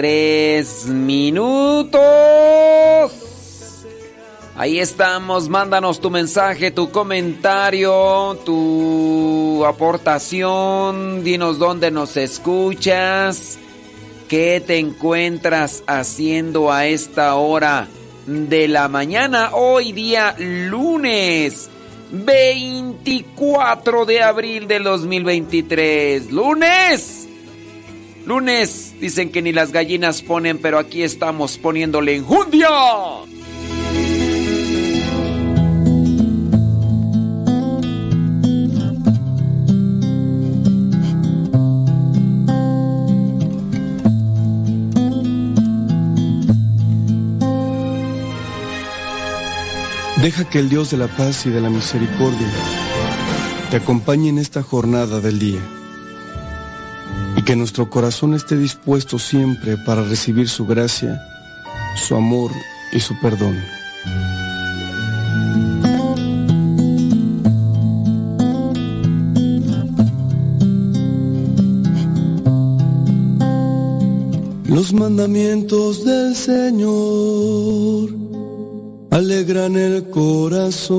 3 minutos. Ahí estamos, mándanos tu mensaje, tu comentario, tu aportación, dinos dónde nos escuchas, qué te encuentras haciendo a esta hora de la mañana, hoy día lunes 24 de abril del 2023. Lunes. Lunes. Dicen que ni las gallinas ponen, pero aquí estamos poniéndole enjundia. Deja que el Dios de la paz y de la misericordia te acompañe en esta jornada del día que nuestro corazón esté dispuesto siempre para recibir su gracia, su amor y su perdón. Los mandamientos del Señor alegran el corazón.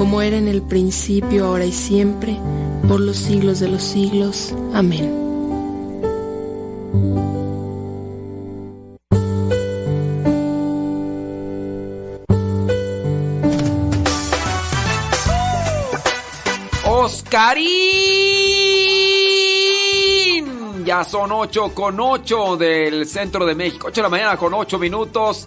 como era en el principio, ahora y siempre, por los siglos de los siglos. Amén. Oscarín. Ya son 8 con 8 del centro de México. 8 de la mañana con 8 minutos.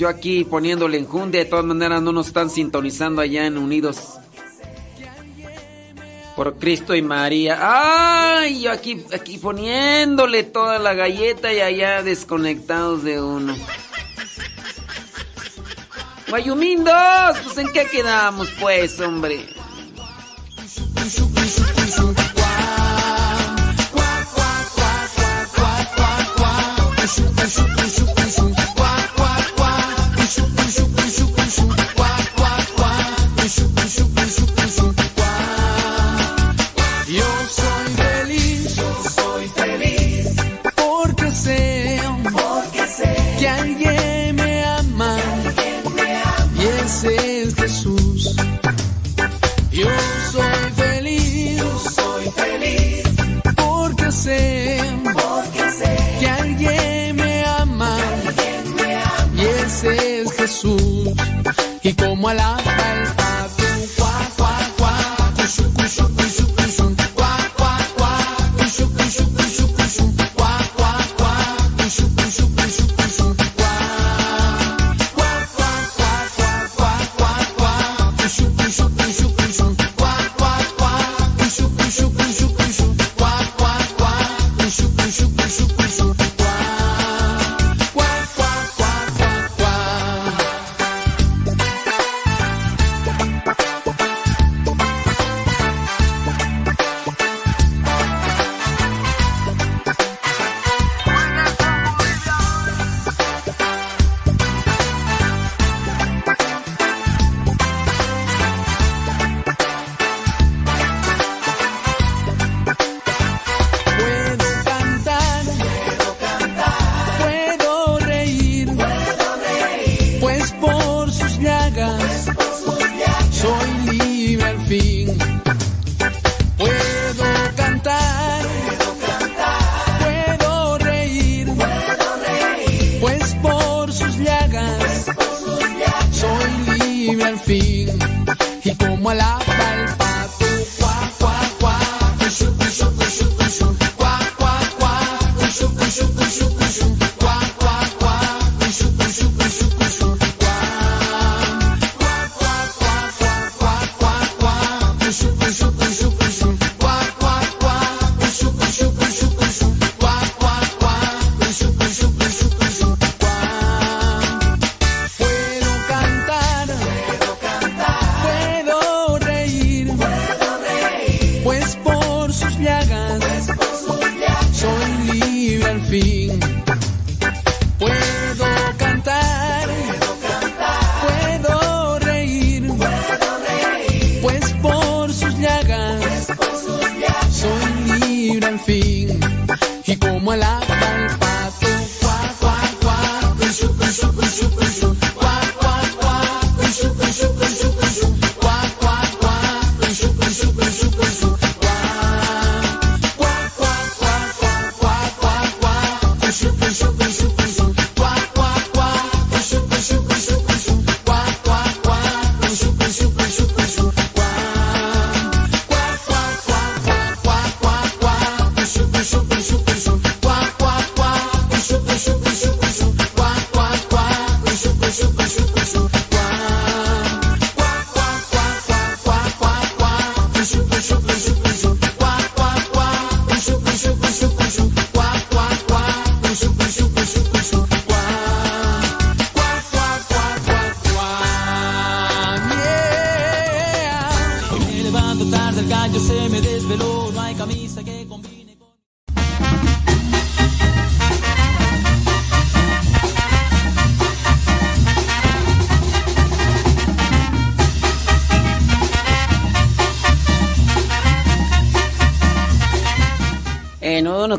yo aquí poniéndole enjundia, de todas maneras no nos están sintonizando allá en Unidos. Por Cristo y María. ¡Ay! Yo aquí, aquí poniéndole toda la galleta y allá desconectados de uno. Guayumindos, pues en qué quedamos pues, hombre.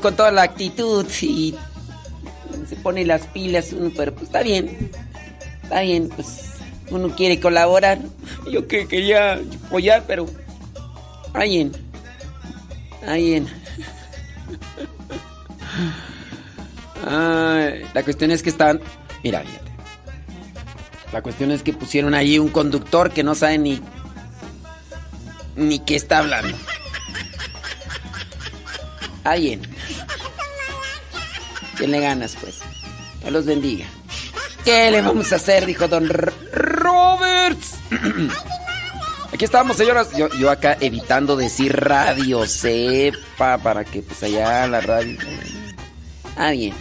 Con toda la actitud y se pone las pilas uno, pero pues está bien. Está bien, pues uno quiere colaborar. Yo que quería apoyar, pero bien. Está bien. la cuestión es que están. Mira. La cuestión es que pusieron ahí un conductor que no sabe ni. ni qué está hablando. Alguien le ganas, pues. Dios los bendiga. ¿Qué le vamos a hacer? Dijo don Roberts. Aquí estamos, señoras. Yo, acá evitando decir radio sepa para que pues allá la radio. Ah, bien.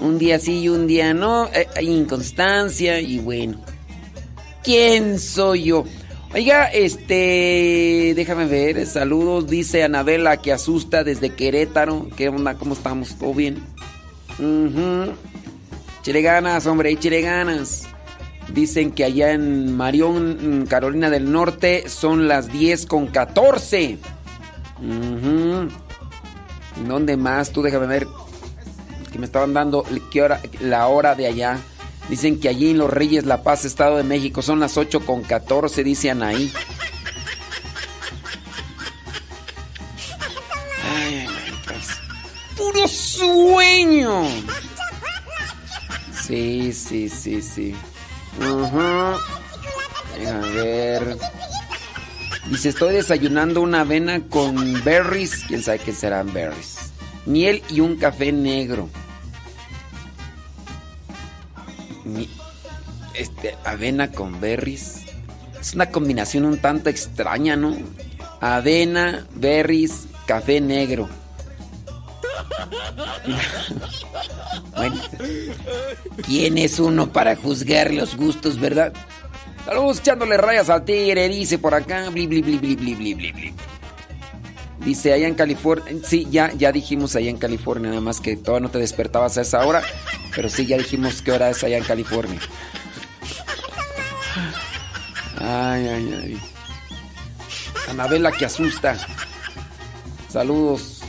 Un día sí y un día no. Eh, hay inconstancia y bueno. ¿Quién soy yo? Oiga, este, déjame ver, saludos, dice Anabela que asusta desde Querétaro. ¿Qué onda? ¿Cómo estamos? ¿Todo bien? Chile ganas, hombre, chile ganas. Dicen que allá en Marión, Carolina del Norte, son las 10 con 14. ¿Dónde más? Tú déjame ver. Que me estaban dando hora, la hora de allá. Dicen que allí en Los Reyes La Paz, Estado de México, son las 8 con 14, dice Anaí. puro sueño. Sí, sí, sí, sí. A ver. Dice, estoy desayunando una avena con berries. ¿Quién sabe qué serán berries? Miel y un café negro. Este, avena con berries. Es una combinación un tanto extraña, ¿no? Avena, berries, café negro. bueno, ¿quién es uno para juzgar los gustos, verdad? Saludos echándole rayas al tigre, dice por acá. Bli, bli, bli, bli, bli, bli, bli. Dice allá en California. Sí, ya, ya dijimos allá en California, nada más que todavía no te despertabas a esa hora. Pero sí, ya dijimos qué hora es allá en California. Ay, ay, ay. Anabela que asusta. Saludos.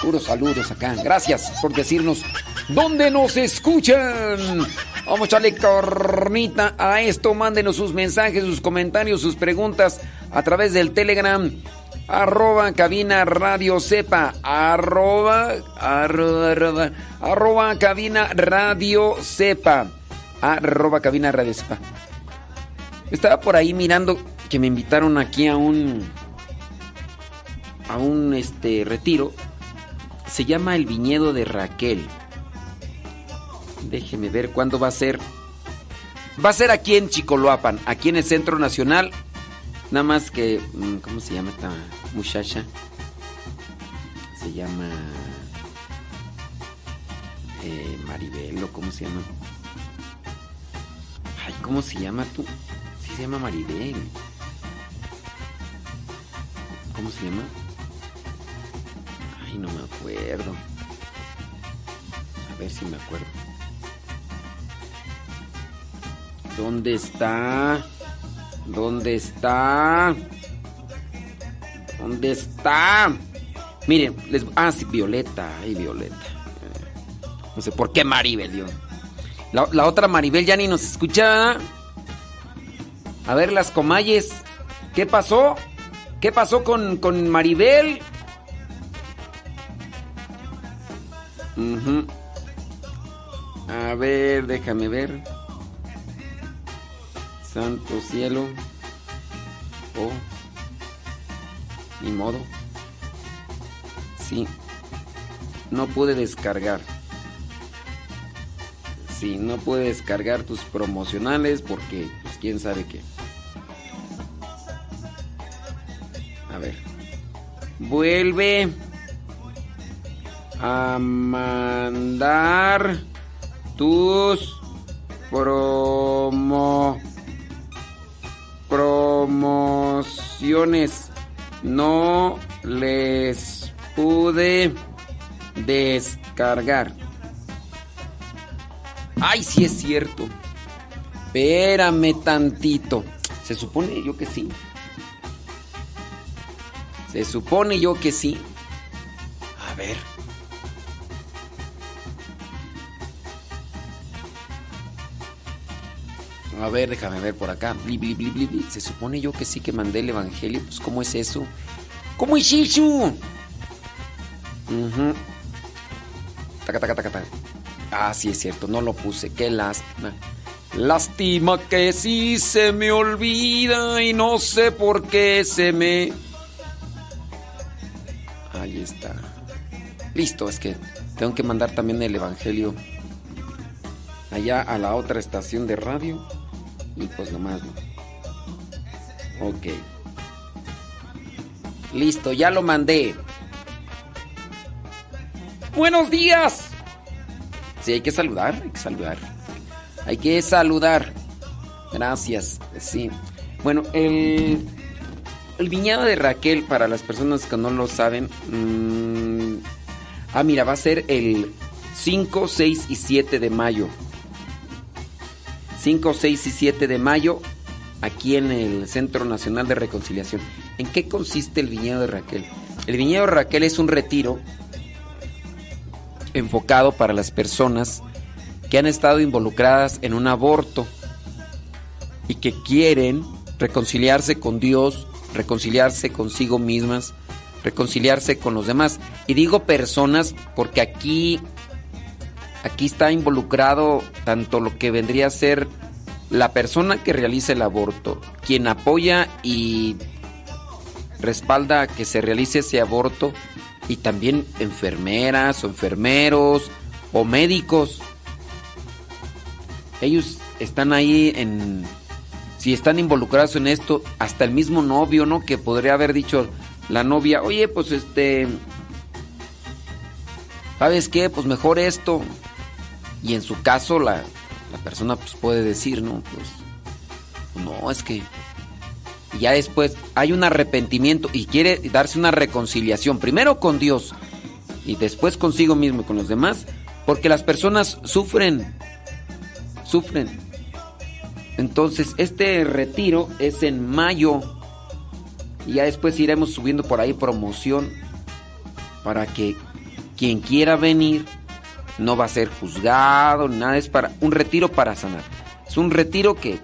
Puros saludos acá. Gracias por decirnos dónde nos escuchan. Vamos a echarle cornita a esto. Mándenos sus mensajes, sus comentarios, sus preguntas a través del Telegram. Arroba cabina radio sepa. Arroba, arroba, cabina radio sepa. Arroba cabina radio sepa. Estaba por ahí mirando que me invitaron aquí a un a un este retiro. Se llama El Viñedo de Raquel. Déjeme ver cuándo va a ser. Va a ser aquí en Chicoloapan, aquí en el Centro Nacional. Nada más que mm, ¿cómo se llama esta muchacha? Se llama eh, Maribel cómo se llama. Ay, ¿cómo se llama tú? Sí se llama Maribel. ¿Cómo se llama? Ay, no me acuerdo. A ver si me acuerdo. ¿Dónde está? ¿Dónde está? ¿Dónde está? Miren, les... Ah, sí, Violeta. Ay, Violeta. Eh, No sé por qué Maribel, Dios. La, la otra Maribel ya ni nos escucha. A ver, las comayes. ¿Qué pasó? ¿Qué pasó con, con Maribel? A ver, déjame ver. Santo cielo. Oh. Ni modo. Sí. No pude descargar. Sí, no pude descargar tus promocionales porque, pues, quién sabe qué. A ver. Vuelve a mandar tus promo promociones. No les pude descargar. Ay, sí es cierto. Espérame tantito. Se supone yo que sí. Se supone yo que sí. A ver. A ver, déjame ver por acá. Bli, bli, bli. Se supone yo que sí que mandé el evangelio. Pues, ¿cómo es eso? ¿Cómo es eso? Ujú. Taca, taca, taca, taca. Ah, sí es cierto, no lo puse. Qué lástima. Lástima que sí se me olvida y no sé por qué se me... Ahí está. Listo, es que tengo que mandar también el Evangelio allá a la otra estación de radio. Y pues nomás no. Ok. Listo, ya lo mandé. Buenos días. Sí, hay que saludar, hay que saludar. Hay que saludar. Gracias. Sí. Bueno, el, el viñedo de Raquel, para las personas que no lo saben. mm, ah, mira, va a ser el 5, 6 y 7 de mayo. 5, 6 y 7 de mayo, aquí en el Centro Nacional de Reconciliación. ¿En qué consiste el viñedo de Raquel? El viñedo de Raquel es un retiro enfocado para las personas que han estado involucradas en un aborto y que quieren reconciliarse con Dios, reconciliarse consigo mismas, reconciliarse con los demás. Y digo personas porque aquí aquí está involucrado tanto lo que vendría a ser la persona que realiza el aborto, quien apoya y respalda que se realice ese aborto y también enfermeras o enfermeros o médicos. Ellos están ahí en si están involucrados en esto, hasta el mismo novio, ¿no? Que podría haber dicho la novia, "Oye, pues este ¿Sabes qué? Pues mejor esto." Y en su caso la, la persona pues puede decir, ¿no? Pues no, es que ya después hay un arrepentimiento y quiere darse una reconciliación, primero con Dios y después consigo mismo y con los demás, porque las personas sufren, sufren. Entonces, este retiro es en mayo y ya después iremos subiendo por ahí promoción para que quien quiera venir no va a ser juzgado, nada, es para un retiro para sanar. Es un retiro que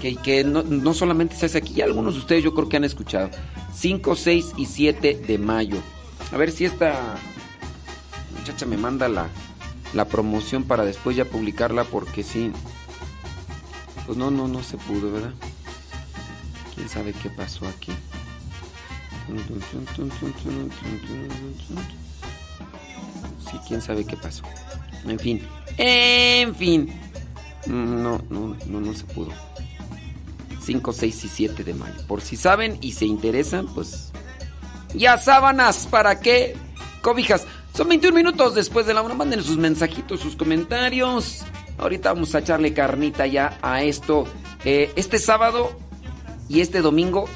que, que no, no, solamente se hace aquí, algunos de ustedes yo creo que han escuchado. 5, 6 y 7 de mayo. A ver si esta muchacha me manda la, la promoción para después ya publicarla porque sí. Pues no, no, no se pudo, ¿verdad? ¿Quién sabe qué pasó aquí? Sí, quién sabe qué pasó. En fin. En fin. No, no, no, no se pudo. 5, 6 y 7 de mayo. Por si saben y se interesan, pues. Ya sábanas, ¿para qué? Cobijas. Son 21 minutos después de la hora. Manden sus mensajitos, sus comentarios. Ahorita vamos a echarle carnita ya a esto. Eh, este sábado y este domingo,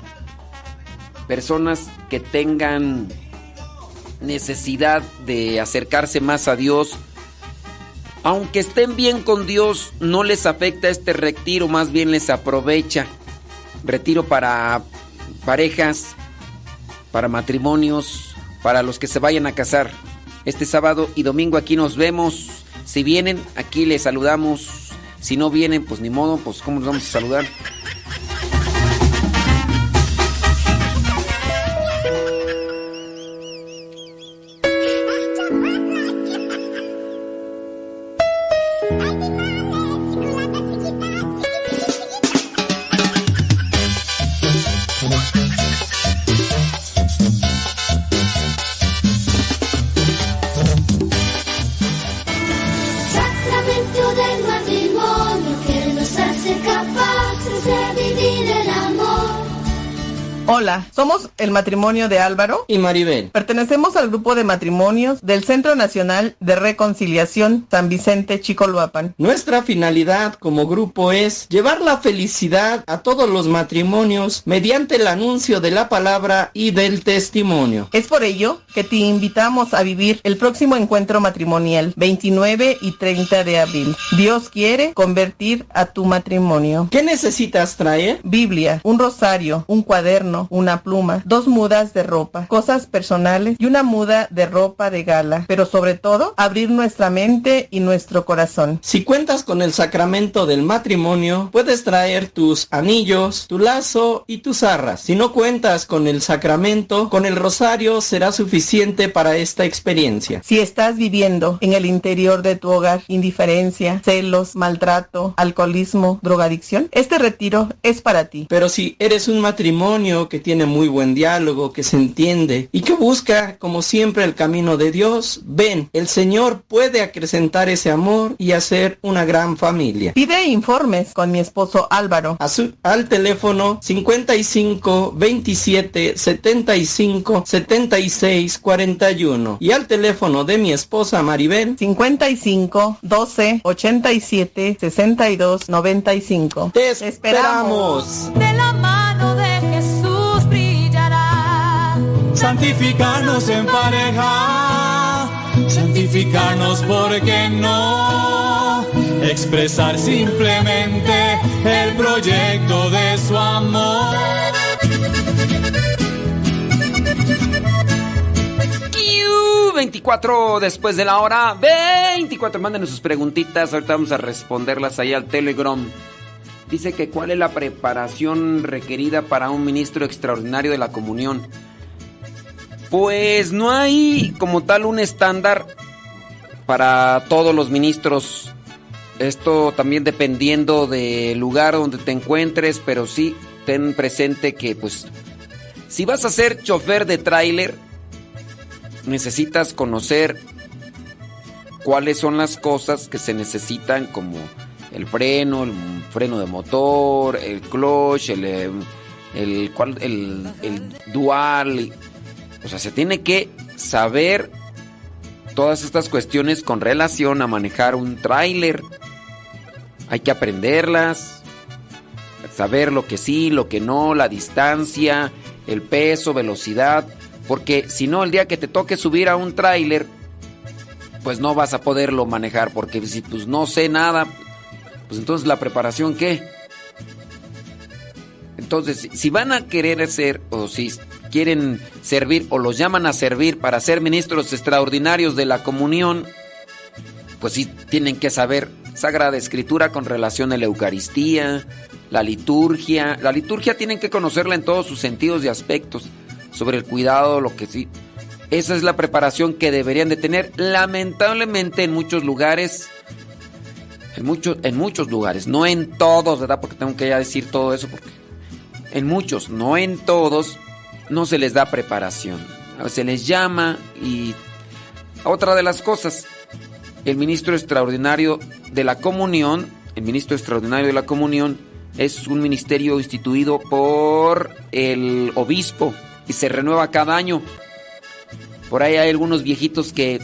personas que tengan necesidad de acercarse más a Dios, aunque estén bien con Dios, no les afecta este retiro, más bien les aprovecha. Retiro para parejas, para matrimonios, para los que se vayan a casar. Este sábado y domingo aquí nos vemos. Si vienen, aquí les saludamos. Si no vienen, pues ni modo, pues cómo nos vamos a saludar. Somos el matrimonio de Álvaro y Maribel. Pertenecemos al grupo de matrimonios del Centro Nacional de Reconciliación San Vicente Chicoloapan. Nuestra finalidad como grupo es llevar la felicidad a todos los matrimonios mediante el anuncio de la palabra y del testimonio. Es por ello que te invitamos a vivir el próximo encuentro matrimonial 29 y 30 de abril. Dios quiere convertir a tu matrimonio. ¿Qué necesitas traer? Biblia, un rosario, un cuaderno, una pluma, dos mudas de ropa, cosas personales y una muda de ropa de gala, pero sobre todo abrir nuestra mente y nuestro corazón. Si cuentas con el sacramento del matrimonio, puedes traer tus anillos, tu lazo y tus arras. Si no cuentas con el sacramento, con el rosario será suficiente para esta experiencia. Si estás viviendo en el interior de tu hogar indiferencia, celos, maltrato, alcoholismo, drogadicción, este retiro es para ti. Pero si eres un matrimonio que tiene muy buen diálogo, que se entiende y que busca, como siempre, el camino de Dios, ven, el Señor puede acrecentar ese amor y hacer una gran familia. Pide informes con mi esposo Álvaro. al teléfono 55 27 75 76 41 y al teléfono de mi esposa Maribel 55 12 87 62 95. Te esperamos. De la mano santificarnos en pareja, santificarnos porque no, expresar simplemente el proyecto de su amor. 24 después de la hora. 24. Mándenos sus preguntitas. Ahorita vamos a responderlas ahí al Telegram. Dice que cuál es la preparación requerida para un ministro extraordinario de la comunión. Pues no hay como tal un estándar para todos los ministros. Esto también dependiendo del lugar donde te encuentres, pero sí ten presente que pues si vas a ser chofer de tráiler, necesitas conocer cuáles son las cosas que se necesitan como el freno, el freno de motor, el clutch, el, el, el, el dual o sea, se tiene que saber todas estas cuestiones con relación a manejar un tráiler. Hay que aprenderlas, saber lo que sí, lo que no, la distancia, el peso, velocidad, porque si no el día que te toque subir a un tráiler, pues no vas a poderlo manejar, porque si pues no sé nada, pues entonces la preparación qué? Entonces, si van a querer hacer o si quieren servir o los llaman a servir para ser ministros extraordinarios de la comunión, pues sí tienen que saber Sagrada Escritura con relación a la Eucaristía, la liturgia. La liturgia tienen que conocerla en todos sus sentidos y aspectos, sobre el cuidado, lo que sí. Esa es la preparación que deberían de tener. Lamentablemente en muchos lugares En, muchos en muchos lugares, no en todos, ¿verdad? Porque tengo que ya decir todo eso, porque en muchos, no en todos, no se les da preparación. Se les llama y otra de las cosas, el ministro extraordinario de la comunión, el ministro extraordinario de la comunión es un ministerio instituido por el obispo y se renueva cada año. Por ahí hay algunos viejitos que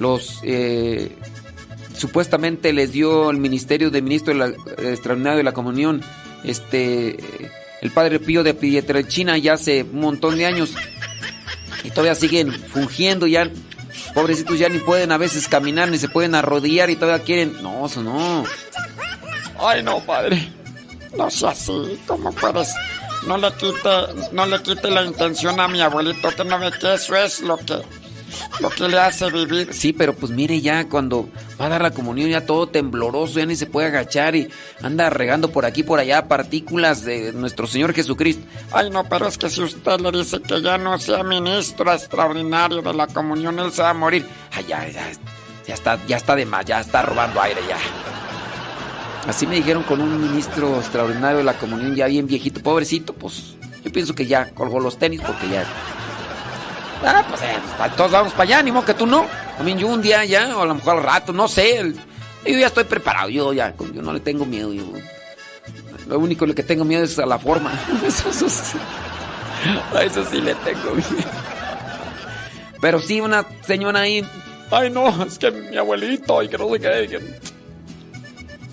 los eh, supuestamente les dio el ministerio de ministro de la, extraordinario de la comunión, este, el padre Pío de Pietrelchina ya hace un montón de años y todavía siguen fungiendo ya. Pobrecitos ya ni pueden a veces caminar ni se pueden arrodillar y todavía quieren. No, eso no. Ay, no, padre. No sea así. ¿Cómo puedes? No le quite, no le quite la intención a mi abuelito que no ve que eso es lo que lo que le hace vivir. Sí, pero pues mire ya cuando va a dar la comunión ya todo tembloroso, ya ni se puede agachar y anda regando por aquí por allá partículas de nuestro Señor Jesucristo. Ay, no, pero es que si usted le dice que ya no sea ministro extraordinario de la comunión, él se va a morir. Ay, ya, ya, ya está, ya está de más, ya está robando aire ya. Así me dijeron con un ministro extraordinario de la comunión ya bien viejito, pobrecito, pues yo pienso que ya colgó los tenis porque ya Ah, pues eh, todos vamos para allá, ni modo que tú no. También yo un día ya, o a lo mejor al rato, no sé. yo ya estoy preparado, yo ya, yo no le tengo miedo. Yo, lo único que tengo miedo es a la forma. Eso, sí, a eso sí le tengo miedo. Pero sí, una señora ahí. Ay, no, es que mi abuelito, y que no sé qué.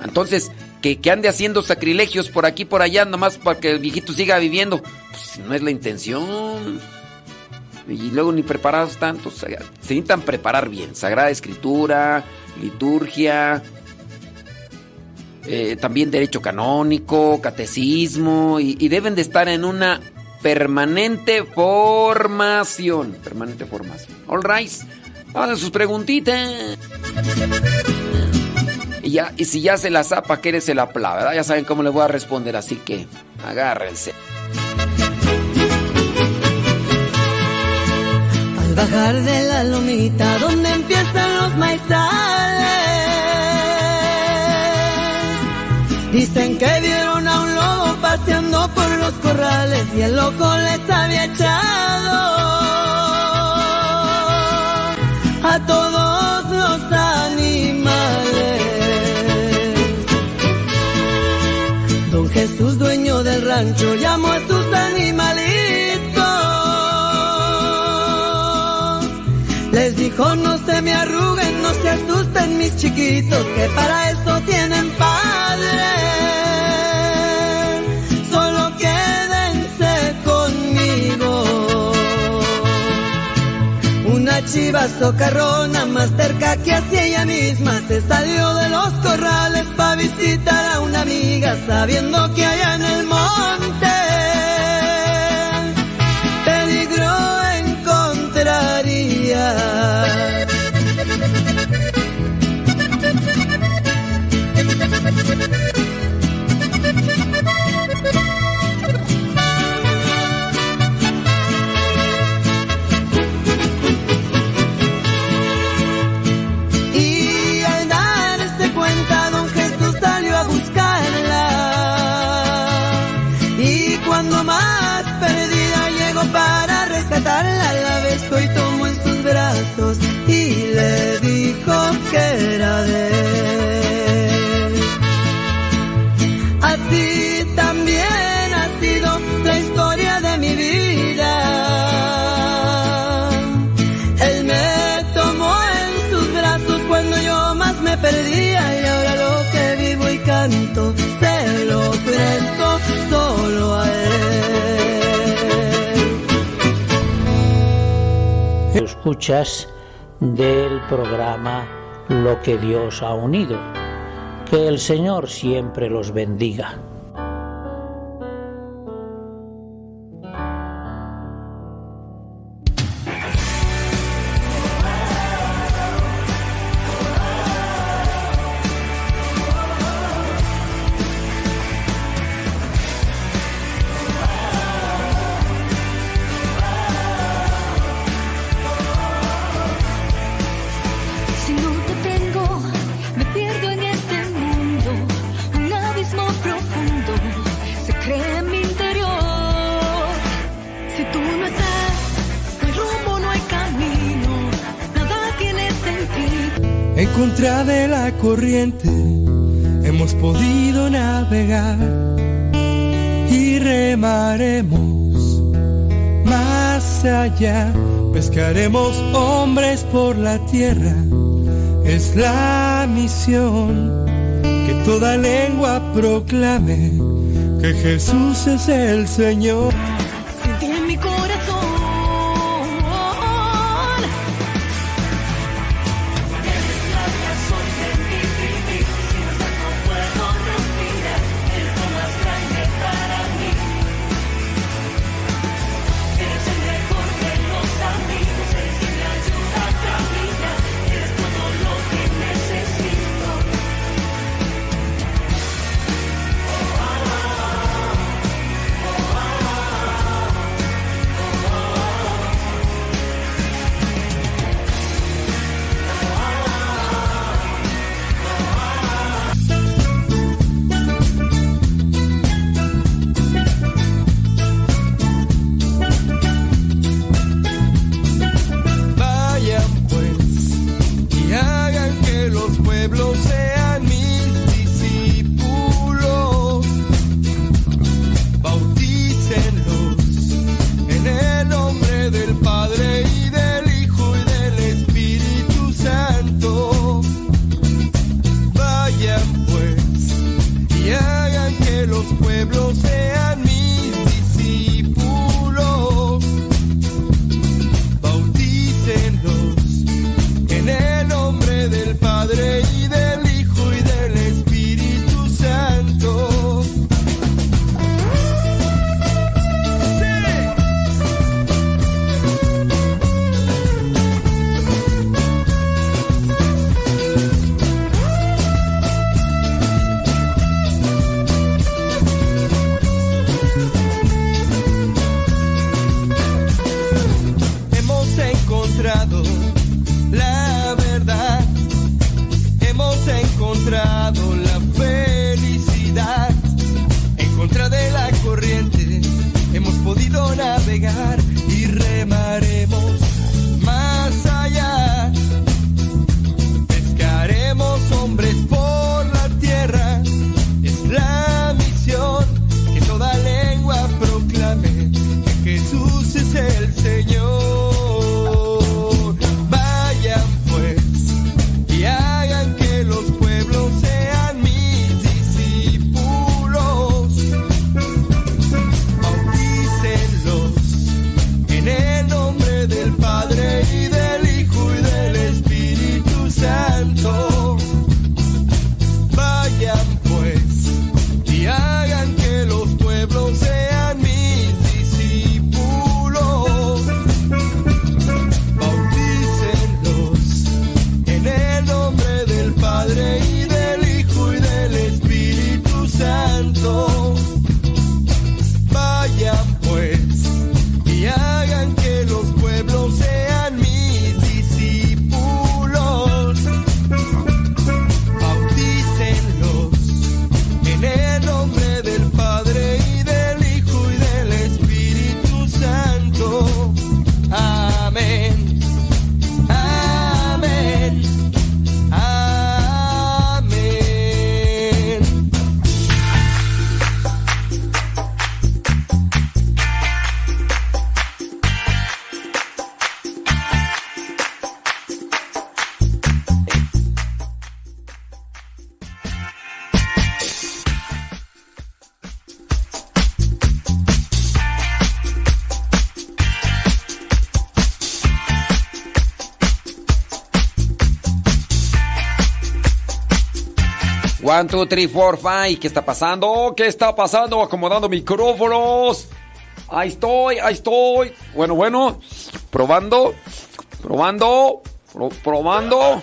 Entonces, que, que, ande haciendo sacrilegios por aquí, por allá, nomás para que el viejito siga viviendo. Pues no es la intención y luego ni preparados tantos. Se necesitan preparar bien. Sagrada Escritura, liturgia, eh, también derecho canónico, catecismo, y, deben de estar en una permanente formación. Permanente formación. All right. Hagan sus preguntitas. Y, ya, y si ya se la zapa, que se la pla, Ya saben cómo les voy a responder, así que agárrense. Bajar de la lomita donde empiezan los maizales. Dicen que vieron a un lobo paseando por los corrales y el loco les había echado a todos los animales. Don Jesús, dueño del rancho, llamó a Dijo no se me arruguen, no se asusten mis chiquitos, que para eso tienen padre. Solo quédense conmigo. Una chiva socarrona más cerca que hacia ella misma se salió de los corrales para visitar a una amiga sabiendo que allá en el monte 啊。Escuchas del programa Lo que Dios ha unido. Que el Señor siempre los bendiga. Contra de la corriente hemos podido navegar y remaremos más allá. Pescaremos hombres por la tierra, es la misión que toda lengua proclame que Jesús es el Señor. One, two, three, four, five. ¿Qué está pasando? ¿Qué está pasando? Acomodando micrófonos. Ahí estoy, ahí estoy. Bueno, bueno. Probando. Probando. pro- probando.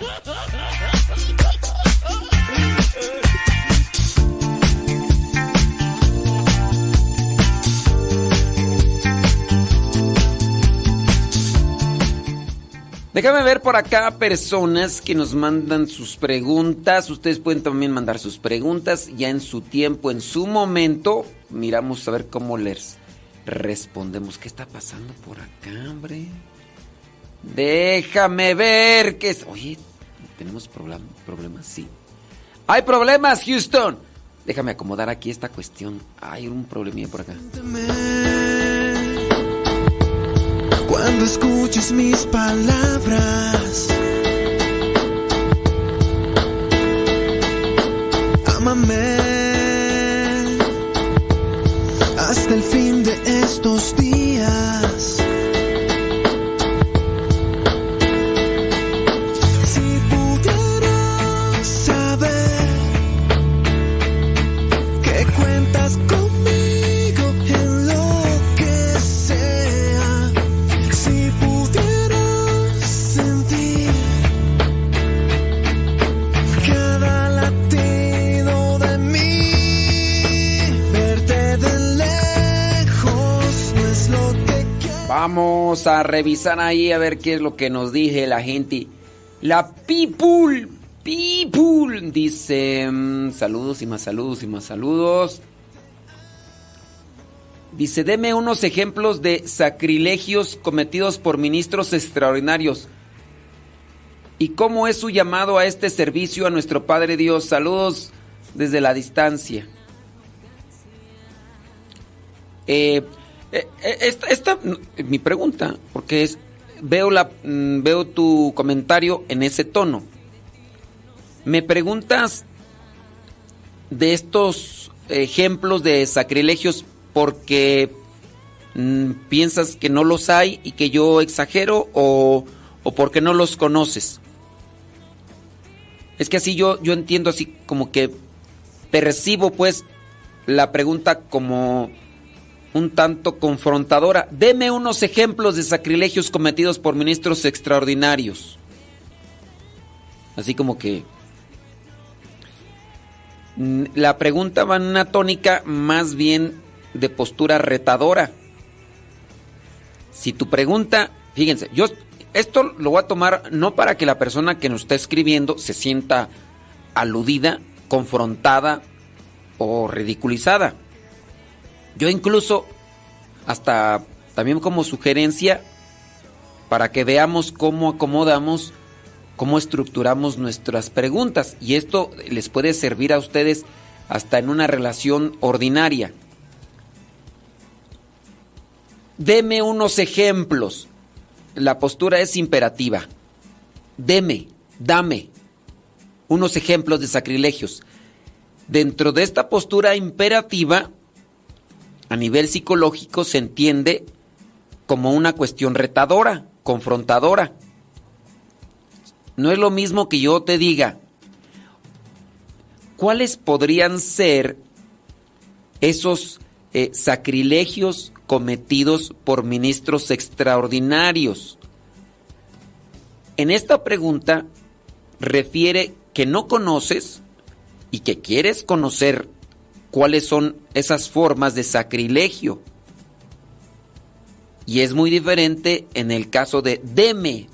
Déjame ver por acá personas que nos mandan sus preguntas. Ustedes pueden también mandar sus preguntas ya en su tiempo, en su momento. Miramos a ver cómo les respondemos. ¿Qué está pasando por acá, hombre? Déjame ver qué es. Oye, ¿Tenemos problem- problemas? Sí. ¡Hay problemas, Houston! Déjame acomodar aquí esta cuestión. Hay un problemilla por acá. Cuando escuches mis palabras, ámame A revisar ahí a ver qué es lo que nos dice la gente. La people, people, dice mm, saludos y más saludos y más saludos. Dice, deme unos ejemplos de sacrilegios cometidos por ministros extraordinarios. ¿Y cómo es su llamado a este servicio a nuestro Padre Dios? Saludos desde la distancia. Eh, esta, esta, mm, mi pregunta, porque es, veo, la, mm, veo tu comentario en ese tono. Me preguntas de estos ejemplos de sacrilegios porque mm, piensas que no los hay y que yo exagero o, o porque no los conoces. Es que así yo, yo entiendo así como que percibo pues la pregunta como un tanto confrontadora. Deme unos ejemplos de sacrilegios cometidos por ministros extraordinarios. Así como que la pregunta va en una tónica más bien de postura retadora. Si tu pregunta, fíjense, yo esto lo voy a tomar no para que la persona que nos está escribiendo se sienta aludida, confrontada o ridiculizada. Yo incluso, hasta también como sugerencia, para que veamos cómo acomodamos, cómo estructuramos nuestras preguntas. Y esto les puede servir a ustedes hasta en una relación ordinaria. Deme unos ejemplos. La postura es imperativa. Deme, dame unos ejemplos de sacrilegios. Dentro de esta postura imperativa, a nivel psicológico se entiende como una cuestión retadora, confrontadora. No es lo mismo que yo te diga, ¿cuáles podrían ser esos eh, sacrilegios cometidos por ministros extraordinarios? En esta pregunta refiere que no conoces y que quieres conocer cuáles son esas formas de sacrilegio. Y es muy diferente en el caso de deme,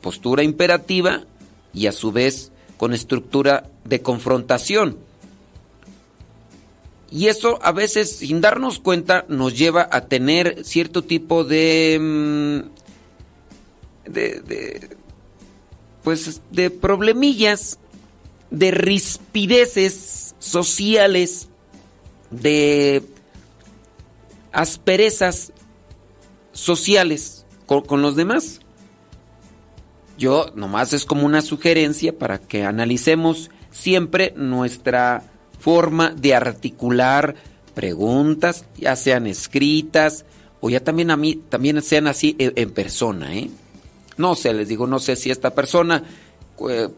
postura imperativa y a su vez con estructura de confrontación. Y eso a veces, sin darnos cuenta, nos lleva a tener cierto tipo de... mm, de, de pues de problemillas, de rispideces sociales, de asperezas sociales con, los demás. Yo nomás es como una sugerencia para que analicemos siempre nuestra forma de articular preguntas, ya sean escritas o ya también a mí también sean así en, en persona, ¿eh? No sé, les digo, no sé si esta persona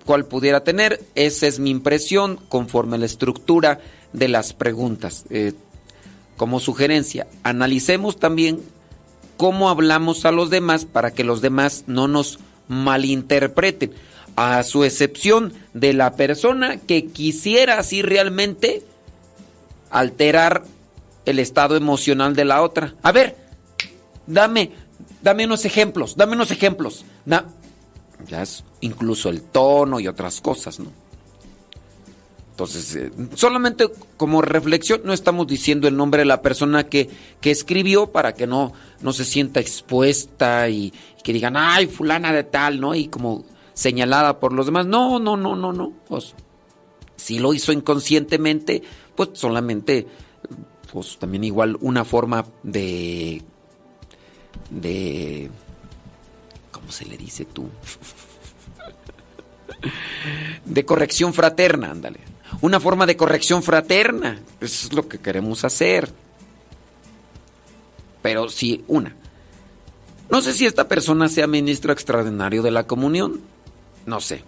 cuál pudiera tener, esa es mi impresión conforme la estructura de las preguntas. Eh, como sugerencia, analicemos también cómo hablamos a los demás para que los demás no nos malinterpreten, a su excepción de la persona que quisiera así realmente alterar el estado emocional de la otra. A ver, dame, dame unos ejemplos, dame unos ejemplos. Ya es incluso el tono y otras cosas, ¿no? Entonces, eh, solamente como reflexión, no estamos diciendo el nombre de la persona que, que escribió para que no, no se sienta expuesta y, que digan, ay, fulana de tal, ¿no? Y como señalada por los demás. No, no, no, no, no. Pues si lo hizo inconscientemente, pues solamente, pues también igual una forma de, de, ¿cómo se le dice tú? De corrección fraterna, ándale. Una forma de corrección fraterna. Eso es lo que queremos hacer. Pero si una. No sé si esta persona sea ministro extraordinario de la comunión. No sé.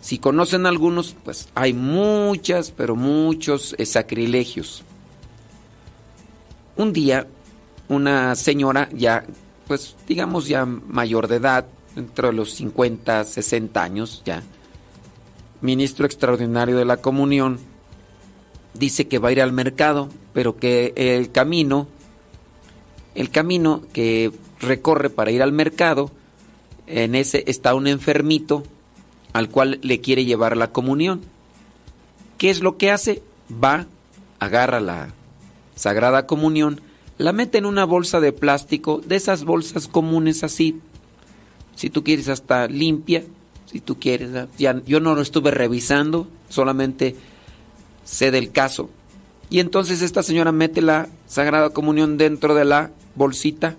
Si conocen algunos, pues hay muchas, pero muchos sacrilegios. Un día, una señora ya, pues digamos ya mayor de edad, dentro de los 50, 60 años ya, ministro extraordinario de la comunión, dice que va a ir al mercado, pero que el camino, el camino que recorre para ir al mercado, en ese está un enfermito al cual le quiere llevar la comunión. ¿Qué es lo que hace? Va, agarra la Sagrada Comunión, la mete en una bolsa de plástico, de esas bolsas comunes así, si tú quieres hasta limpia, si tú quieres, yo no lo estuve revisando, solamente sé del caso. Y entonces esta señora mete la Sagrada Comunión dentro de la bolsita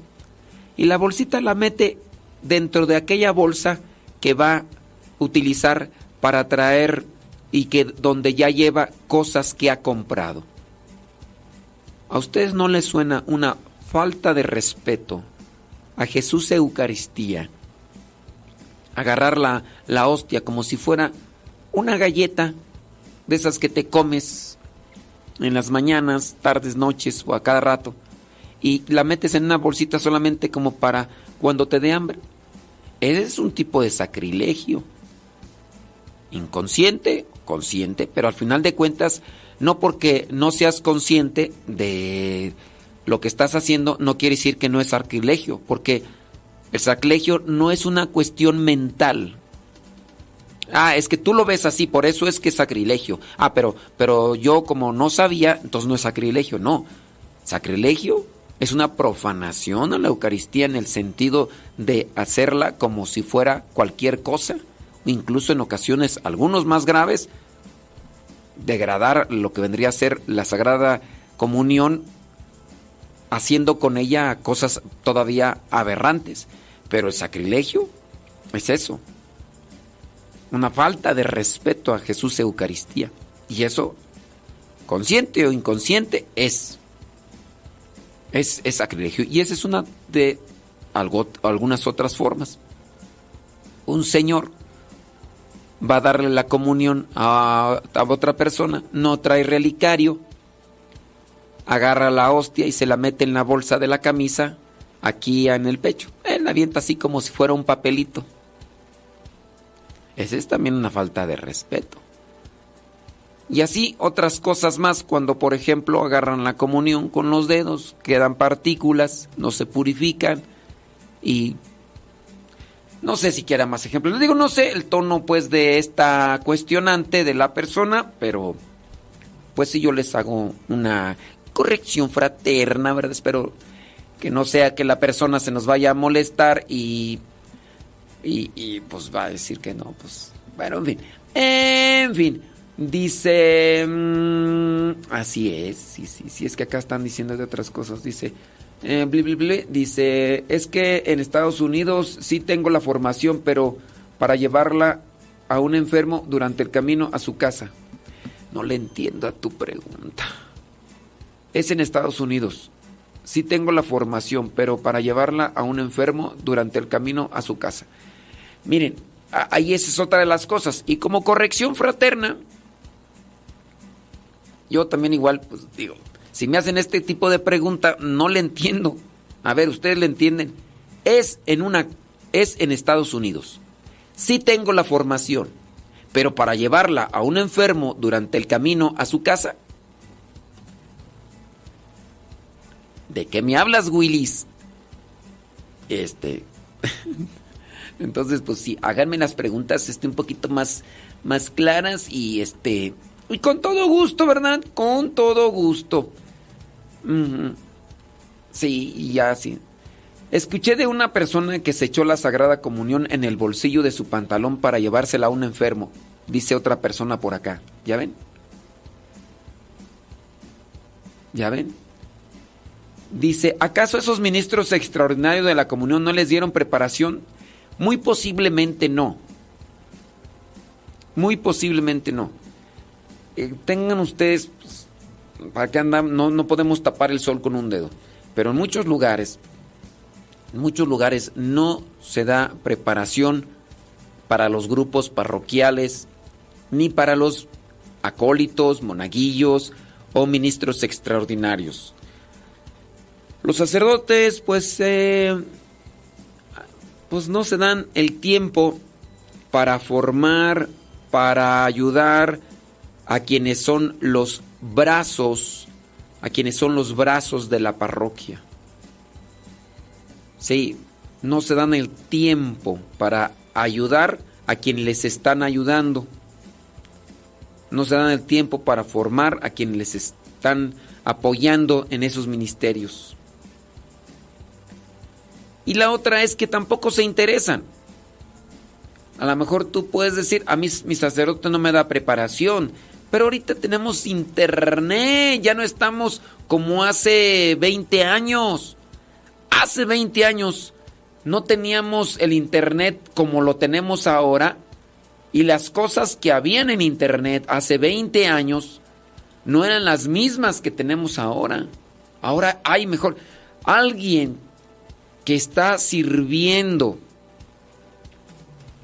y la bolsita la mete dentro de aquella bolsa que va a utilizar para traer y que donde ya lleva cosas que ha comprado. ¿A ustedes no les suena una falta de respeto a Jesús Eucaristía? Agarrar la, la hostia como si fuera una galleta de esas que te comes en las mañanas, tardes, noches o a cada rato y la metes en una bolsita solamente como para cuando te dé hambre. Es un tipo de sacrilegio. Inconsciente, consciente, pero al final de cuentas, no porque no seas consciente de lo que estás haciendo, no quiere decir que no es sacrilegio, porque el sacrilegio no es una cuestión mental. Ah, es que tú lo ves así, por eso es que es sacrilegio. Ah, pero, pero yo como no sabía, entonces no es sacrilegio. No, sacrilegio es una profanación a la Eucaristía en el sentido de hacerla como si fuera cualquier cosa, incluso en ocasiones, algunos más graves, degradar lo que vendría a ser la Sagrada Comunión, haciendo con ella cosas todavía aberrantes. Pero el sacrilegio es eso, una falta de respeto a Jesús Eucaristía. Y eso, consciente o inconsciente, es es, sacrilegio. Y esa es una de algo, algunas otras formas. Un señor va a darle la comunión a, a, otra persona, no trae relicario, agarra la hostia y se la mete en la bolsa de la camisa, aquí en el pecho. Él avienta así como si fuera un papelito. Esa es también una falta de respeto. Y así otras cosas más cuando por ejemplo agarran la comunión con los dedos, quedan partículas, no se purifican y no sé si quiera más ejemplos. Les digo, no sé el tono pues de esta cuestionante de la persona, pero pues si yo les hago una corrección fraterna, ¿verdad? Espero que no sea que la persona se nos vaya a molestar y, y, pues va a decir que no, pues bueno, en fin, en fin. Dice, mm, así es, sí, sí, sí, es que acá están diciendo de otras cosas. Dice, eh, dice, es que en Estados Unidos sí tengo la formación, pero para llevarla a un enfermo durante el camino a su casa. No le entiendo a tu pregunta. Es en Estados Unidos. Sí tengo la formación, pero para llevarla a un enfermo durante el camino a su casa. Miren, ahí esa es otra de las cosas. Y como corrección fraterna, yo también igual, pues digo, si me hacen este tipo de pregunta, no le entiendo. A ver, ustedes le entienden. Es en una, es en Estados Unidos. Sí tengo la formación, pero para llevarla a un enfermo durante el camino a su casa. ¿De qué me hablas, Willis? Este. Entonces, pues sí, háganme las preguntas este, un poquito más, más claras y este. Y con todo gusto, ¿verdad? Con todo gusto. Sí, ya sí. Escuché de una persona que se echó la Sagrada Comunión en el bolsillo de su pantalón para llevársela a un enfermo. Dice otra persona por acá. ¿Ya ven? ¿Ya ven? Dice, ¿acaso esos ministros extraordinarios de la comunión no les dieron preparación? Muy posiblemente no. Muy posiblemente no. Eh, tengan ustedes, pues, para que andan, no, no podemos tapar el sol con un dedo. Pero en muchos lugares, en muchos lugares no se da preparación para los grupos parroquiales, ni para los acólitos, monaguillos o ministros extraordinarios. Los sacerdotes, pues, eh, pues no se dan el tiempo para formar, para ayudar a quienes son los brazos, a quienes son los brazos de la parroquia. Sí, no se dan el tiempo para ayudar a quienes les están ayudando. No se dan el tiempo para formar a quienes les están apoyando en esos ministerios. Y la otra es que tampoco se interesan. A lo mejor tú puedes decir, a mí mi sacerdote no me da preparación, pero ahorita tenemos internet, ya no estamos como hace 20 años. Hace 20 años no teníamos el internet como lo tenemos ahora y las cosas que habían en internet hace 20 años no eran las mismas que tenemos ahora. Ahora hay mejor. Alguien que está sirviendo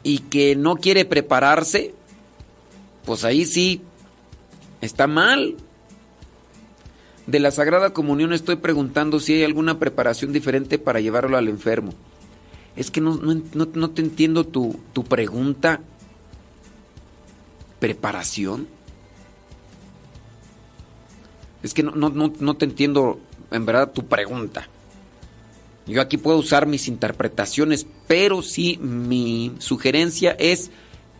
y que no quiere prepararse, pues ahí sí está mal. De la Sagrada Comunión estoy preguntando si hay alguna preparación diferente para llevarlo al enfermo. Es que no, no, te entiendo tu, tu pregunta. ¿Preparación? Es que no, no, no te entiendo en verdad tu pregunta. Yo aquí puedo usar mis interpretaciones, pero sí mi sugerencia es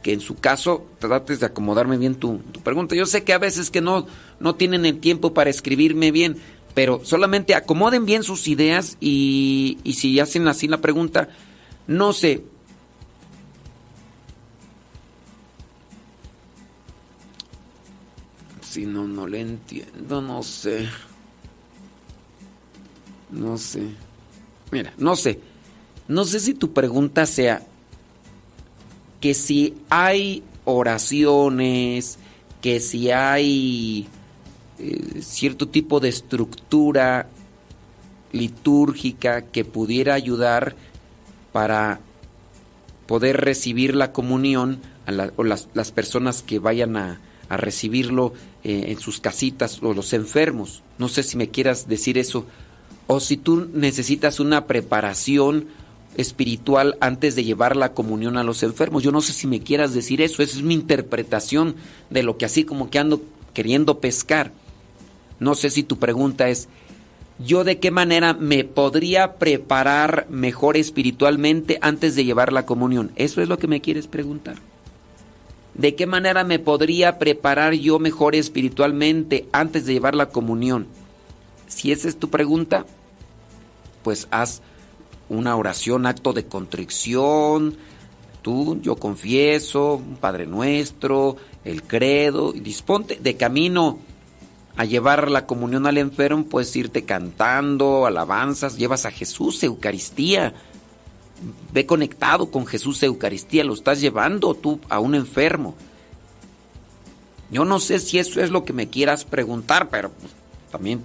que en su caso trates de acomodarme bien tu, pregunta. Yo sé que a veces que no, no tienen el tiempo para escribirme bien, pero solamente acomoden bien sus ideas y, y si hacen así la pregunta, no sé. Si no, no le entiendo, no sé. No sé. Mira, no sé. No sé si tu pregunta sea que si hay oraciones, que si hay eh, cierto tipo de estructura litúrgica que pudiera ayudar para poder recibir la comunión a o las, las, personas que vayan a, recibirlo eh, en sus casitas o los enfermos. No sé si me quieras decir eso o si tú necesitas una preparación espiritual antes de llevar la comunión a los enfermos. Yo no sé si me quieras decir eso, esa es mi interpretación de lo que así como que ando queriendo pescar. No sé si tu pregunta es, ¿yo de qué manera me podría preparar mejor espiritualmente antes de llevar la comunión? ¿Eso es lo que me quieres preguntar? ¿De qué manera me podría preparar yo mejor espiritualmente antes de llevar la comunión? Si esa es tu pregunta, pues haz una oración, acto de contrición, tú, yo confieso, Padre Nuestro, el credo, y disponte de camino a llevar la comunión al enfermo, puedes irte cantando, alabanzas, llevas a Jesús, Eucaristía. Ve conectado con Jesús, Eucaristía, lo estás llevando tú a un enfermo. Yo no sé si eso es lo que me quieras preguntar, pero pues, también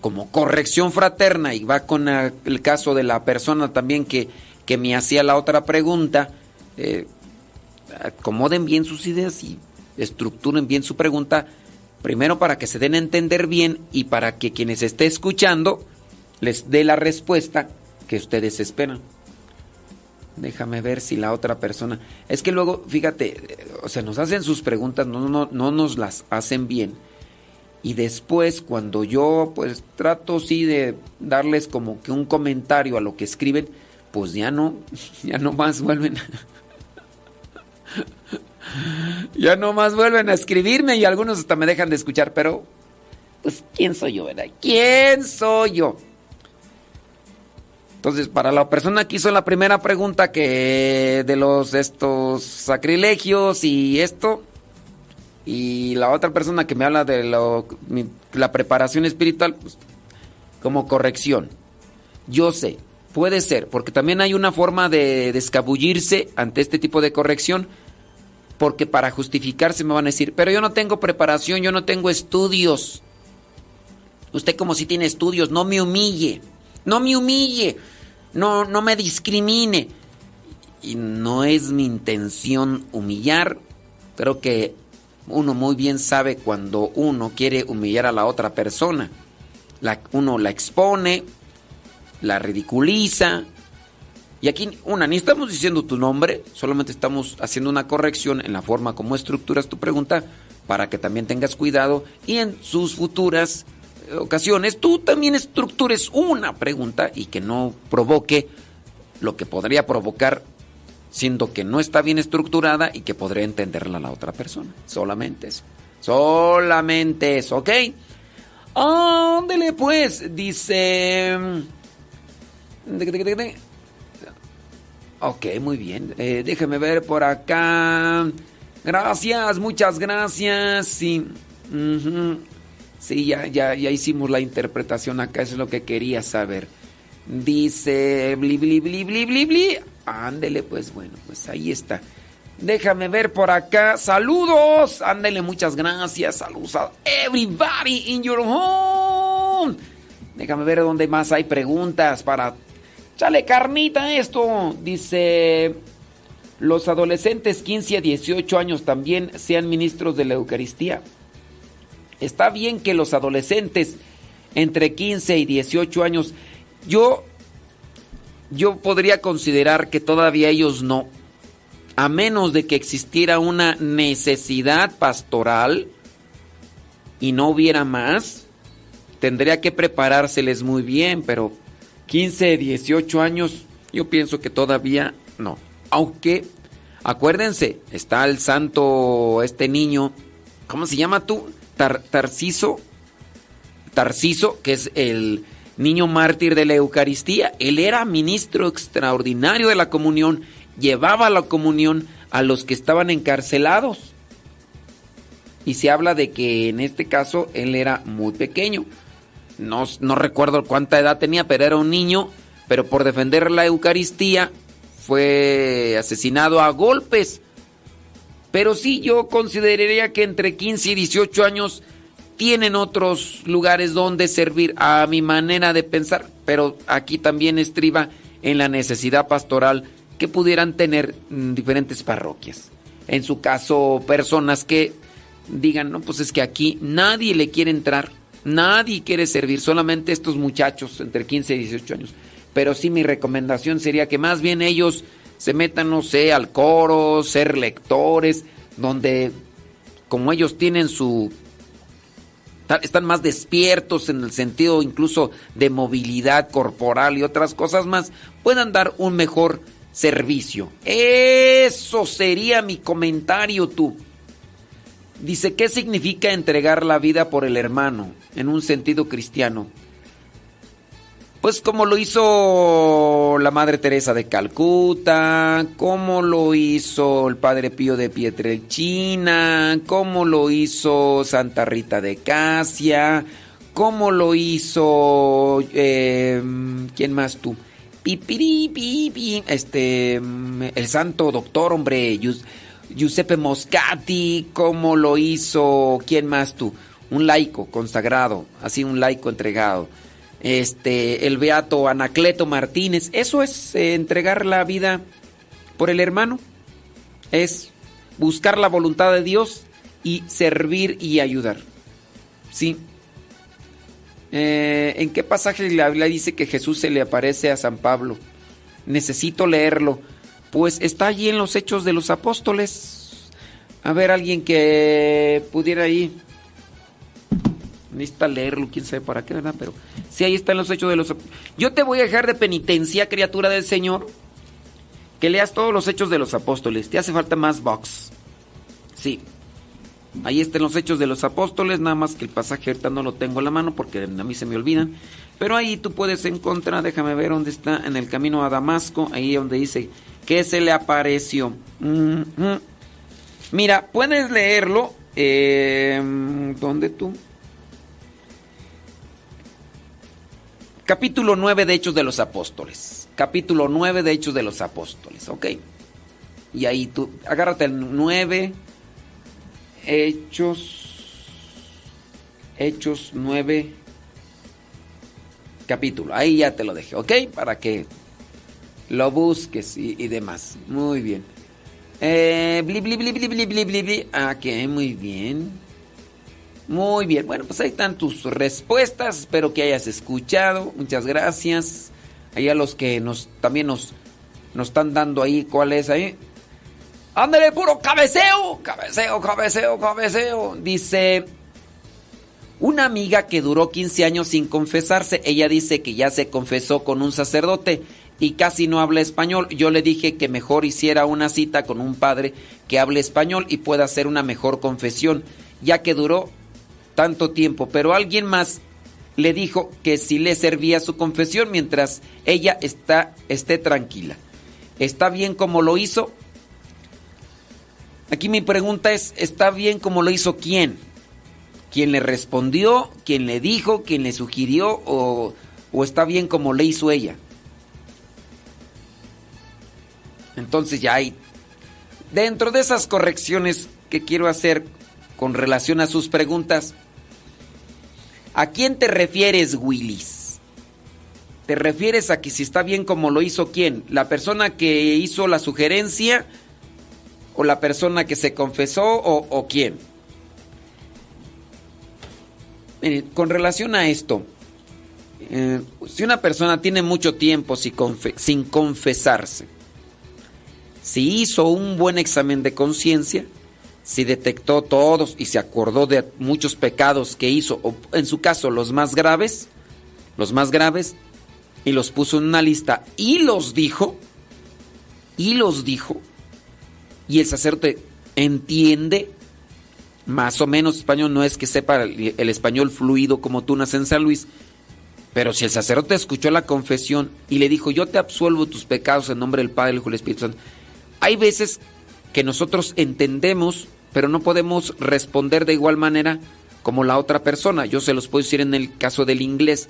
como corrección fraterna y va con el caso de la persona también que, que me hacía la otra pregunta, eh, acomoden bien sus ideas y estructuren bien su pregunta, primero para que se den a entender bien y para que quienes esté escuchando les dé la respuesta que ustedes esperan. Déjame ver si la otra persona... Es que luego, fíjate, eh, o sea, nos hacen sus preguntas, no, no, no nos las hacen bien y después cuando yo pues trato sí de darles como que un comentario a lo que escriben, pues ya no, ya no más vuelven. ya no más vuelven a escribirme y algunos hasta me dejan de escuchar, pero pues ¿quién soy yo, verdad? ¿Quién soy yo? Entonces, para la persona que hizo la primera pregunta que de los estos sacrilegios y esto, y la otra persona que me habla de lo, la preparación espiritual, pues, como corrección. Yo sé, puede ser, porque también hay una forma de, de escabullirse ante este tipo de corrección, porque para justificarse me van a decir, pero yo no tengo preparación, yo no tengo estudios. Usted como si tiene estudios, no me humille, no me humille, no, no me discrimine. Y no es mi intención humillar, creo que uno muy bien sabe cuando uno quiere humillar a la otra persona. Uno la expone, la ridiculiza. Y aquí, una, ni estamos diciendo tu nombre, solamente estamos haciendo una corrección en la forma como estructuras tu pregunta para que también tengas cuidado y en sus futuras eh, ocasiones tú también estructures una pregunta y que no provoque lo que podría provocar siendo que no está bien estructurada y que podría entenderla la otra persona. Solamente eso. Solamente eso, ¿ok? Ándele pues, dice... Ok, muy bien. Eh, déjeme ver por acá. Gracias, muchas gracias. Sí, sí ya, ya, ya hicimos la interpretación acá, eso es lo que quería saber. Dice. Ándele, pues bueno, pues ahí está. Déjame ver por acá. Saludos. Ándele, muchas gracias. Saludos a everybody in your home. Déjame ver dónde más hay preguntas para Chale carnita esto. Dice, los adolescentes 15 a 18 años también sean ministros de la Eucaristía. Está bien que los adolescentes entre 15 y 18 años, yo, yo podría considerar que todavía ellos no, a menos de que existiera una necesidad pastoral y no hubiera más, tendría que preparárseles muy bien, pero 15, 18 años, yo pienso que todavía no. Aunque, acuérdense, está el santo, este niño, ¿cómo se llama tú? Tar, Tarciso, Tarciso, que es el niño mártir de la Eucaristía. Él era ministro extraordinario de la comunión, llevaba la comunión a los que estaban encarcelados. Y se habla de que en este caso él era muy pequeño. No, no recuerdo cuánta edad tenía, pero era un niño, pero por defender la Eucaristía fue asesinado a golpes. Pero sí, yo consideraría que entre 15 y 18 años tienen otros lugares donde servir a mi manera de pensar, pero aquí también estriba en la necesidad pastoral que pudieran tener mm, diferentes parroquias. En su caso, personas que digan, no, pues es que aquí nadie le quiere entrar, nadie quiere servir, solamente estos muchachos entre 15 y 18 años. Pero sí mi recomendación sería que más bien ellos se metan, no sé, al coro, ser lectores, donde como ellos tienen su... están más despiertos en el sentido incluso de movilidad corporal y otras cosas más, puedan dar un mejor servicio. Eso sería mi comentario tú. Dice, ¿qué significa entregar la vida por el hermano en un sentido cristiano? Pues como lo hizo la Madre Teresa de Calcuta, como lo hizo el Padre Pío de Pietrelcina, como lo hizo Santa Rita de Casia, como lo hizo... eh, ¿Quién más tú? Pipiri, pipi, este, el santo doctor, hombre, Gius- Giuseppe Moscati, como lo hizo, ¿quién más tú? Un laico consagrado, así un laico entregado. Este, el beato Anacleto Martínez, eso es eh, entregar la vida por el hermano, es buscar la voluntad de Dios y servir y ayudar. Sí. Eh, ¿En qué pasaje la Biblia dice que Jesús se le aparece a San Pablo? Necesito leerlo. Pues está allí en los Hechos de los Apóstoles. A ver, alguien que pudiera ahí. Necesita leerlo, quién sabe para qué, ¿verdad? Pero sí, ahí está en los Hechos de los. Yo te voy a dejar de penitencia, criatura del Señor, que leas todos los Hechos de los Apóstoles. Te hace falta más box. Sí. Ahí están los hechos de los apóstoles, nada más que el pasaje ahorita no lo tengo en la mano porque a mí se me olvidan. Pero ahí tú puedes encontrar, déjame ver dónde está, en el camino a Damasco, ahí donde dice que se le apareció. Ujú. Mira, puedes leerlo. eh, ¿Dónde tú? Capítulo 9 de Hechos de los Apóstoles. Capítulo 9 de Hechos de los Apóstoles, ¿ok? Y ahí tú, agárrate el 9, Hechos, Hechos 9, capítulo. Ahí ya te lo dejé, ¿ok? Para que lo busques y, demás. Muy bien. Eh, bli, bli, bli, bli, bli, bli, bli. Ah, que muy bien. Muy bien. Bueno, pues ahí están tus respuestas. Espero que hayas escuchado. Muchas gracias. Ahí a los que nos también nos, nos están dando ahí. ¿Cuál es ahí? Ándale, puro cabeceo. Cabeceo, cabeceo, cabeceo. Dice. Una amiga que duró 15 años sin confesarse, ella dice que ya se confesó con un sacerdote y casi no habla español. Yo le dije que mejor hiciera una cita con un padre que hable español y pueda hacer una mejor confesión, ya que duró tanto tiempo. Pero alguien más le dijo que si le servía su confesión mientras ella está, esté tranquila. ¿Está bien como lo hizo? Aquí mi pregunta es, ¿está bien como lo hizo quién? ¿Quién le respondió? ¿Quién le dijo? ¿Quién le sugirió? ¿O, o está bien como le hizo ella? Entonces ya hay... Dentro de esas correcciones que quiero hacer con relación a sus preguntas, ¿a quién te refieres, Willis? ¿Te refieres a que si está bien como lo hizo quién? ¿La persona que hizo la sugerencia? ¿O la persona que se confesó? ¿O, quién? Con relación a esto, eh, si una persona tiene mucho tiempo sin, sin confesarse, si hizo un buen examen de conciencia, si detectó todos y se acordó de muchos pecados que hizo, o en su caso los más graves, los más graves, y los puso en una lista y los dijo, y los dijo, y el sacerdote entiende más o menos español, no es que sepa el, el español fluido como tú naces en San Luis, pero si el sacerdote escuchó la confesión y le dijo, yo te absuelvo tus pecados en nombre del Padre, del Hijo y del Espíritu Santo, hay veces que nosotros entendemos, pero no podemos responder de igual manera como la otra persona. Yo se los puedo decir en el caso del inglés.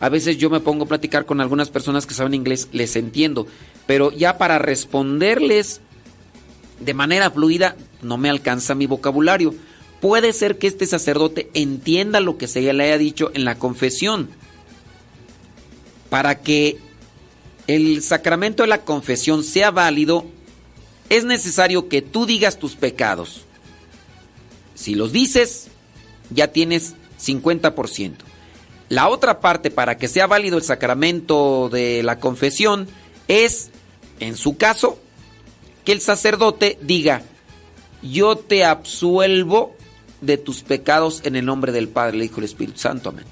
A veces yo me pongo a platicar con algunas personas que saben inglés, les entiendo, pero ya para responderles de manera fluida no me alcanza mi vocabulario. Puede ser que este sacerdote entienda lo que se le haya dicho en la confesión. Para que el sacramento de la confesión sea válido, es necesario que tú digas tus pecados. Si los dices, ya tienes 50%. La otra parte para que sea válido el sacramento de la confesión es, en su caso, que el sacerdote diga, yo te absuelvo de tus pecados en el nombre del Padre, el Hijo y el Espíritu Santo. Amén.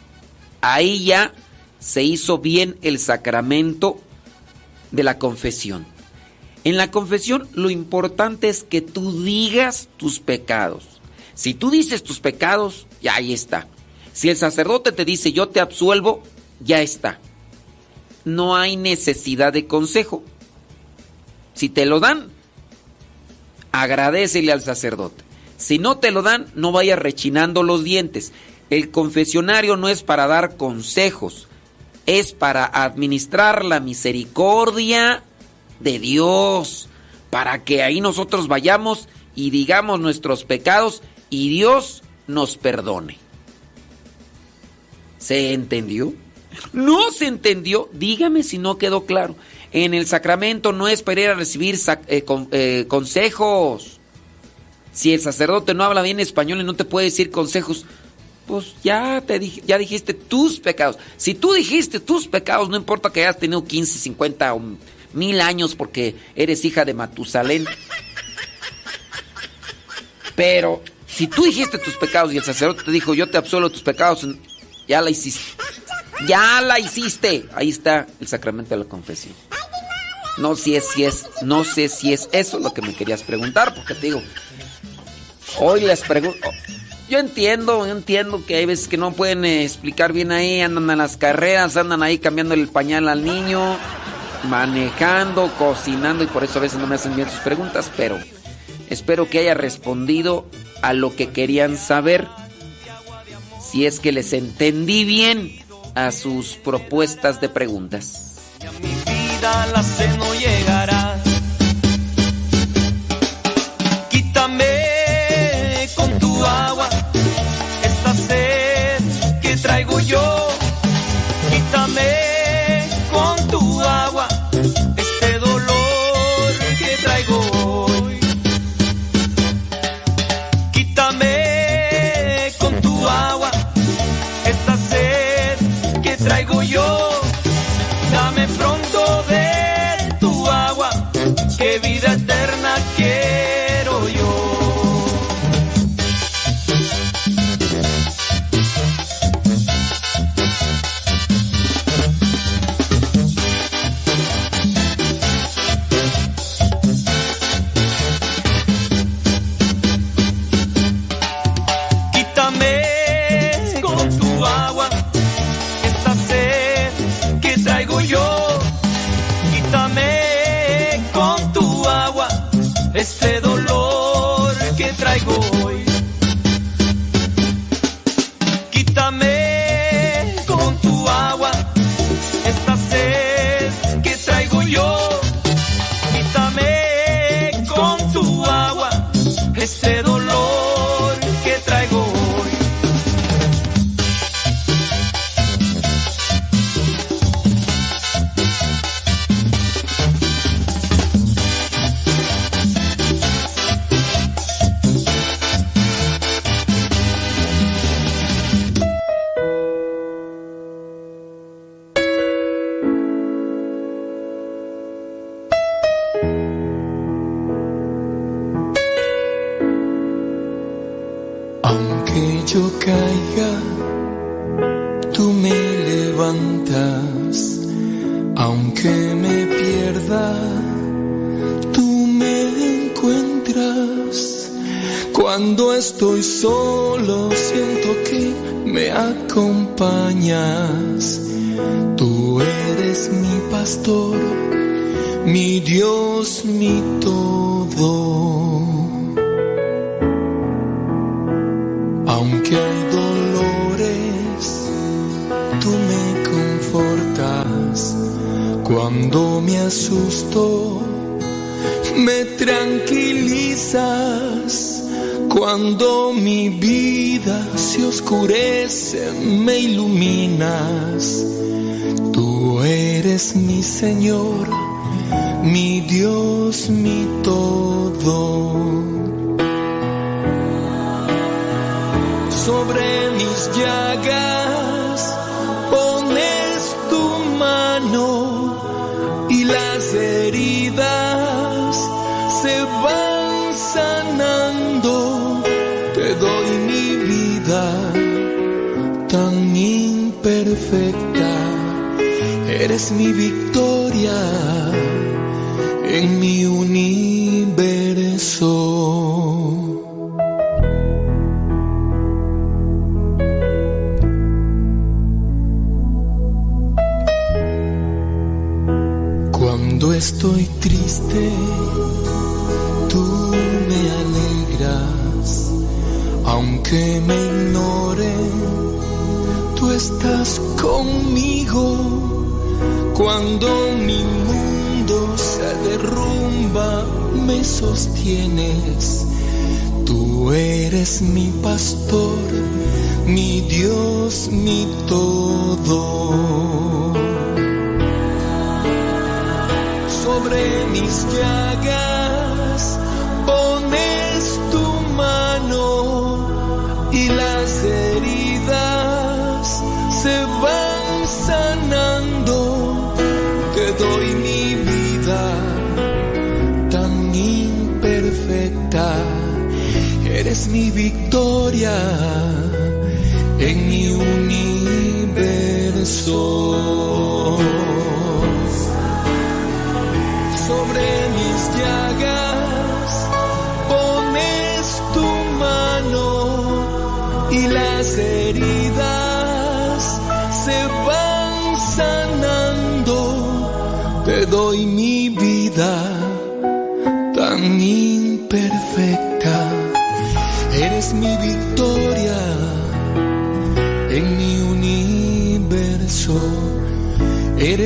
Ahí ya se hizo bien el sacramento de la confesión. En la confesión lo importante es que tú digas tus pecados. Si tú dices tus pecados, ya ahí está. Si el sacerdote te dice yo te absuelvo, ya está. No hay necesidad de consejo. Si te lo dan, agradecele al sacerdote. Si no te lo dan, no vayas rechinando los dientes. El confesionario no es para dar consejos, es para administrar la misericordia de Dios, para que ahí nosotros vayamos y digamos nuestros pecados y Dios nos perdone. ¿Se entendió? No se entendió, dígame si no quedó claro. En el sacramento no es para ir a recibir eh, con- eh, consejos. Si el sacerdote no habla bien español y no te puede decir consejos, pues ya te dij- ya dijiste tus pecados. Si tú dijiste tus pecados, no importa que hayas tenido 15, 50 o mil años porque eres hija de Matusalén. Pero si tú dijiste tus pecados y el sacerdote te dijo, yo te absuelvo tus pecados, ya la hiciste. Ya la hiciste. Ahí está el sacramento de la confesión. No sé si es, no sé si es eso lo que me querías preguntar, porque te digo, Hoy les pregunto. Yo entiendo, entiendo que hay veces que no pueden eh, explicar bien ahí, andan en las carreras, andan ahí cambiando el pañal al niño, manejando, cocinando y por eso a veces no me hacen bien sus preguntas, pero espero que haya respondido a lo que querían saber. Si es que les entendí bien a sus propuestas de preguntas. mi vida la sé no llegará. Quítame con tu agua esta sed que traigo yo. Aunque hay dolores, tú me confortas. Cuando me asusto, me tranquilizas. Cuando mi vida se oscurece, me iluminas. Tú eres mi Señor, mi Dios, mi todo. Llagas pones tu mano y las heridas se van sanando. Te doy mi vida tan imperfecta, eres mi victoria conmigo. Cuando mi mundo se derrumba, me sostienes. Tú eres mi pastor, mi Dios, mi todo. sobre mis llagas es mi victoria en mi universo. Sobre mis llagas pones tu mano y las heridas se van sanando. Te doy mi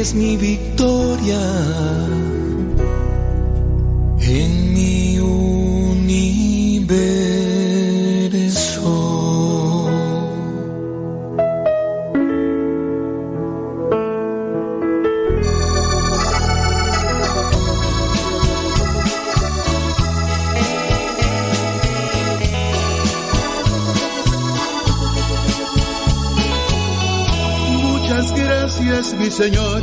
Eres mi victoria en mi universo. Muchas gracias, mi Señor,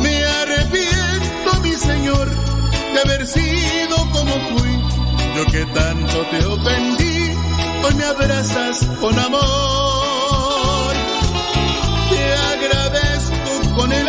Me arrepiento, mi Señor, de haber sido como fui, yo que tanto te ofendí, hoy me abrazas con amor. Te agradezco con el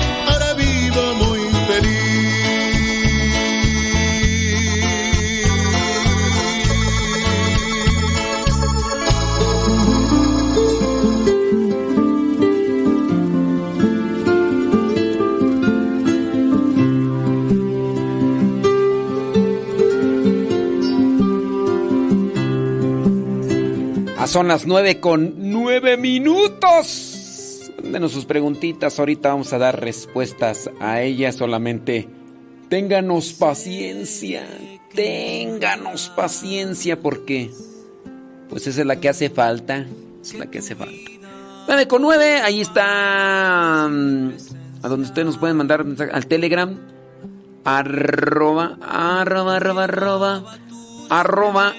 son las 9 con 9 minutos. Mándenos sus preguntitas. Ahorita vamos a dar respuestas a ellas. Solamente ténganos paciencia. Ténganos paciencia porque pues esa es la que hace falta. Es la que hace falta. 9 con 9. Ahí está. mm, A donde ustedes nos pueden mandar al Telegram. Arroba, arroba, arroba, arroba. Arroba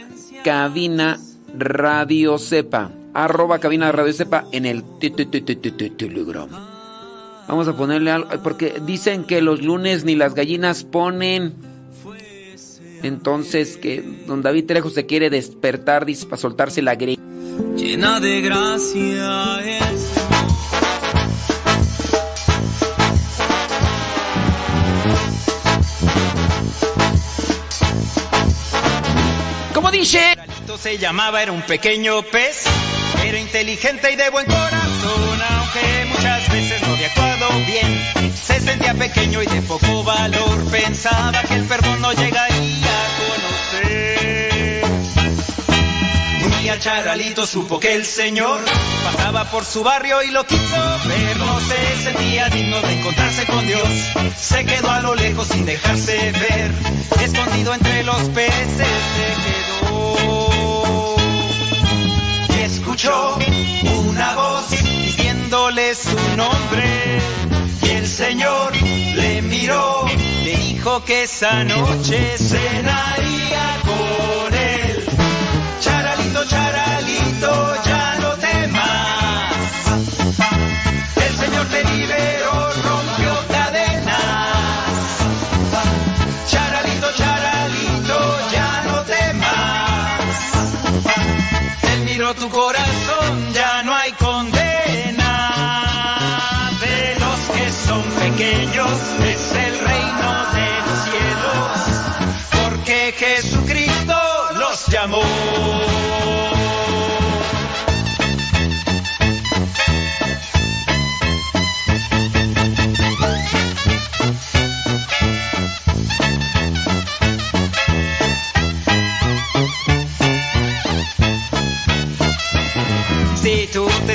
cabina radio sepa. Arroba cabina radio sepa en el te- te- te- te- te- te- Telegram. Vamos a ponerle algo. Porque dicen que los lunes ni las gallinas ponen. Entonces que don David Trejo se quiere despertar, para soltarse la gre. llena de gracia se llamaba, era un pequeño pez, era inteligente y de buen corazón, aunque muchas veces no había actuado bien. Se sentía pequeño y de poco valor, pensaba que el perdón no llegaría a conocer. Un día Charalito supo que el Señor pasaba por su barrio y lo quiso ver, no se sentía digno de encontrarse con Dios. Se quedó a lo lejos sin dejarse ver, escondido entre los peces se quedó escuchó una voz diciéndole su nombre. Y el Señor le miró, le dijo que esa noche cenaría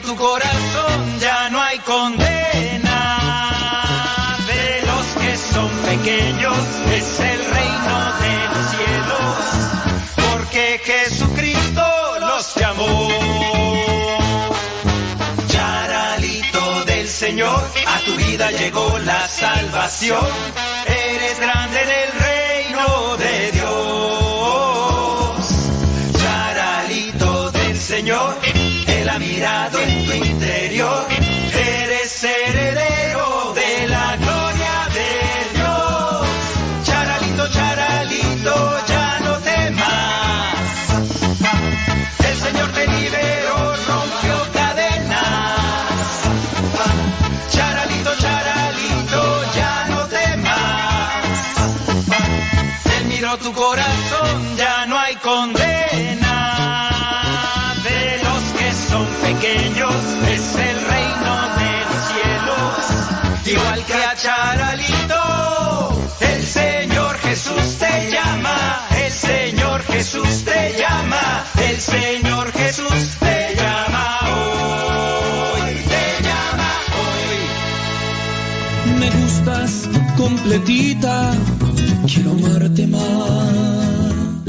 Miró tu corazón, ya no hay condena. De los que son pequeños es el reino de los cielos. Porque Jesucristo los llamó. Charalito del Señor, a tu vida llegó la salvación. Condena. De los que son pequeños es el reino de los cielos. Igual que a Charalito, el Señor Jesús te llama, el Señor Jesús te llama, el Señor Jesús te llama hoy, te llama hoy. Me gustas completita, quiero amarte más.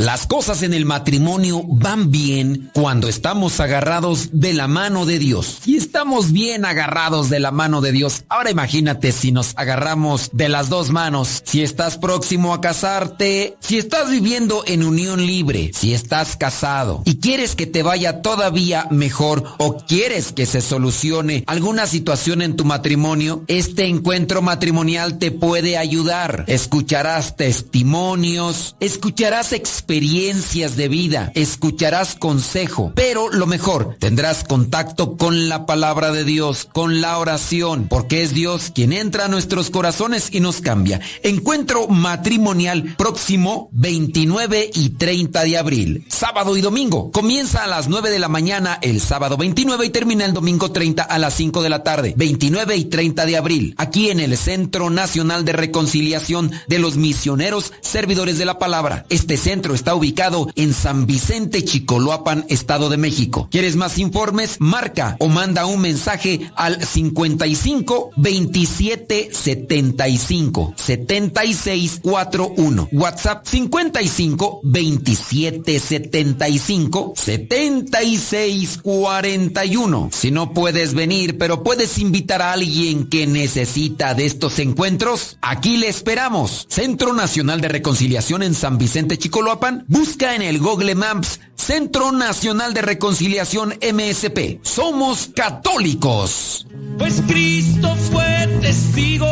Las cosas en el matrimonio van bien cuando estamos agarrados de la mano de Dios. Y estamos bien agarrados de la mano de Dios. Ahora imagínate si nos agarramos de las dos manos. Si estás próximo a casarte, si estás viviendo en unión libre, si estás casado y quieres que te vaya todavía mejor o quieres que se solucione alguna situación en tu matrimonio, este encuentro matrimonial te puede ayudar. Escucharás testimonios, escucharás experiencias de vida, escucharás consejo, pero lo mejor, tendrás contacto con la palabra de Dios, con la oración, porque es Dios quien entra a nuestros corazones y nos cambia. Encuentro matrimonial próximo 29 y 30 de abril, sábado y domingo. Comienza a las 9 de la mañana el sábado 29 y termina el domingo 30 a las 5 de la tarde, 29 y 30 de abril, aquí en el Centro Nacional de Reconciliación de los Misioneros Servidores de la Palabra. Este centro está ubicado en San Vicente, Chicoloapan, Estado de México. ¿Quieres más informes? Marca o manda un mensaje al 55 27 75 76 41. WhatsApp 55 27 75 76 41. Si no puedes venir, pero puedes invitar a alguien que necesita de estos encuentros, aquí le esperamos. Centro Nacional de Reconciliación en San Vicente, Chicoloapan. Busca en el Google Maps Centro Nacional de Reconciliación MSP. Somos católicos. Pues Cristo fue testigo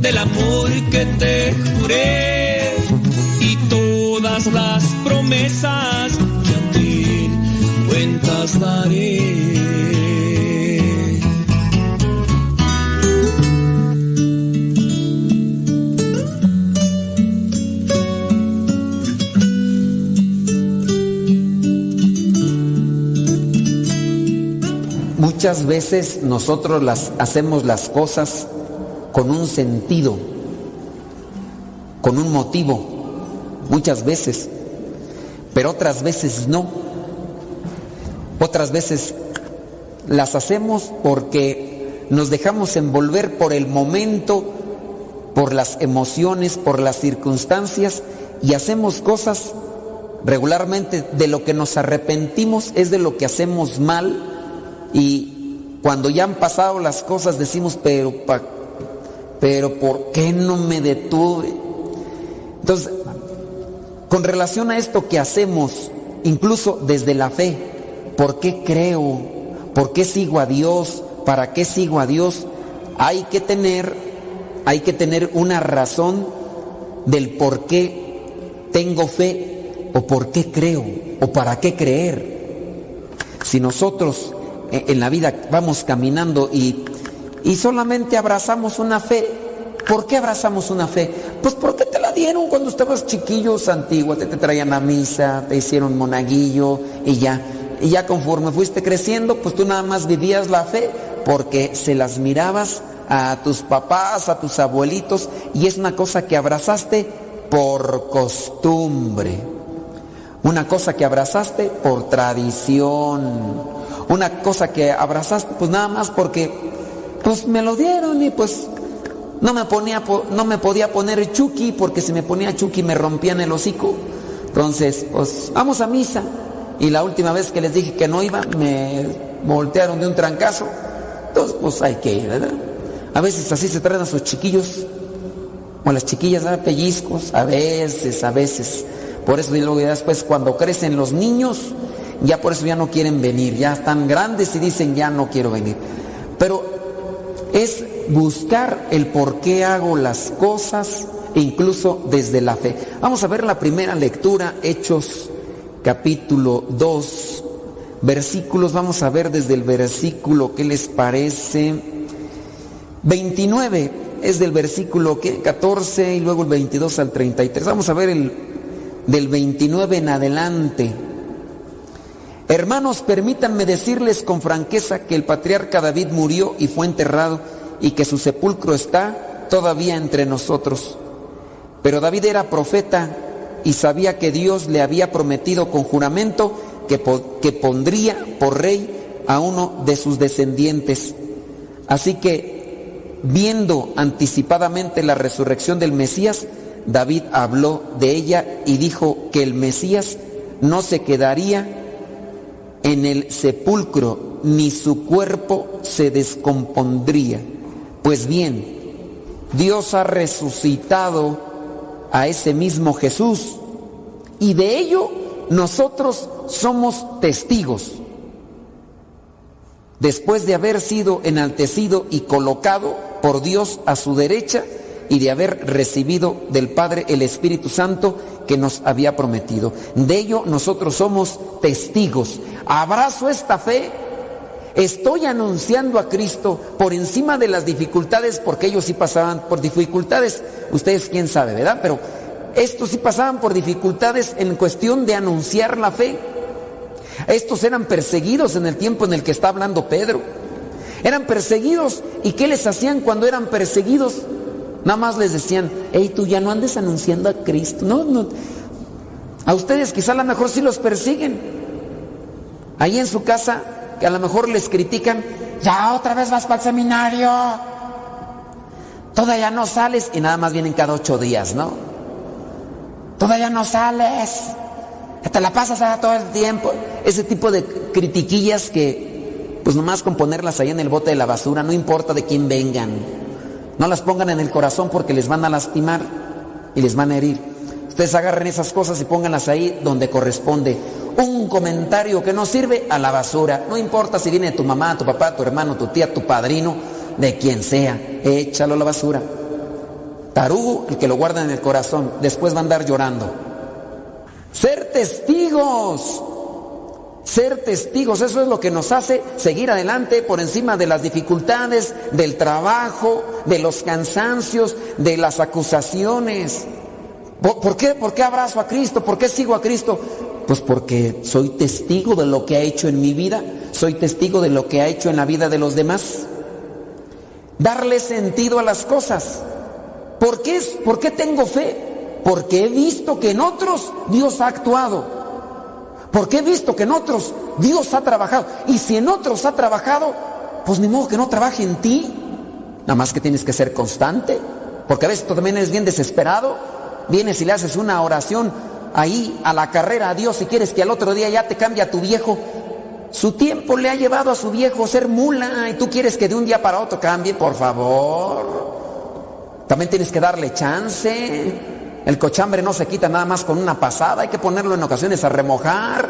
del amor que te juré y todas las promesas que a ti cuentas daré. Muchas veces nosotros las hacemos las cosas con un sentido, con un motivo, muchas veces, pero otras veces no. Otras veces las hacemos porque nos dejamos envolver por el momento, por las emociones, por las circunstancias y hacemos cosas regularmente de lo que nos arrepentimos es de lo que hacemos mal y cuando ya han pasado las cosas decimos, pero, pero ¿por qué no me detuve? Entonces, con relación a esto que hacemos, incluso desde la fe, ¿por qué creo? ¿Por qué sigo a Dios? ¿Para qué sigo a Dios? Hay que tener, hay que tener una razón del por qué tengo fe o por qué creo o para qué creer. Si nosotros en la vida vamos caminando y, y solamente abrazamos una fe, ¿por qué abrazamos una fe? Pues porque te la dieron cuando estabas chiquillos antiguos, te, te traían a misa, te hicieron monaguillo y ya. Y ya conforme fuiste creciendo, pues tú nada más vivías la fe porque se las mirabas a tus papás, a tus abuelitos, y es una cosa que abrazaste por costumbre, una cosa que abrazaste por tradición, una cosa que abrazaste pues nada más porque pues me lo dieron y pues no me, ponía, no me podía poner Chucky porque si me ponía Chucky me rompían el hocico. Entonces, pues vamos a misa. Y la última vez que les dije que no iba, me voltearon de un trancazo. Entonces, pues hay que ir, ¿verdad? A veces así se traen a sus chiquillos, o las chiquillas, ¿verdad? Pellizcos, a veces, a veces. Por eso y luego después cuando crecen los niños, ya por eso ya no quieren venir, ya están grandes y dicen ya no quiero venir. Pero es buscar el por qué hago las cosas, incluso desde la fe. Vamos a ver la primera lectura, Hechos capítulo 2, versículos, vamos a ver desde el versículo, ¿qué les parece? 29 es del versículo 14 y luego el 22 al 33. Vamos a ver el del 29 en adelante. Hermanos, permítanme decirles con franqueza que el patriarca David murió y fue enterrado y que su sepulcro está todavía entre nosotros. Pero David era profeta y sabía que Dios le había prometido con juramento que, que pondría por rey a uno de sus descendientes. Así que, viendo anticipadamente la resurrección del Mesías, David habló de ella y dijo que el Mesías no se quedaría en el sepulcro, ni su cuerpo se descompondría. Pues bien, Dios ha resucitado a ese mismo Jesús. Y de ello nosotros somos testigos. Después de haber sido enaltecido y colocado por Dios a su derecha y de haber recibido del Padre el Espíritu Santo que nos había prometido. De ello nosotros somos testigos. Abrazo esta fe Estoy anunciando a Cristo por encima de las dificultades, porque ellos sí pasaban por dificultades. Ustedes quién sabe, ¿verdad? Pero estos sí pasaban por dificultades en cuestión de anunciar la fe. Estos eran perseguidos en el tiempo en el que está hablando Pedro. Eran perseguidos. ¿Y qué les hacían cuando eran perseguidos? Nada más les decían, hey, tú ya no andes anunciando a Cristo. No, no. A ustedes quizá a lo mejor sí los persiguen. Ahí en su casa que a lo mejor les critican, ya otra vez vas para el seminario, todavía no sales y nada más vienen cada ocho días, ¿no? Todavía no sales, te la pasas allá todo el tiempo. Ese tipo de critiquillas que, pues nomás con ponerlas ahí en el bote de la basura, no importa de quién vengan, no las pongan en el corazón porque les van a lastimar y les van a herir. Ustedes agarren esas cosas y pónganlas ahí donde corresponde un comentario que no sirve a la basura. No importa si viene de tu mamá, tu papá, tu hermano, tu tía, tu padrino, de quien sea, échalo a la basura. Tarugo, el que lo guarda en el corazón, después va a andar llorando. Ser testigos, ser testigos, eso es lo que nos hace seguir adelante por encima de las dificultades, del trabajo, de los cansancios, de las acusaciones. ¿Por, qué? ¿Por qué abrazo a Cristo? ¿Por qué sigo a Cristo? Pues porque soy testigo de lo que ha hecho en mi vida, soy testigo de lo que ha hecho en la vida de los demás. Darle sentido a las cosas. ¿Por qué, ¿Por qué tengo fe? Porque he visto que en otros Dios ha actuado. Porque he visto que en otros Dios ha trabajado. Y si en otros ha trabajado, pues ni modo que no trabaje en ti. Nada más que tienes que ser constante. Porque a veces tú también eres bien desesperado. Vienes y le haces una oración ahí a la carrera a Dios si quieres que al otro día ya te cambie a tu viejo. Su tiempo le ha llevado a su viejo ser mula y tú quieres que de un día para otro cambie, por favor. También tienes que darle chance. El cochambre no se quita nada más con una pasada, hay que ponerlo en ocasiones a remojar.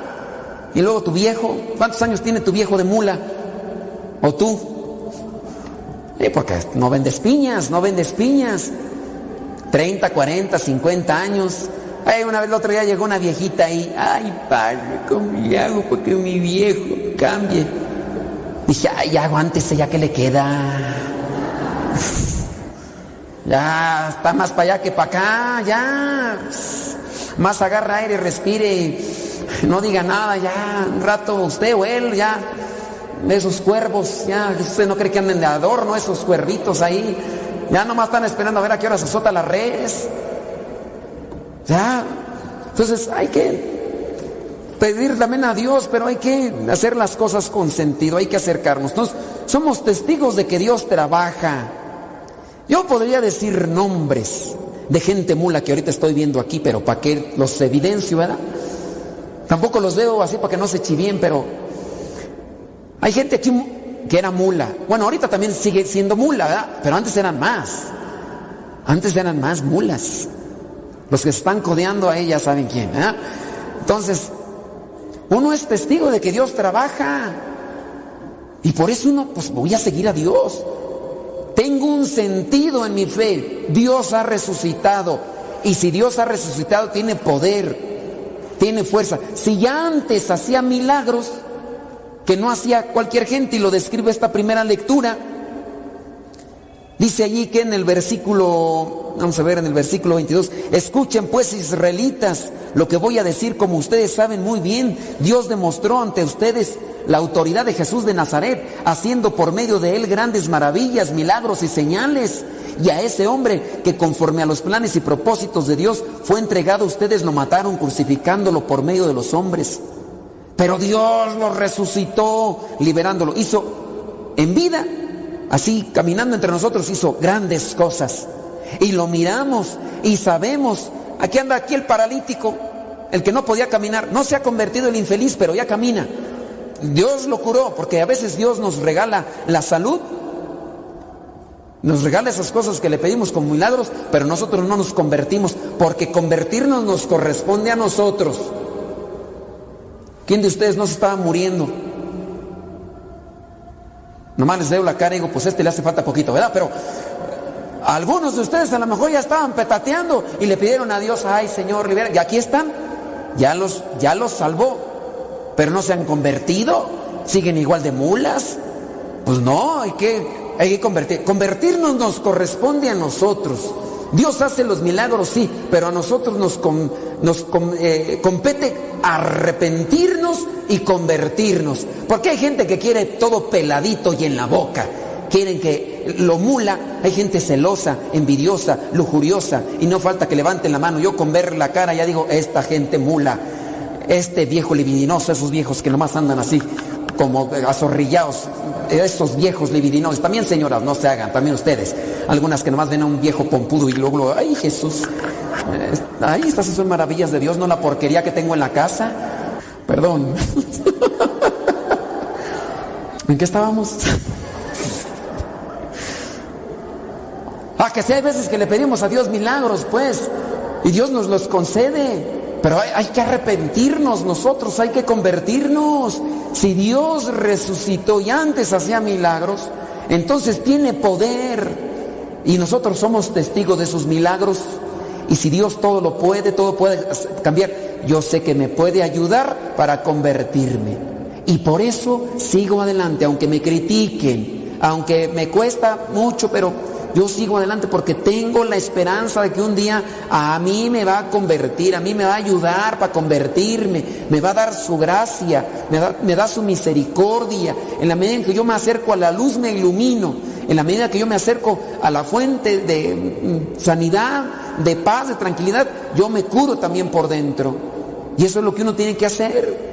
Y luego tu viejo, ¿cuántos años tiene tu viejo de mula? ¿O tú? porque no vendes piñas, no vendes piñas. 30, 40, 50 años. Ay, una vez el otro día llegó una viejita ahí. Ay, padre, ¿cómo hago para que mi viejo cambie? Dije, ay, ya aguántese, ya que le queda. Ya está más para allá que para acá, ya. Más agarra aire, respire. No diga nada, ya. Un rato usted o él, ya. Esos cuervos, ya. Usted no cree que anden de adorno, esos cuervitos ahí. Ya nomás están esperando a ver a qué hora se azota las redes. Ya. Entonces hay que pedir también a Dios, pero hay que hacer las cosas con sentido, hay que acercarnos. Entonces, somos testigos de que Dios trabaja. Yo podría decir nombres de gente mula que ahorita estoy viendo aquí, pero para que los evidencio, ¿verdad? Tampoco los veo así para que no se chivien, pero hay gente aquí que era mula. Bueno, ahorita también sigue siendo mula, ¿verdad? Pero antes eran más. Antes eran más mulas. Los que están codeando a ella saben quién. ¿eh? Entonces, uno es testigo de que Dios trabaja. Y por eso uno, pues voy a seguir a Dios. Tengo un sentido en mi fe. Dios ha resucitado. Y si Dios ha resucitado, tiene poder, tiene fuerza. Si ya antes hacía milagros que no hacía cualquier gente, y lo describe esta primera lectura, Dice allí que en el versículo, vamos a ver en el versículo 22, escuchen pues israelitas lo que voy a decir, como ustedes saben muy bien, Dios demostró ante ustedes la autoridad de Jesús de Nazaret, haciendo por medio de él grandes maravillas, milagros y señales. Y a ese hombre que conforme a los planes y propósitos de Dios fue entregado, ustedes lo mataron crucificándolo por medio de los hombres. Pero Dios lo resucitó, liberándolo. Hizo en vida así caminando entre nosotros hizo grandes cosas. Y lo miramos y sabemos, aquí anda aquí el paralítico, el que no podía caminar, no se ha convertido el infeliz, pero ya camina. Dios lo curó, porque a veces Dios nos regala la salud, nos regala esas cosas que le pedimos como milagros, pero nosotros no nos convertimos, porque convertirnos nos corresponde a nosotros. ¿Quién de ustedes no se estaba muriendo? Nomás les veo la cara y digo, pues este le hace falta poquito, ¿verdad? Pero algunos de ustedes a lo mejor ya estaban petateando y le pidieron a Dios, ay Señor, libera. Y aquí están, ya los, ya los salvó, pero no se han convertido, siguen igual de mulas. Pues no, hay que, hay que convertir. Convertirnos nos corresponde a nosotros. Dios hace los milagros, sí, pero a nosotros nos, nos eh, compete arrepentirnos y convertirnos. Porque hay gente que quiere todo peladito y en la boca. Quieren que lo mula, hay gente celosa, envidiosa, lujuriosa, y no falta que levanten la mano. Yo con ver la cara ya digo, esta gente mula, este viejo libidinoso, esos viejos que nomás andan así, como azorrillados, estos viejos libidinosos. También señoras, no se hagan, también ustedes. Algunas que nomás ven a un viejo pompudo y luego, ay Jesús, ay, estas son maravillas de Dios, no la porquería que tengo en la casa. Perdón. ¿En qué estábamos? ah, que si hay veces que le pedimos a Dios milagros, pues, y Dios nos los concede. Pero hay, que arrepentirnos nosotros, hay que convertirnos. Si Dios resucitó y antes hacía milagros, entonces tiene poder. Y nosotros somos testigos de sus milagros. Y si Dios todo lo puede, todo puede cambiar, yo sé que me puede ayudar para convertirme. Y por eso sigo adelante, aunque me critiquen, aunque me cuesta mucho, pero yo sigo adelante porque tengo la esperanza de que un día a mí me va a convertir, a mí me va a ayudar para convertirme, me va a dar su gracia, me da, me da su misericordia. En la medida en que yo me acerco a la luz, me ilumino. En la medida que yo me acerco a la fuente de mm, sanidad, de paz, de tranquilidad, yo me curo también por dentro. Y eso es lo que uno tiene que hacer.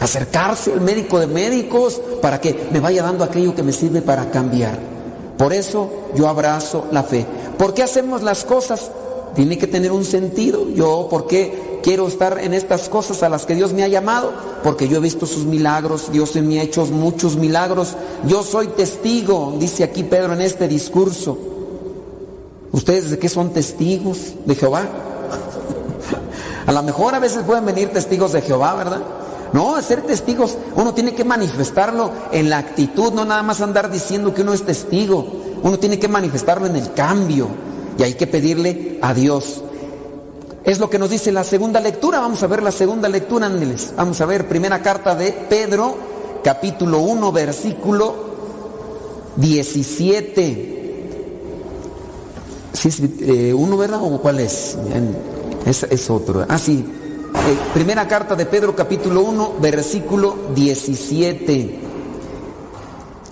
acercarse al médico de médicos para que me vaya dando aquello que me sirve para cambiar. Por eso yo abrazo la fe. ¿Por qué hacemos las cosas? Tiene que tener un sentido. Yo, ¿por qué quiero estar en estas cosas a las que Dios me ha llamado? Porque yo he visto sus milagros, Dios me ha hecho muchos milagros. Yo soy testigo, dice aquí Pedro en este discurso. ¿Ustedes de qué son testigos? ¿De Jehová? A lo mejor a veces pueden venir testigos de Jehová, ¿verdad? No, ser testigos, uno tiene que manifestarlo en la actitud, no nada más andar diciendo que uno es testigo. Uno tiene que manifestarlo en el cambio y hay que pedirle a Dios. Es lo que nos dice la segunda lectura. Vamos a ver la segunda lectura, ángeles. Vamos a ver, primera carta de Pedro, capítulo 1, versículo 17. ¿Sí es eh, uno, verdad? ¿O cuál es? Es, es otro. Ah, sí. Eh, primera carta de Pedro capítulo 1, versículo 17.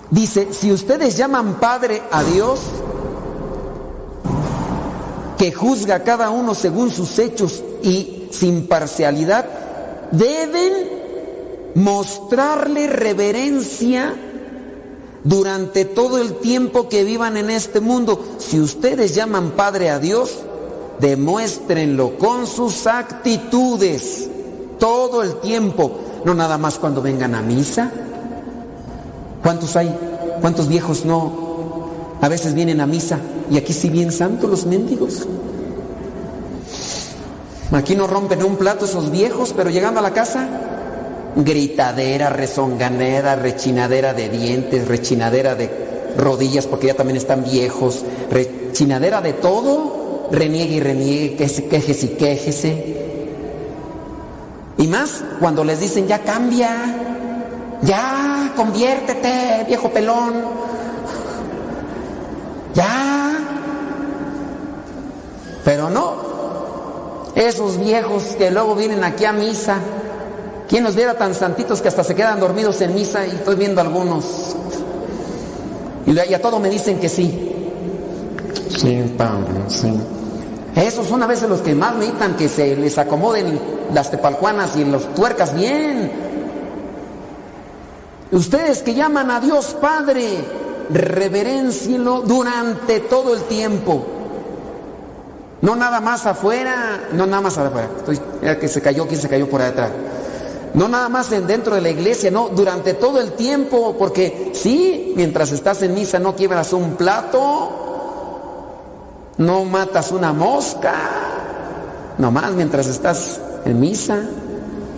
Dice, si ustedes llaman Padre a Dios, que juzga a cada uno según sus hechos y sin parcialidad, deben mostrarle reverencia durante todo el tiempo que vivan en este mundo. Si ustedes llaman Padre a Dios, demuéstrenlo con sus actitudes todo el tiempo, no nada más cuando vengan a misa. ¿Cuántos hay? ¿Cuántos viejos no? A veces vienen a misa y aquí sí bien santos los mendigos. Aquí no rompen un plato esos viejos, pero llegando a la casa, gritadera, rezonganera, rechinadera de dientes, rechinadera de rodillas, porque ya también están viejos, rechinadera de todo reniegue y reniegue, quejese y quejese. Y más cuando les dicen ya cambia, ya conviértete, viejo pelón, ya. Pero no, esos viejos que luego vienen aquí a misa, ¿quién los viera tan santitos que hasta se quedan dormidos en misa? Y estoy viendo algunos. Y a todo me dicen que sí. Sí, Pablo, sí. Esos son a veces los que más necesitan que se les acomoden las tepalcuanas y los tuercas bien. Ustedes que llaman a Dios Padre, reverencienlo durante todo el tiempo. No nada más afuera, no nada más afuera. Estoy, que se cayó, ¿quién se cayó por atrás? No nada más dentro de la iglesia, no, durante todo el tiempo, porque sí, mientras estás en misa no quiebras un plato, no matas una mosca, nomás mientras estás en misa.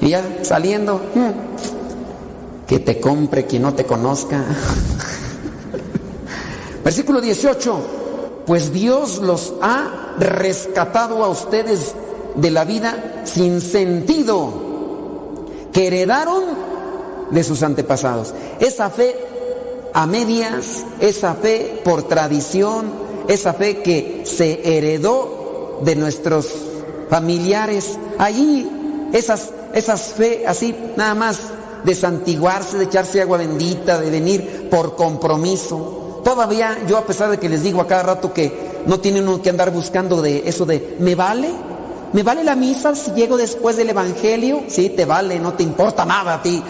Y ya saliendo, hmm, que te compre quien no te conozca. Versículo 18, pues Dios los ha rescatado a ustedes de la vida sin sentido que heredaron de sus antepasados. Esa fe a medias, esa fe por tradición, esa fe que se heredó de nuestros familiares. Allí, esas, esas fe así, nada más de santiguarse, de echarse agua bendita, de venir por compromiso. Todavía yo a pesar de que les digo a cada rato que no tienen uno que andar buscando de eso de, ¿me vale? ¿Me vale la misa si llego después del Evangelio? Sí, te vale, no te importa nada a ti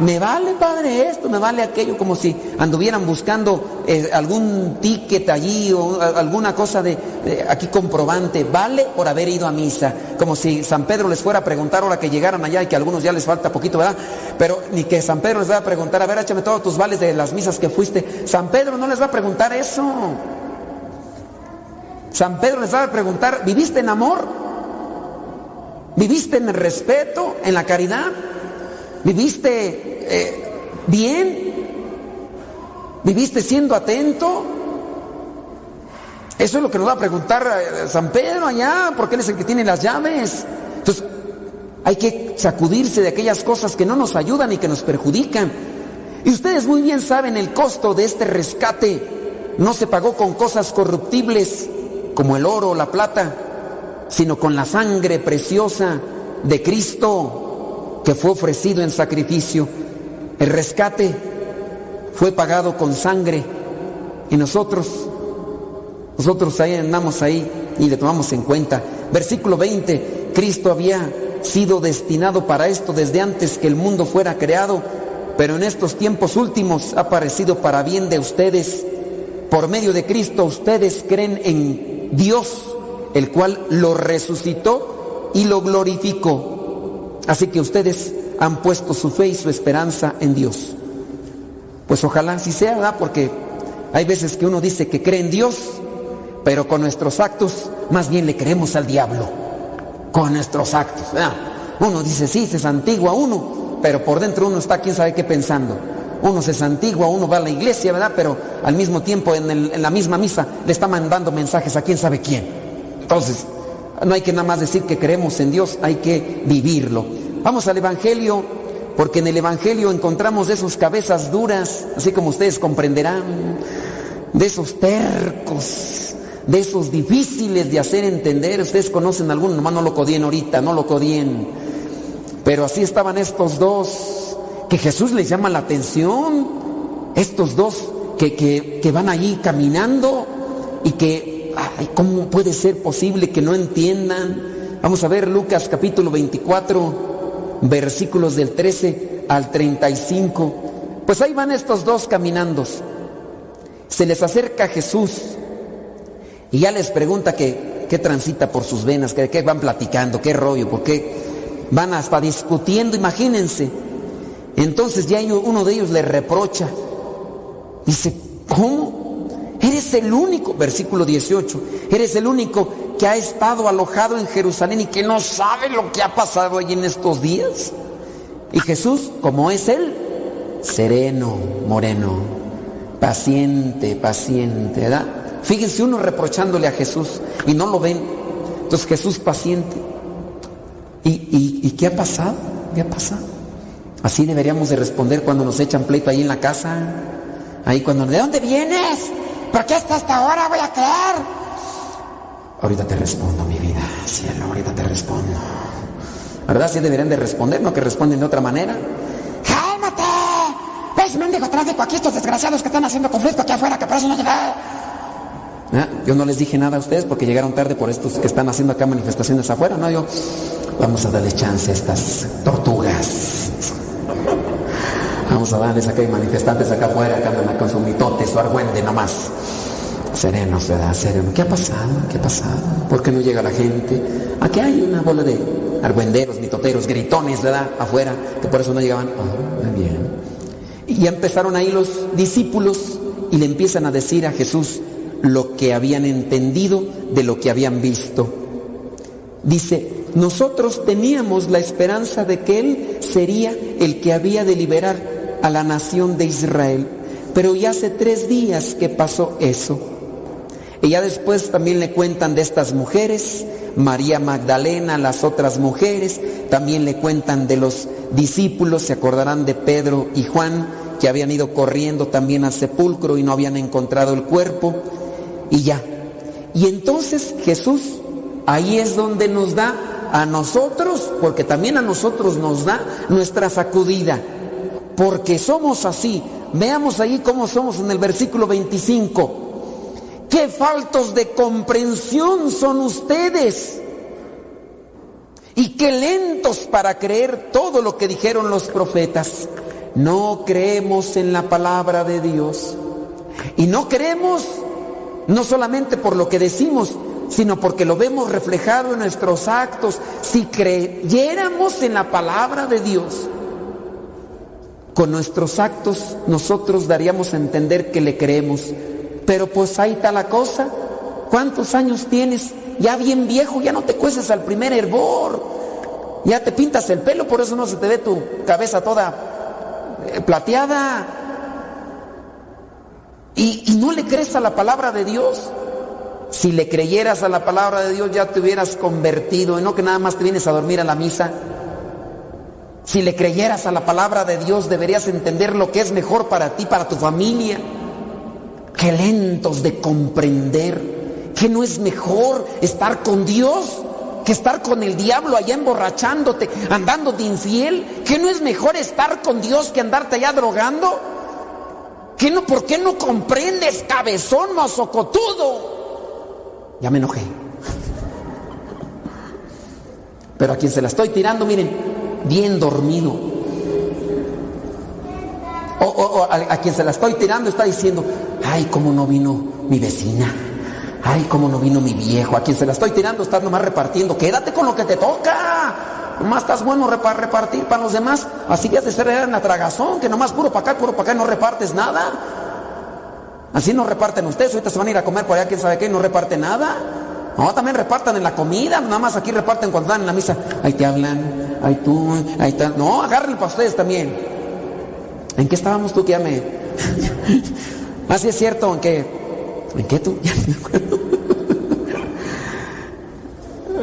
me vale, padre, esto, me vale aquello, como si anduvieran buscando eh, algún ticket allí o alguna cosa de, aquí comprobante, vale por haber ido a misa, como si San Pedro les fuera a preguntar ahora que llegaran allá y que a algunos ya les falta poquito, ¿verdad? Pero ni que San Pedro les va a preguntar, a ver, échame todos tus vales de las misas que fuiste. San Pedro no les va a preguntar eso. San Pedro les va a preguntar, ¿viviste en amor? ¿Viviste en el respeto, en la caridad? ¿Viviste eh, bien? ¿Viviste siendo atento? Eso es lo que nos va a preguntar eh, San Pedro allá, porque él es el que tiene las llaves. Entonces, hay que sacudirse de aquellas cosas que no nos ayudan y que nos perjudican. Y ustedes muy bien saben el costo de este rescate. No se pagó con cosas corruptibles como el oro o la plata, sino con la sangre preciosa de Cristo que fue ofrecido en sacrificio. El rescate fue pagado con sangre y nosotros, nosotros ahí andamos ahí y le tomamos en cuenta. Versículo 20, Cristo había sido destinado para esto desde antes que el mundo fuera creado, pero en estos tiempos últimos ha aparecido para bien de ustedes. Por medio de Cristo ustedes creen en Dios, el cual lo resucitó y lo glorificó. Así que ustedes han puesto su fe y su esperanza en Dios. Pues ojalá así sea, ¿verdad? Porque hay veces que uno dice que cree en Dios, pero con nuestros actos más bien le creemos al diablo. Con nuestros actos. ¿verdad? Uno dice, sí, se santigua uno, pero por dentro uno está quién sabe qué pensando. Uno se santigua, uno va a la iglesia, ¿verdad? Pero al mismo tiempo en la misma misa le está mandando mensajes a quién sabe quién. Entonces, no hay que nada más decir que creemos en Dios, hay que vivirlo. Vamos al Evangelio, porque en el Evangelio encontramos de esos cabezas duras, así como ustedes comprenderán, de esos tercos, de esos difíciles de hacer entender. Ustedes conocen alguno, nomás no lo codien ahorita, no lo codien. Pero así estaban estos dos, que Jesús les llama la atención, estos dos que, que- que van allí caminando y que, ay, ¿cómo puede ser posible que no entiendan? Vamos a ver Lucas capítulo 24, versículos del 13 al 35. Pues ahí van estos dos caminando. Se les acerca Jesús y ya les pregunta que, qué transita por sus venas, que, qué van platicando, qué rollo, por qué van hasta discutiendo, imagínense. Entonces ya uno de ellos le reprocha. Dice, ¿cómo? Eres el único, versículo 18, eres el único que ha estado alojado en Jerusalén y que no sabe lo que ha pasado allí en estos días. Y Jesús, como es Él, sereno, moreno, paciente, paciente, ¿verdad? Fíjense uno reprochándole a Jesús y no lo ven. Entonces Jesús paciente. ¿Y, qué ha pasado? ¿Qué ha pasado? Así deberíamos de responder cuando nos echan pleito ahí en la casa. Ahí cuando, ¿de dónde vienes? ¿Por qué hasta esta hora voy a creer? Ahorita te respondo, mi vida, cielo, ahorita te respondo. ¿Verdad? Sí deberían de responder, no que responden de otra manera. ¡Cálmate! ¿Ves, mendigo tráfico aquí estos desgraciados que están haciendo conflicto aquí afuera, que por eso no llegué? ¿Ah? Yo no les dije nada a ustedes porque llegaron tarde por estos que están haciendo acá manifestaciones afuera, ¿no? Yo, vamos a darle chance a estas tortugas. Vamos a darles acá hay manifestantes acá afuera que andan con su mitote, su argüende nomás. Sereno, ¿verdad? Sereno. ¿Qué ha pasado? ¿Qué ha pasado? ¿Por qué no llega la gente? Aquí hay una bola de argüenderos, mitoteros, gritones, ¿verdad? Afuera, que por eso no llegaban. Ah, muy bien. Y ya empezaron ahí los discípulos y le empiezan a decir a Jesús lo que habían entendido de lo que habían visto. Dice, nosotros teníamos la esperanza de que Él sería el que había de liberar a la nación de Israel, pero ya hace tres días que pasó eso. Y ya después también le cuentan de estas mujeres, María Magdalena, las otras mujeres, también le cuentan de los discípulos, se acordarán de Pedro y Juan, que habían ido corriendo también al sepulcro y no habían encontrado el cuerpo, y ya. Y entonces Jesús, ahí es donde nos da a nosotros, porque también a nosotros nos da nuestra sacudida, porque somos así. Veamos ahí cómo somos en el versículo 25. Qué faltos de comprensión son ustedes. Y qué lentos para creer todo lo que dijeron los profetas. No creemos en la palabra de Dios. Y no creemos no solamente por lo que decimos, sino porque lo vemos reflejado en nuestros actos. Si creyéramos en la palabra de Dios, con nuestros actos nosotros daríamos a entender que le creemos. Pero pues ahí está la cosa. ¿Cuántos años tienes? Ya bien viejo, ya no te cueces al primer hervor. Ya te pintas el pelo, por eso no se te ve tu cabeza toda eh, plateada. Y, no le crees a la palabra de Dios. Si le creyeras a la palabra de Dios ya te hubieras convertido, y no que nada más te vienes a dormir a la misa. Si le creyeras a la palabra de Dios deberías entender lo que es mejor para ti, para tu familia. Qué lentos de comprender que no es mejor estar con Dios que estar con el diablo allá emborrachándote, andando infiel. Que no es mejor estar con Dios que andarte allá drogando. ¿Qué no, ¿Por qué no comprendes, cabezón masocotudo? Ya me enojé. Pero a quien se la estoy tirando, miren, bien dormido. O, a, quien se la estoy tirando está diciendo, ay, cómo no vino mi vecina. Ay, cómo no vino mi viejo. A quien se la estoy tirando está nomás repartiendo. Quédate con lo que te toca. Nomás estás bueno repartir para los demás. Así que has de ser en la tragazón, que nomás puro para acá, puro para acá, no repartes nada. Así no reparten ustedes, ahorita se van a ir a comer por allá, quién sabe qué, y no reparten nada. No, también repartan en la comida, nada más aquí reparten cuando están en la misa. Ahí te hablan, ahí tú, ahí está. No, agárrenlo para ustedes también. ¿En qué estábamos tú que ya me... Así es cierto, ¿en qué? ¿En qué tú? Ya me acuerdo.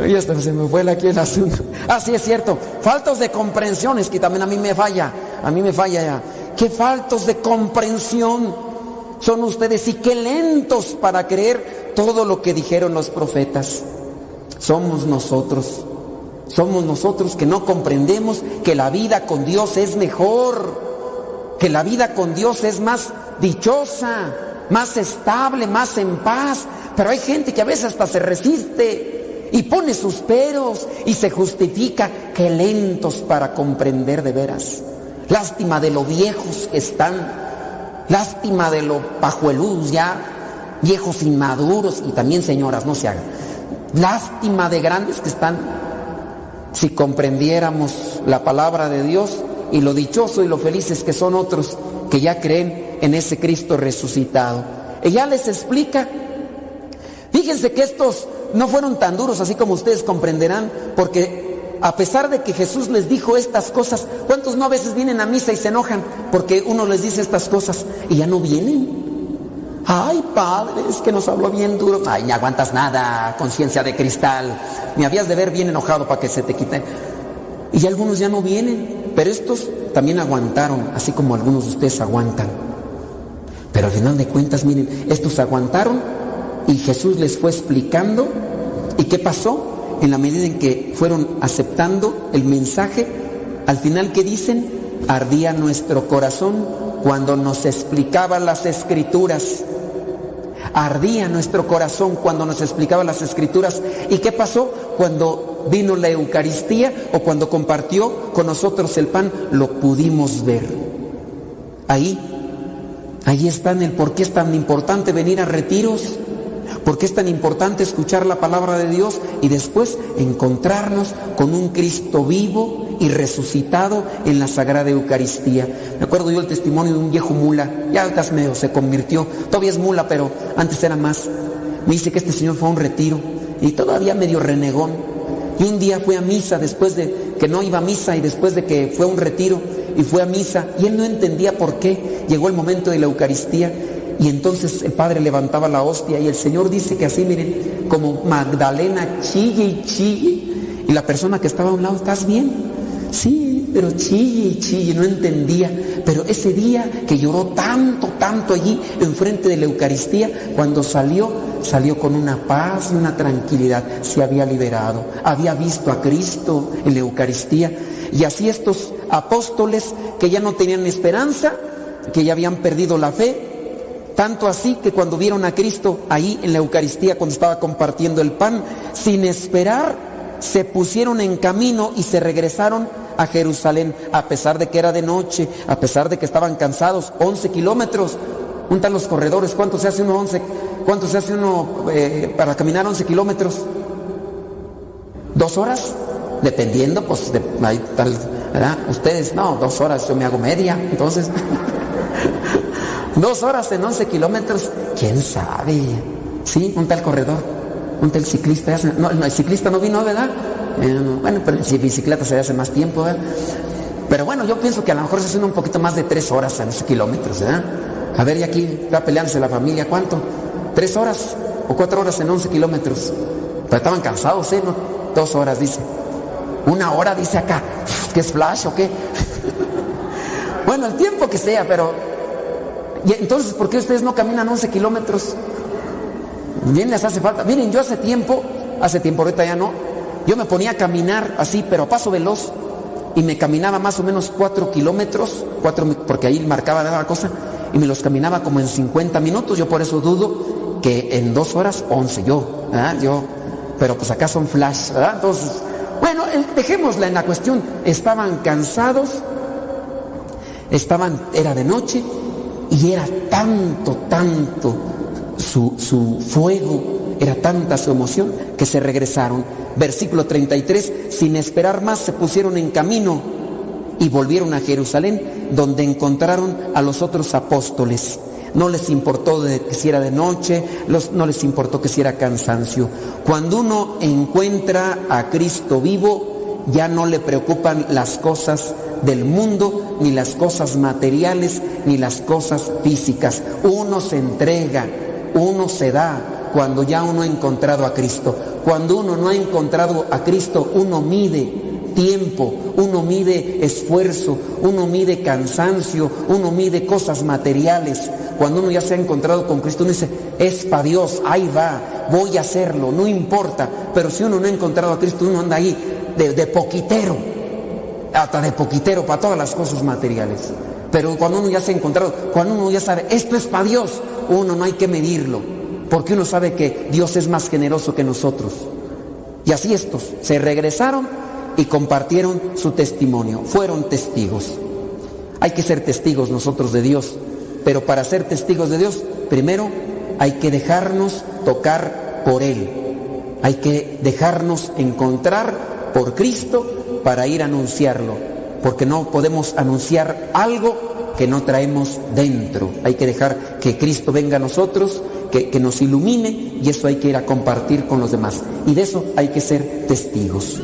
Ay, hasta se me fue aquí el asunto. Así es cierto. Faltos de comprensión, es que también a mí me falla. A mí me falla ya. Qué faltos de comprensión son ustedes y qué lentos para creer todo lo que dijeron los profetas. Somos nosotros. Somos nosotros que no comprendemos que la vida con Dios es mejor, que la vida con Dios es más dichosa, más estable, más en paz. Pero hay gente que a veces hasta se resiste y pone sus peros y se justifica. Qué lentos para comprender de veras. Lástima de lo viejos que están. Lástima de lo pajueludos ya, viejos inmaduros y también señoras, no se hagan. Lástima de grandes que están. Si comprendiéramos la palabra de Dios y lo dichoso y lo felices que son otros que ya creen en ese Cristo resucitado. Ella les explica. Fíjense que estos no fueron tan duros así como ustedes comprenderán, porque a pesar de que Jesús les dijo estas cosas, ¿cuántos no a veces vienen a misa y se enojan porque uno les dice estas cosas y ya no vienen? Ay, padre, es que nos habló bien duro. Ay, ni aguantas nada, conciencia de cristal. Me habías de ver bien enojado para que se te quite. Y algunos ya no vienen, pero estos también aguantaron, así como algunos de ustedes aguantan. Pero al final de cuentas, miren, estos aguantaron y Jesús les fue explicando. ¿Y qué pasó? En la medida en que fueron aceptando el mensaje, al final, ¿qué dicen? Ardía nuestro corazón cuando nos explicaba las escrituras. Ardía nuestro corazón cuando nos explicaba las escrituras. ¿Y qué pasó? Cuando vino la Eucaristía o cuando compartió con nosotros el pan, lo pudimos ver. Ahí, ahí está en el por qué es tan importante venir a retiros. ¿Por qué es tan importante escuchar la palabra de Dios y después encontrarnos con un Cristo vivo y resucitado en la Sagrada Eucaristía? Me acuerdo yo el testimonio de un viejo mula, ya ahorita medio se convirtió, todavía es mula, pero antes era más. Me dice que este señor fue a un retiro y todavía medio renegón. Y un día fue a misa después de que no iba a misa y después de que fue a un retiro y fue a misa y él no entendía por qué. Llegó el momento de la Eucaristía y entonces el padre levantaba la hostia y el Señor dice que así, miren, como Magdalena chille y chille. Y la persona que estaba a un lado, ¿estás bien? Sí, pero chille y chille, no entendía. Pero ese día que lloró tanto, tanto allí, enfrente de la Eucaristía, cuando salió, salió con una paz y una tranquilidad. Se había liberado, había visto a Cristo en la Eucaristía. Y así estos apóstoles que ya no tenían esperanza, que ya habían perdido la fe, tanto así que cuando vieron a Cristo ahí en la Eucaristía, cuando estaba compartiendo el pan, sin esperar, se pusieron en camino y se regresaron a Jerusalén, a pesar de que era de noche, a pesar de que estaban cansados, 11 kilómetros. Juntan los corredores, ¿cuánto se hace uno 11? ¿Cuánto se hace uno eh, para caminar 11 kilómetros? ¿Dos horas? Dependiendo, pues, de, ahí tal, ¿verdad? Ustedes, no, dos horas, yo me hago media, entonces... Dos horas en 11 kilómetros, quién sabe. Sí, un tal corredor, un tal ciclista. No, el ciclista no vino, ¿verdad? Eh, no, bueno, pero en bicicleta se hace más tiempo, ¿verdad? Pero bueno, yo pienso que a lo mejor se hace un poquito más de tres horas en 11 kilómetros, ¿verdad? A ver, y aquí está peleándose la familia, ¿cuánto? ¿Tres horas o cuatro horas en 11 kilómetros? Pero estaban cansados, ¿eh? No, dos horas, dice. Una hora, dice acá. ¿Qué es flash o qué? Bueno, el tiempo que sea, pero y entonces, ¿por qué ustedes no caminan 11 kilómetros? Bien les hace falta. Miren, yo hace tiempo, hace tiempo, ahorita ya no, yo me ponía a caminar así, pero a paso veloz, y me caminaba más o menos 4 kilómetros, cuatro, porque ahí marcaba la cosa, y me los caminaba como en 50 minutos. Yo por eso dudo que en dos horas, 11, yo. Yo, pero pues acá son flash, ¿verdad? Entonces, Bueno, dejémosla en la cuestión. Estaban cansados, estaban, era de noche y era tanto, tanto su, su fuego, era tanta su emoción que se regresaron. Versículo 33, sin esperar más se pusieron en camino y volvieron a Jerusalén, donde encontraron a los otros apóstoles. No les importó de, que si era de noche, los, no les importó que si era cansancio. Cuando uno encuentra a Cristo vivo, ya no le preocupan las cosas del mundo, ni las cosas materiales, ni las cosas físicas. Uno se entrega, uno se da cuando ya uno ha encontrado a Cristo. Cuando uno no ha encontrado a Cristo, uno mide tiempo, uno mide esfuerzo, uno mide cansancio, uno mide cosas materiales. Cuando uno ya se ha encontrado con Cristo, uno dice, es para Dios, ahí va, voy a hacerlo, no importa. Pero si uno no ha encontrado a Cristo, uno anda ahí de, de poquitero, hasta de poquitero para todas las cosas materiales. Pero cuando uno ya se ha encontrado, cuando uno ya sabe, esto es para Dios, uno no hay que medirlo, porque uno sabe que Dios es más generoso que nosotros. Y así estos se regresaron y compartieron su testimonio, fueron testigos. Hay que ser testigos nosotros de Dios, pero para ser testigos de Dios, primero hay que dejarnos tocar por Él, hay que dejarnos encontrar por Cristo para ir a anunciarlo, porque no podemos anunciar algo que no traemos dentro. Hay que dejar que Cristo venga a nosotros, que, que, nos ilumine y eso hay que ir a compartir con los demás. Y de eso hay que ser testigos.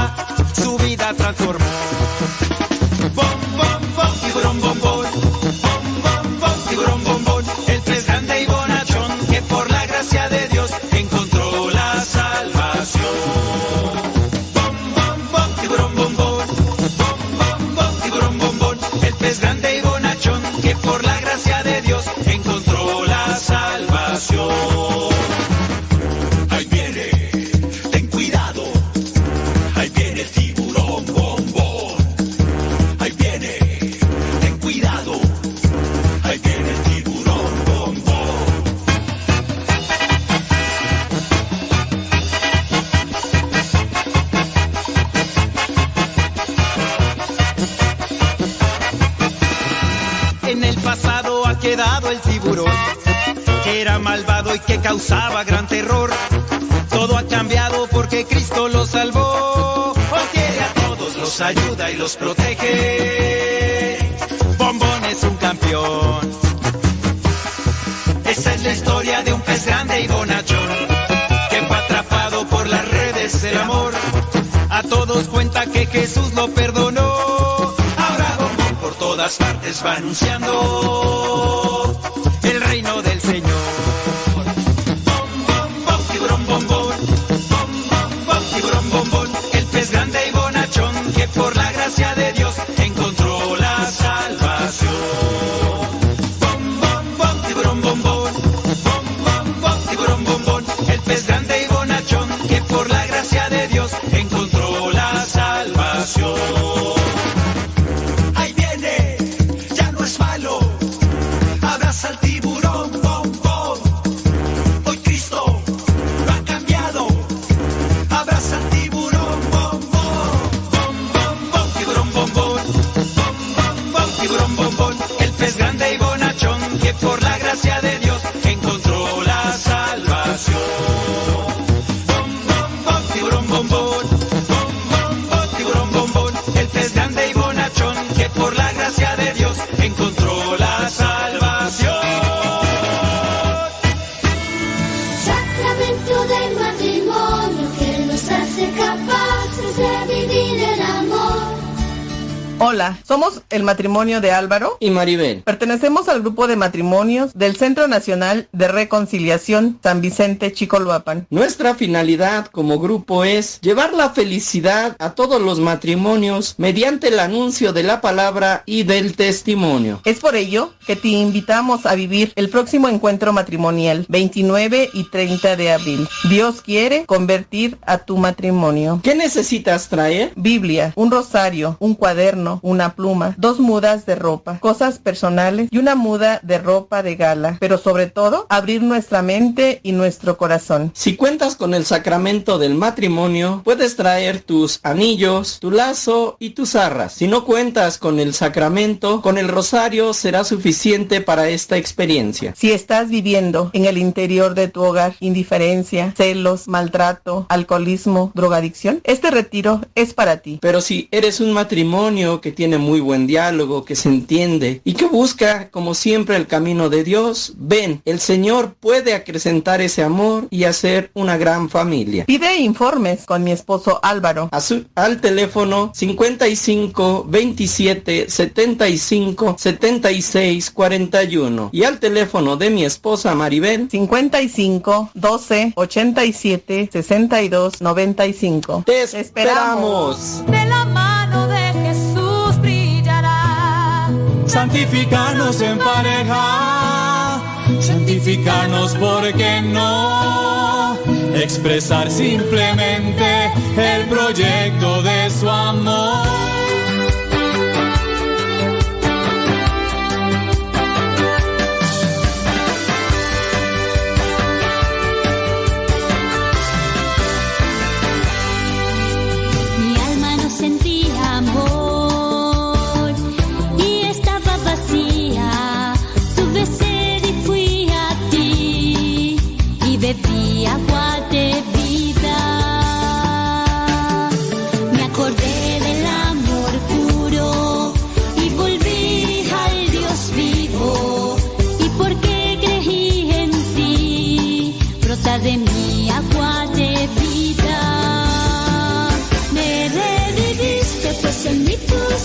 anunciando matrimonio de Álvaro y Maribel. Pertenecemos al grupo de matrimonios del Centro Nacional de Reconciliación San Vicente Chicoloapan. Nuestra finalidad como grupo es llevar la felicidad a todos los matrimonios mediante el anuncio de la palabra y del testimonio. Es por ello que te invitamos a vivir el próximo encuentro matrimonial 29 y 30 de abril. Dios quiere convertir a tu matrimonio. ¿Qué necesitas traer? Biblia, un rosario, un cuaderno, una pluma, dos mudas de ropa, cosas personales y una muda de ropa de gala. Pero sobre todo, abrir nuestra mente y nuestro corazón. Si cuentas con el sacramento del matrimonio, puedes traer tus anillos, tu lazo y tus arras. Si no cuentas con el sacramento, con el rosario será suficiente para esta experiencia. Si estás viviendo en el interior de tu hogar indiferencia, celos, maltrato, alcoholismo, drogadicción, este retiro es para ti. Pero si eres un matrimonio que tiene muy buen diálogo, que se entiende y que busca, como siempre, el camino de Dios, ven, el Señor puede acrecentar ese amor y hacer una gran familia. Pide informes con mi esposo Álvaro. A su- al teléfono 55 27 75 76 41 y al teléfono de mi esposa Maribel 55 12 87 62 95. Te esperamos. De la Santificarnos en pareja, santificarnos porque no expresar simplemente el proyecto de su amor.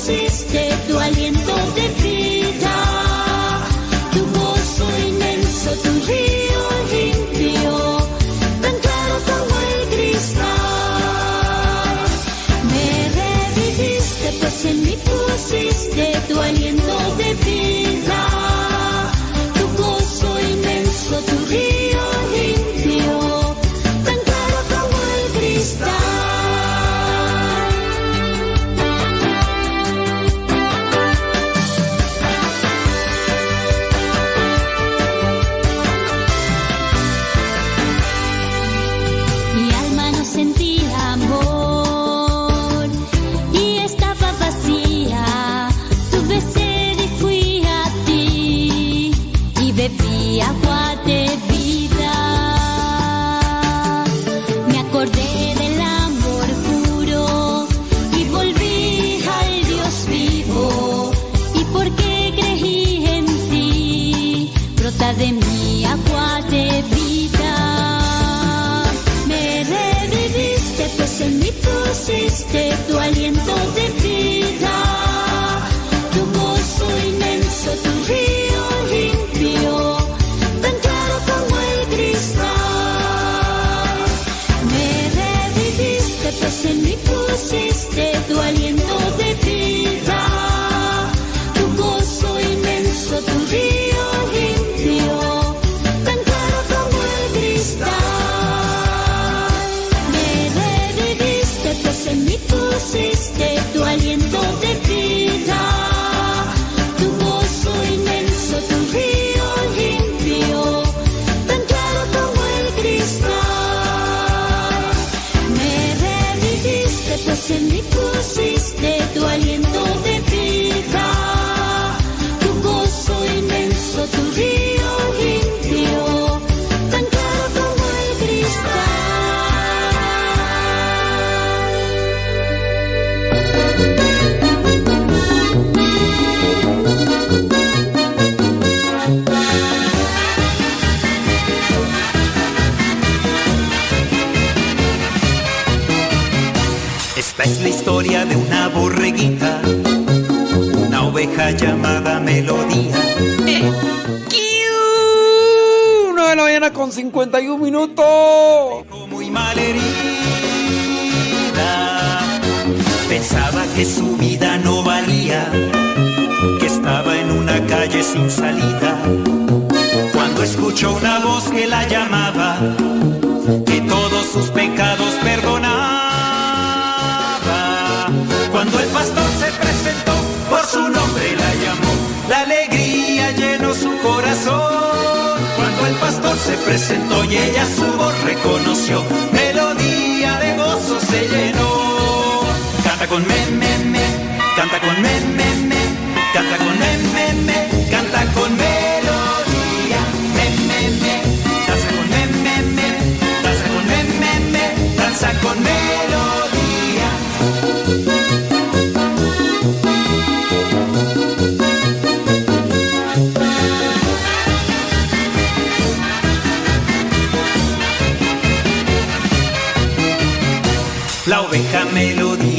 Pusiste tu aliento de pusiste tu aliento de historia de una borreguita, una oveja llamada Melodía. Una de la mañana con 51 minutos. Muy mal herida, pensaba que su vida no valía, que estaba en una calle sin salida. Cuando escuchó una voz que la llamaba, que todos sus pecados perdonaba. Se presentó, por su nombre la llamó, la alegría llenó su corazón. Cuando el pastor se presentó y ella su voz reconoció, melodía de gozo se llenó. Canta con me, canta con me, canta con me,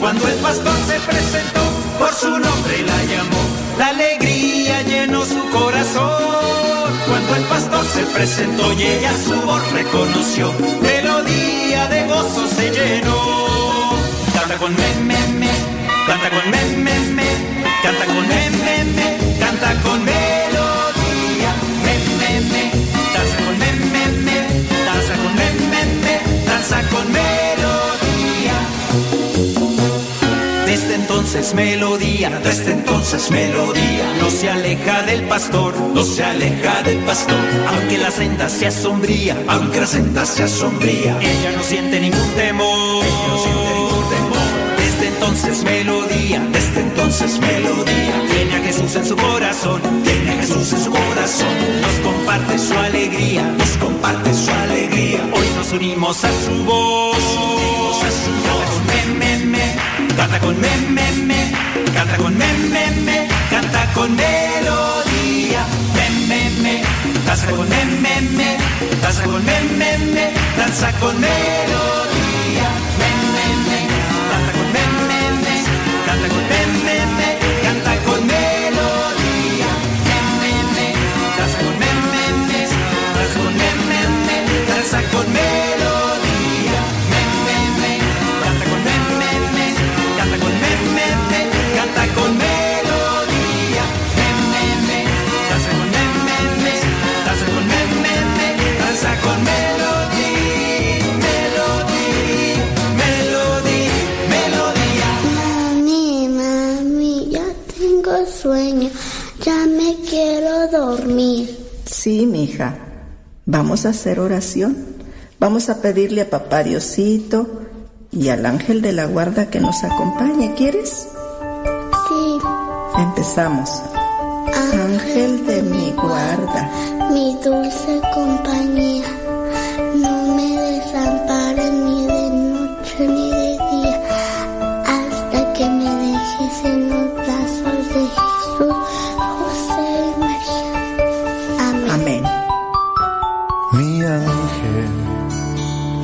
Cuando el pastor se presentó, por su nombre la llamó, la alegría llenó su corazón. Cuando el pastor se presentó y ella su voz reconoció, melodía de gozo se llenó. Canta con me, me, me, canta con me, me, me, canta con me, me, me, canta con melodía, me, me, me, danza con me, me, me, danza con me, me, me, danza con melodía. Entonces melodía, desde entonces melodía, no se aleja del pastor, no se aleja del pastor, aunque la senda sea sombría, aunque la senda sea sombría, ella no siente ningún temor, no siente ningún temor. Desde entonces melodía, desde entonces melodía, tiene a Jesús en su corazón, tiene a Jesús en su corazón, nos comparte su alegría, nos comparte su alegría, hoy nos unimos a su voz, nos unimos a su voz, canta con me, me, me, canta con me, me, me, canta con melodía, me, me, me, danza con me, me, me, danza con me, me, me, danza con melodía, me, me, me, canta con me, me, me, canta con me, me, me, canta con melodía, me, me, me, danza con me, me, me, danza con me, me, me, danza con melodía, Sí, mija. Vamos a hacer oración. Vamos a pedirle a papá Diosito y al ángel de la guarda que nos acompañe. ¿Quieres? Sí, Empezamos. Ángel de mi guarda, mi dulce compañía,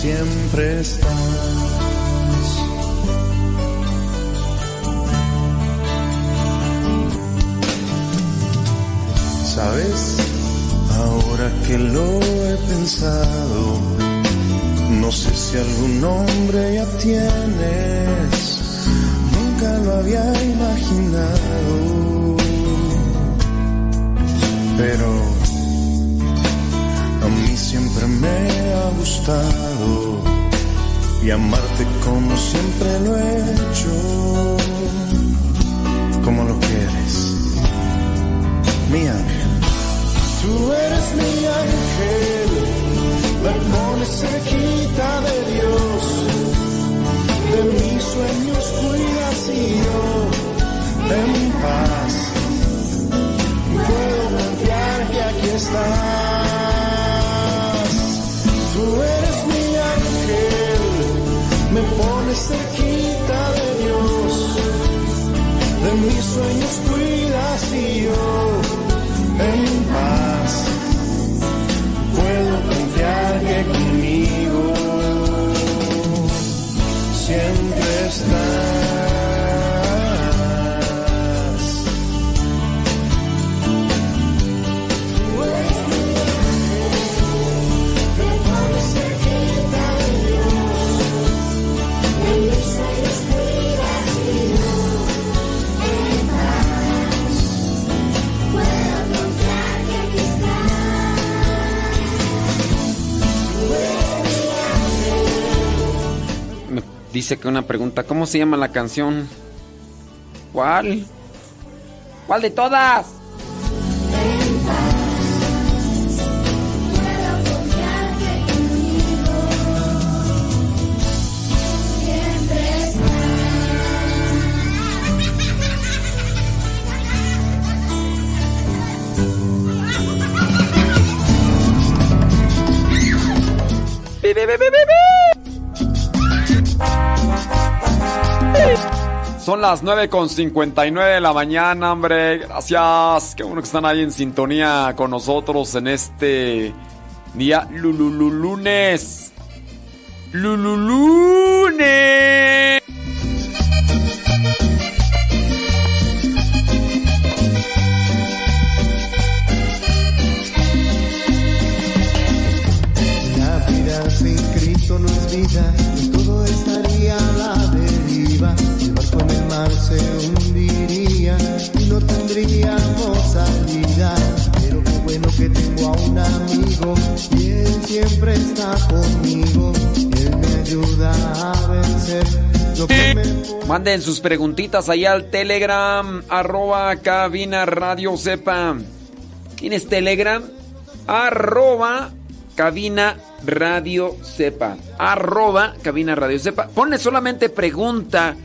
siempre estás. ¿Sabes? Ahora que lo he pensado, no sé si algún nombre ya tienes, nunca lo había imaginado, pero a mí siempre me ha y amarte como siempre lo he hecho, como lo quieres, mi ángel. Tú eres mi ángel, me pones cerquita de Dios, de mis sueños cuidas y yo en paz. Puedo confiar que aquí estás. Mi me pones cerquita de Dios, de mis sueños cuidas y yo en paz. Puedo confiar que conmigo siempre estás. Dice que una pregunta, ¿cómo se llama la canción? ¿Cuál? ¿Cuál de todas? Las 9 con 59 de la mañana, hombre. Gracias. Qué bueno que están ahí en sintonía con nosotros en este día Lululunes. Lululunes. Siempre está conmigo. Él me ayuda a vencer lo que me Manden sus preguntitas ahí al Telegram, arroba cabina radio sepa. ¿Tienes Telegram? Arroba cabina radio sepa. Arroba cabina radio sepa. Ponle solamente pregunta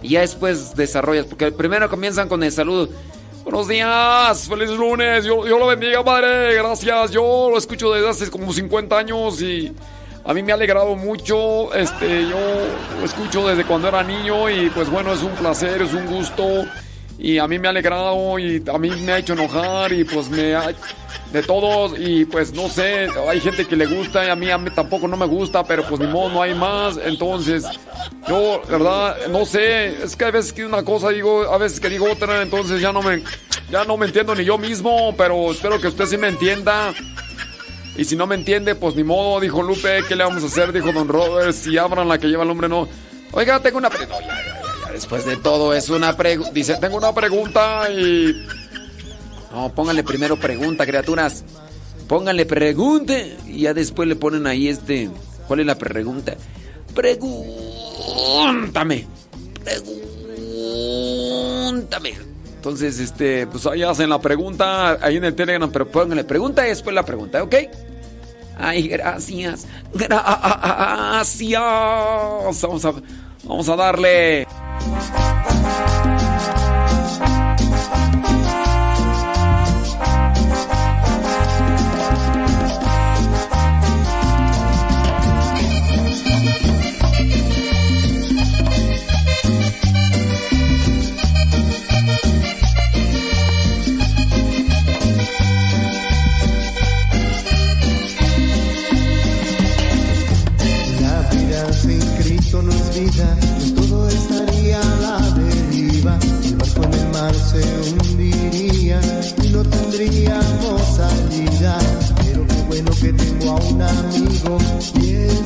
y ya después desarrollas, porque primero comienzan con el saludo. Buenos días, feliz lunes, yo, yo lo bendiga, padre, gracias. Yo lo escucho desde hace como 50 años y a mí me ha alegrado mucho. Este, yo lo escucho desde cuando era niño y pues bueno, es un placer, es un gusto. Y a mí me ha alegrado y a mí me ha hecho enojar y pues me ha... De todos y pues no sé, hay gente que le gusta y a mí, a mí tampoco no me gusta, pero pues ni modo, no hay más. Entonces, yo, verdad, no sé, es que a veces que una cosa digo, a veces que digo otra, entonces ya no me, ya no me entiendo ni yo mismo, pero espero que usted sí me entienda. Y si no me entiende, pues ni modo, dijo Lupe, ¿qué le vamos a hacer? Dijo Don Robert, si abran la que lleva el hombre, no. Oiga, tengo una. Después de todo es una pregunta. Dice, tengo una pregunta y... No, pónganle primero pregunta, criaturas. Pónganle pregunta y ya después le ponen ahí este... ¿Cuál es la pregunta? Pregúntame. Pregúntame. Entonces, este, pues ahí hacen la pregunta ahí en el Telegram, pero pónganle pregunta y después la pregunta, ¿ok? Ay, gracias. Gracias. Vamos a, vamos a darle. Es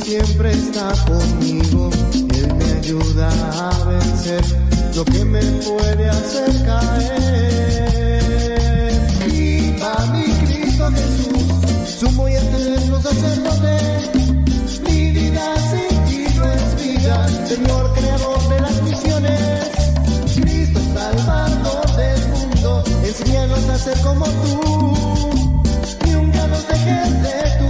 siempre está conmigo. Él me ayuda a vencer lo que me puede hacer caer. Viva mi Cristo Jesús, sumo y eterno sacerdote. Mi vida sin ti es vida, Señor creador de las misiones. Cristo salvador del mundo, enséñanos a ser como tú. Nunca nos dejes de tu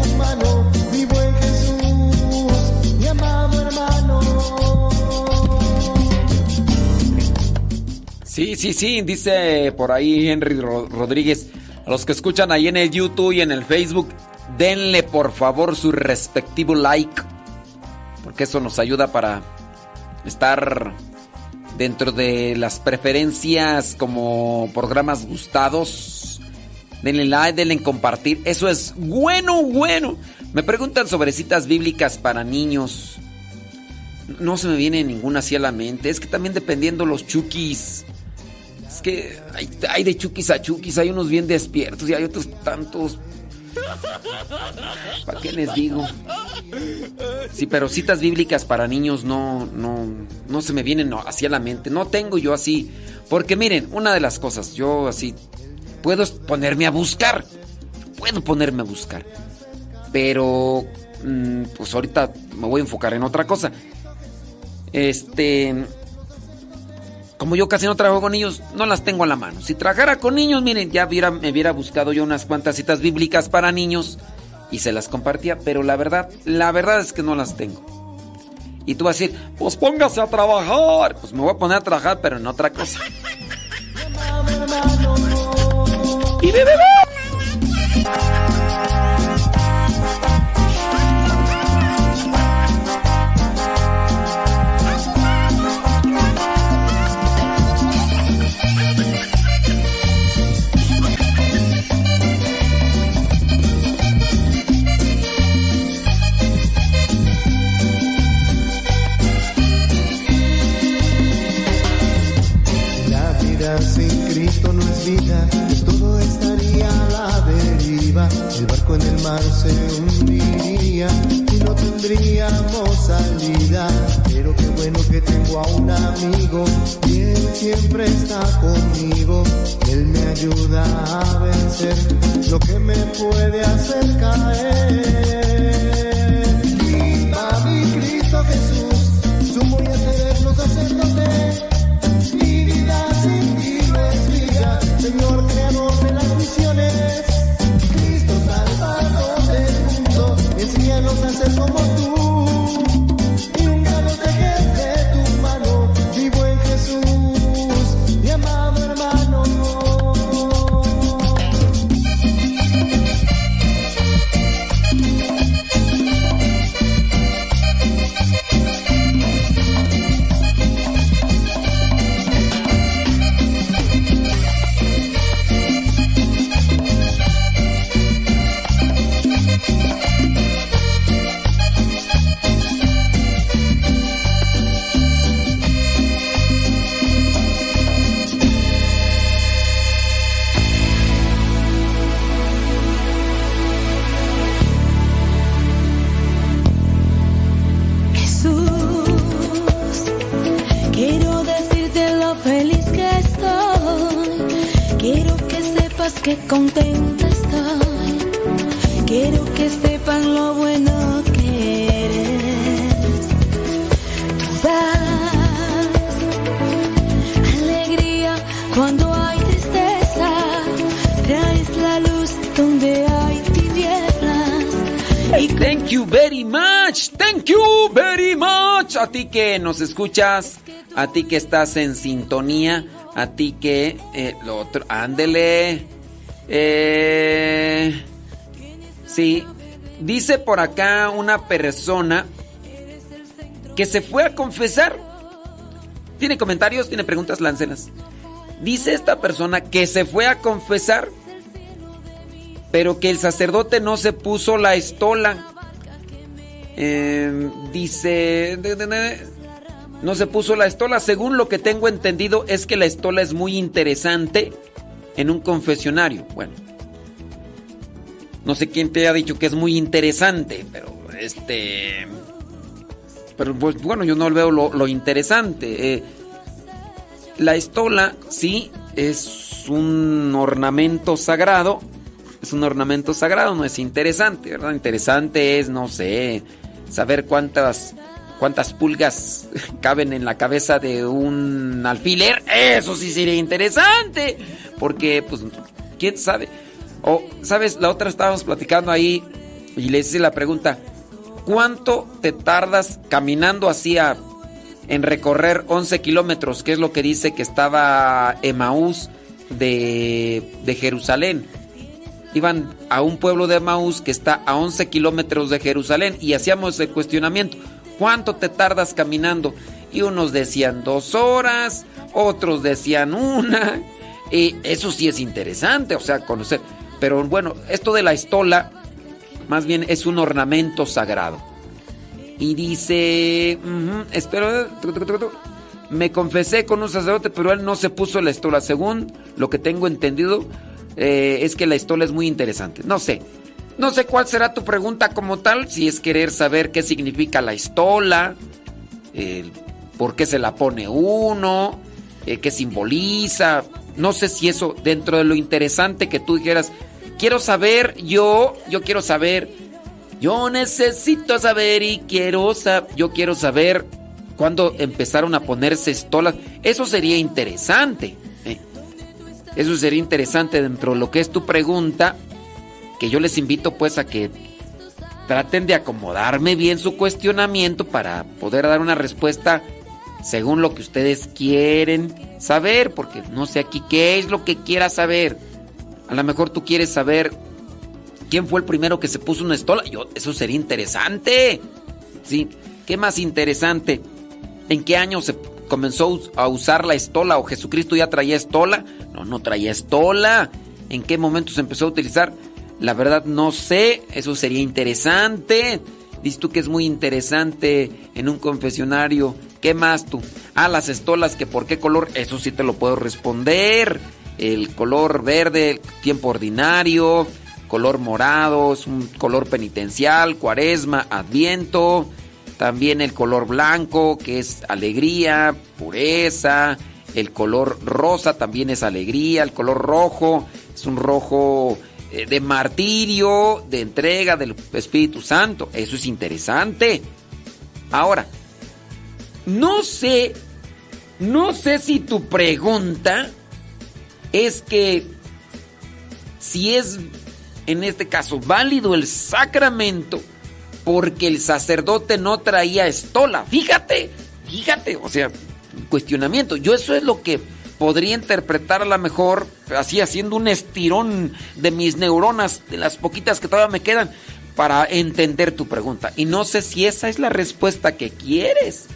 Sí, sí, sí, dice por ahí Henry Ro- Rodríguez. A los que escuchan ahí en el YouTube y en el Facebook, denle por favor su respectivo like. Porque eso nos ayuda para estar dentro de las preferencias como programas gustados. Denle like, denle en compartir. Eso es bueno, bueno. Me preguntan sobre citas bíblicas para niños. No se me viene ninguna así a la mente. Es que también dependiendo los chukis. Es que hay, de chukis a chukis. Hay unos bien despiertos y hay otros tantos. ¿Para qué les digo? Sí, pero citas bíblicas para niños no, no, no se me vienen no, así a la mente. No tengo yo así. Porque miren, una de las cosas, yo así puedo ponerme a buscar. Puedo ponerme a buscar. Pero, mm, pues ahorita me voy a enfocar en otra cosa. Este. Como yo casi no trabajo con niños, no las tengo a la mano. Si trabajara con niños, miren, ya me hubiera buscado yo unas cuantas citas bíblicas para niños y se las compartía, pero la verdad, la verdad es que no las tengo. Y tú vas a decir, pues póngase a trabajar. Pues me voy a poner a trabajar, pero en otra cosa. Y bebé. No es vida, todo estaría a la deriva. El barco en el mar se hundiría y no tendríamos salida. Pero qué bueno que tengo a un amigo y él siempre está conmigo. Él me ayuda a vencer lo que me puede hacer caer. Viva mi Cristo Jesús, que contenta estoy. Quiero que sepan lo bueno que eres. Tú das alegría cuando hay tristeza. Traes la luz donde hay tinieblas. Y Thank you very much. Thank you very much. A ti que nos escuchas, a ti que estás en sintonía, a ti que eh, lo otro, ándele. Eh, sí, dice por acá una persona que se fue a confesar. ¿Tiene comentarios? ¿Tiene preguntas? Láncelas. Dice esta persona que se fue a confesar, pero que el sacerdote no se puso la estola. Eh, dice, no se puso la estola. Según lo que tengo entendido es que la estola es muy interesante en un confesionario. Bueno, no sé quién te ha dicho que es muy interesante, pero este... Pero pues bueno, yo no veo lo, interesante. Eh, la estola, sí, es un ornamento sagrado. Es un ornamento sagrado, no es interesante, ¿verdad? Interesante es, no sé, saber cuántas cuántas pulgas caben en la cabeza de un alfiler. Eso sí sería interesante. Porque, pues, quién sabe. O, ¿sabes? La otra estábamos platicando ahí y le hice la pregunta: ¿cuánto te tardas caminando hacia en recorrer 11 kilómetros? Que es lo que dice que estaba Emaús de, de Jerusalén. Iban a un pueblo de Emaús que está a 11 kilómetros de Jerusalén y hacíamos el cuestionamiento. ¿Cuánto te tardas caminando? Y unos decían dos horas, otros decían una. Y eso sí es interesante, o sea, conocer. Pero bueno, esto de la estola, más bien es un ornamento sagrado. Y dice, espero, me confesé con un sacerdote, pero él no se puso la estola. Según lo que tengo entendido, eh, es que la estola es muy interesante. No sé, no sé cuál será tu pregunta como tal, si es querer saber qué significa la estola, por qué se la pone uno, eh, qué simboliza. No sé si eso dentro de lo interesante que tú dijeras, quiero saber, yo, yo quiero saber, yo necesito saber y quiero saber, yo quiero saber cuándo empezaron a ponerse estolas. Eso sería interesante. eh. Eso sería interesante dentro de lo que es tu pregunta que yo les invito pues a que traten de acomodarme bien su cuestionamiento para poder dar una respuesta según lo que ustedes quieren saber, porque no sé aquí qué es lo que quieras saber. A lo mejor tú quieres saber quién fue el primero que se puso una estola. Yo, eso sería interesante. Sí, ¿qué más interesante? ¿En qué año se comenzó a usar la estola o Jesucristo ya traía estola? No, no traía estola. ¿En qué momento se empezó a utilizar? La verdad no sé, eso sería interesante. Dices tú que es muy interesante en un confesionario. ¿Qué más tú? Ah, las estolas, que por qué color, eso sí te lo puedo responder. El color verde, tiempo ordinario, color morado, es un color penitencial, cuaresma, adviento. También el color blanco, que es alegría, pureza. El color rosa también es alegría. El color rojo es un rojo de martirio, de entrega del Espíritu Santo. Eso es interesante. Ahora, no sé, no sé si tu pregunta es que si es, en este caso, válido el sacramento porque el sacerdote no traía estola. Fíjate, fíjate, o sea, cuestionamiento. Yo eso es lo que podría interpretar a lo mejor así haciendo un estirón de mis neuronas, de las poquitas que todavía me quedan, para entender tu pregunta. Y no sé si esa es la respuesta que quieres.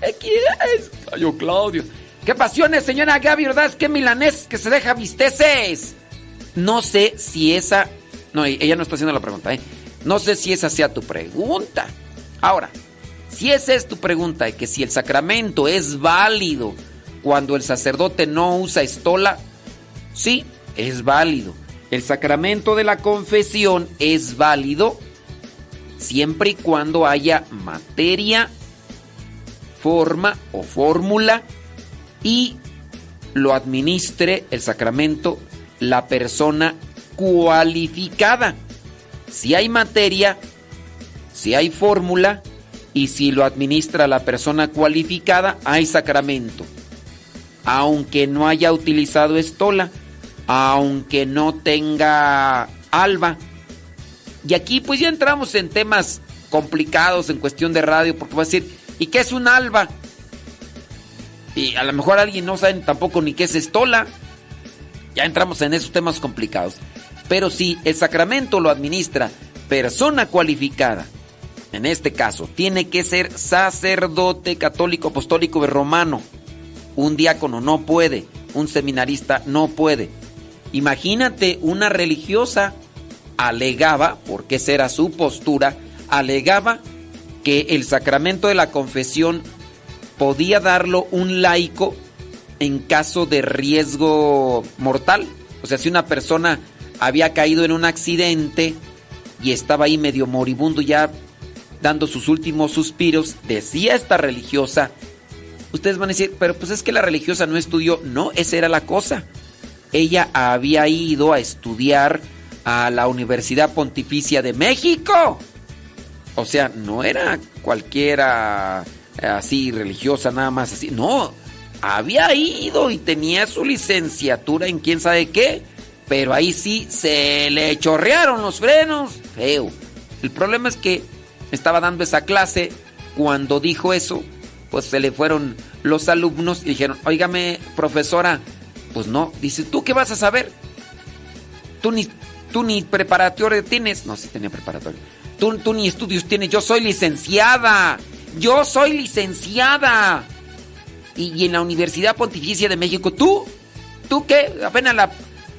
¿Qué quieres? Cayo Claudio. ¿Qué pasiones, señora Gaby? Es que milanés que se deja visteces. No sé si esa... No, ella no está haciendo la pregunta, ¿eh? No sé si esa sea tu pregunta. Ahora, si esa es tu pregunta, que si el sacramento es válido cuando el sacerdote no usa estola, sí, es válido. El sacramento de la confesión es válido siempre y cuando haya materia, forma o fórmula y lo administre el sacramento la persona cualificada. Si hay materia, si hay fórmula y si lo administra la persona cualificada, hay sacramento aunque no haya utilizado estola, aunque no tenga alba. Y aquí pues ya entramos en temas complicados en cuestión de radio, porque va a decir, ¿y qué es un alba? Y a lo mejor alguien no sabe tampoco ni qué es estola. Ya entramos en esos temas complicados. Pero si el sacramento lo administra persona cualificada, en este caso, tiene que ser sacerdote católico apostólico romano. Un diácono no puede, un seminarista no puede. Imagínate una religiosa alegaba, porque esa era su postura, alegaba que el sacramento de la confesión podía darlo un laico en caso de riesgo mortal. O sea, si una persona había caído en un accidente y estaba ahí medio moribundo ya dando sus últimos suspiros, decía esta religiosa, ustedes van a decir, pero pues es que la religiosa no estudió, no, esa era la cosa. Ella había ido a estudiar a la Universidad Pontificia de México. O sea, no era cualquiera eh, así religiosa, nada más así. No, había ido y tenía su licenciatura en quién sabe qué. Pero ahí sí se le chorrearon los frenos. Feo. El problema es que estaba dando esa clase. Cuando dijo eso, pues se le fueron los alumnos y dijeron, oígame, profesora, pues no. Dice, ¿tú qué vas a saber? Tú ni, tú ni preparatorio tienes. No, sí tenía preparatorio. Tú, tú ni estudios tienes. Yo soy licenciada. Yo soy licenciada. Y, y en la Universidad Pontificia de México, ¿tú? ¿Tú qué? Apenas la,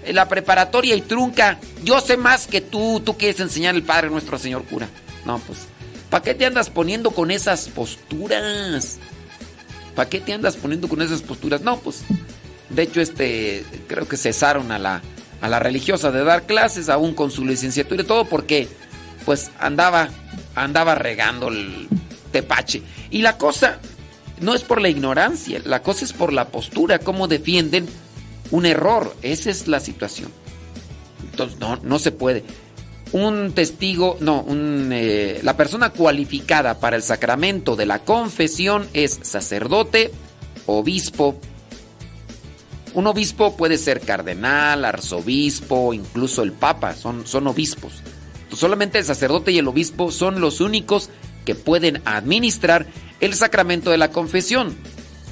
la preparatoria y trunca. Yo sé más que tú. Tú quieres enseñar el Padre nuestro Señor cura. No, pues. ¿Para qué te andas poniendo con esas posturas? ¿Para qué te andas poniendo con esas posturas? No, pues. De hecho, este. Creo que cesaron a la, a la religiosa de dar clases, aún con su licenciatura y todo, porque. Pues andaba. Andaba regando el tepache. Y la cosa. No es por la ignorancia, la cosa es por la postura, cómo defienden un error. Esa es la situación. Entonces, no, no se puede. Un testigo, no, un, eh, la persona cualificada para el sacramento de la confesión es sacerdote, obispo. Un obispo puede ser cardenal, arzobispo, incluso el papa, son, son obispos. Solamente el sacerdote y el obispo son los únicos que pueden administrar el sacramento de la confesión.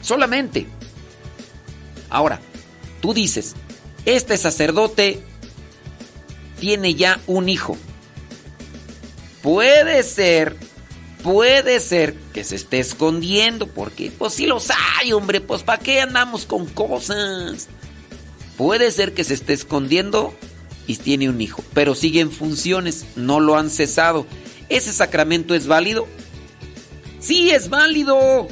Solamente. Ahora, tú dices, este sacerdote tiene ya un hijo. Puede ser, puede ser que se esté escondiendo, porque pues sí los hay, hombre, pues ¿para qué andamos con cosas? Puede ser que se esté escondiendo y tiene un hijo, pero sigue en funciones, no lo han cesado. ¿Ese sacramento es válido? Sí, es válido.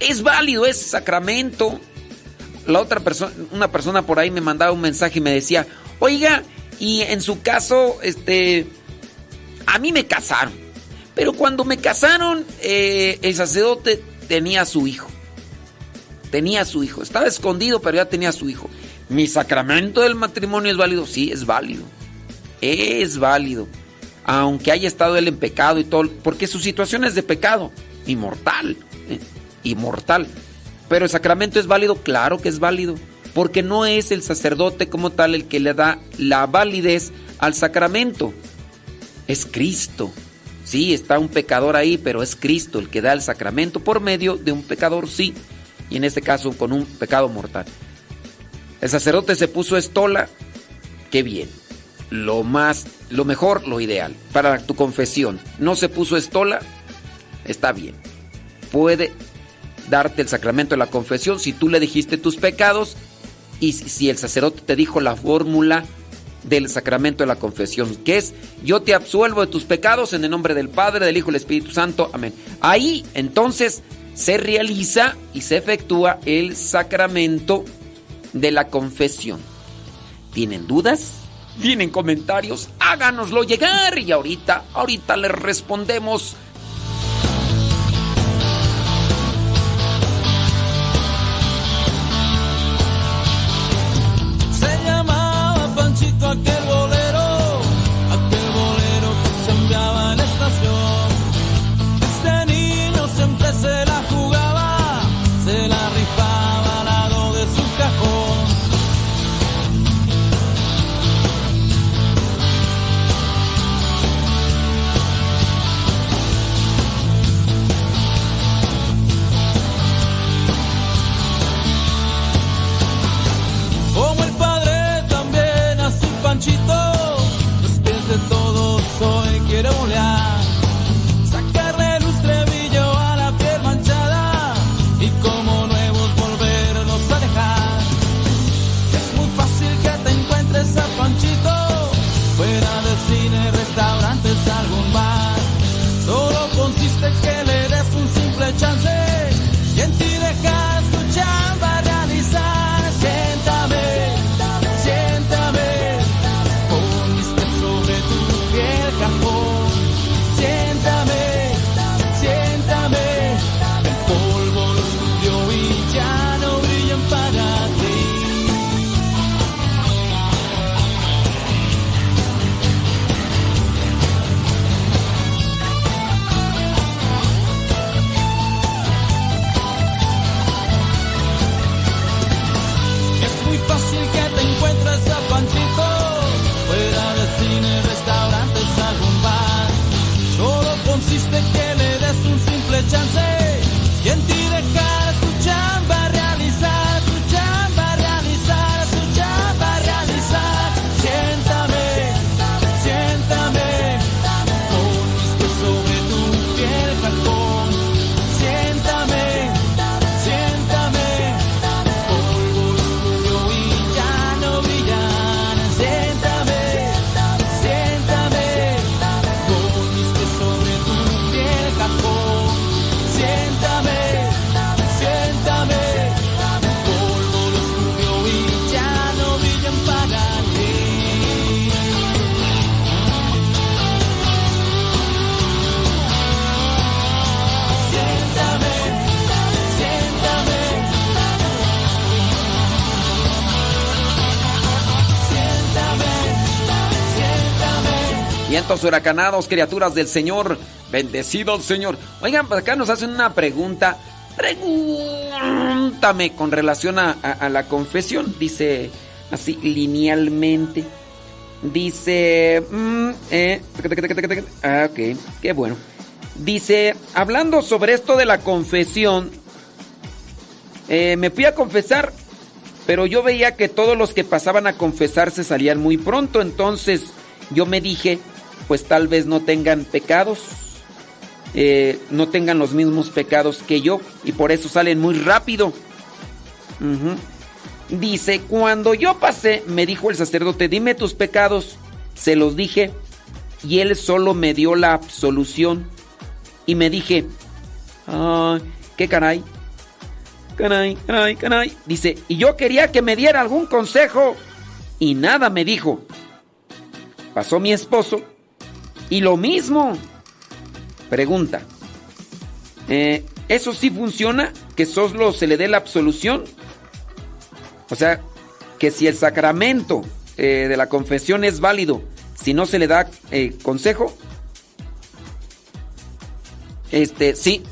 Es válido ese sacramento. La otra persona, una persona por ahí me mandaba un mensaje y me decía, oiga, y en su caso, este, a mí me casaron. Pero cuando me casaron, eh, el sacerdote tenía a su hijo. Tenía a su hijo. Estaba escondido, pero ya tenía a su hijo. ¿Mi sacramento del matrimonio es válido? Sí, es válido. Es válido. Aunque haya estado él en pecado y todo. Porque su situación es de pecado. Inmortal. ¿eh? Inmortal. Pero el sacramento es válido, claro que es válido. Porque no es el sacerdote como tal el que le da la validez al sacramento. Es Cristo. Sí, está un pecador ahí, pero es Cristo el que da el sacramento por medio de un pecador, sí. Y en este caso con un pecado mortal. El sacerdote se puso estola. Qué bien. Lo más, lo mejor, lo ideal. Para tu confesión. No se puso estola. Está bien. Puede darte el sacramento de la confesión si tú le dijiste tus pecados y si el sacerdote te dijo la fórmula del sacramento de la confesión, que es yo te absuelvo de tus pecados en el nombre del Padre, del Hijo y del Espíritu Santo. Amén. Ahí entonces se realiza y se efectúa el sacramento de la confesión. ¿Tienen dudas? ¿Tienen comentarios? Háganoslo llegar y ahorita, ahorita les respondemos. Huracanados, criaturas del Señor. Bendecido el Señor. Oigan, pues acá nos hacen una pregunta. Pregúntame con relación a la confesión. Dice así linealmente. Dice. mm, eh, ah, ok, qué bueno. Dice, hablando sobre esto de la confesión, eh, me fui a confesar, pero yo veía que todos los que pasaban a confesarse salían muy pronto, entonces yo me dije, pues tal vez no tengan pecados, eh, no tengan los mismos pecados que yo, y por eso salen muy rápido. Dice, cuando yo pasé, me dijo el sacerdote, dime tus pecados, se los dije, y él solo me dio la absolución. Y me dije, ay, qué caray, caray, caray, caray. Dice, y yo quería que me diera algún consejo, y nada me dijo. Pasó mi esposo, y lo mismo. Pregunta, eh, ¿eso sí funciona? ¿Que solo se le dé la absolución? O sea, que si el sacramento eh, de la confesión es válido, si no se le da eh, consejo, este, sí.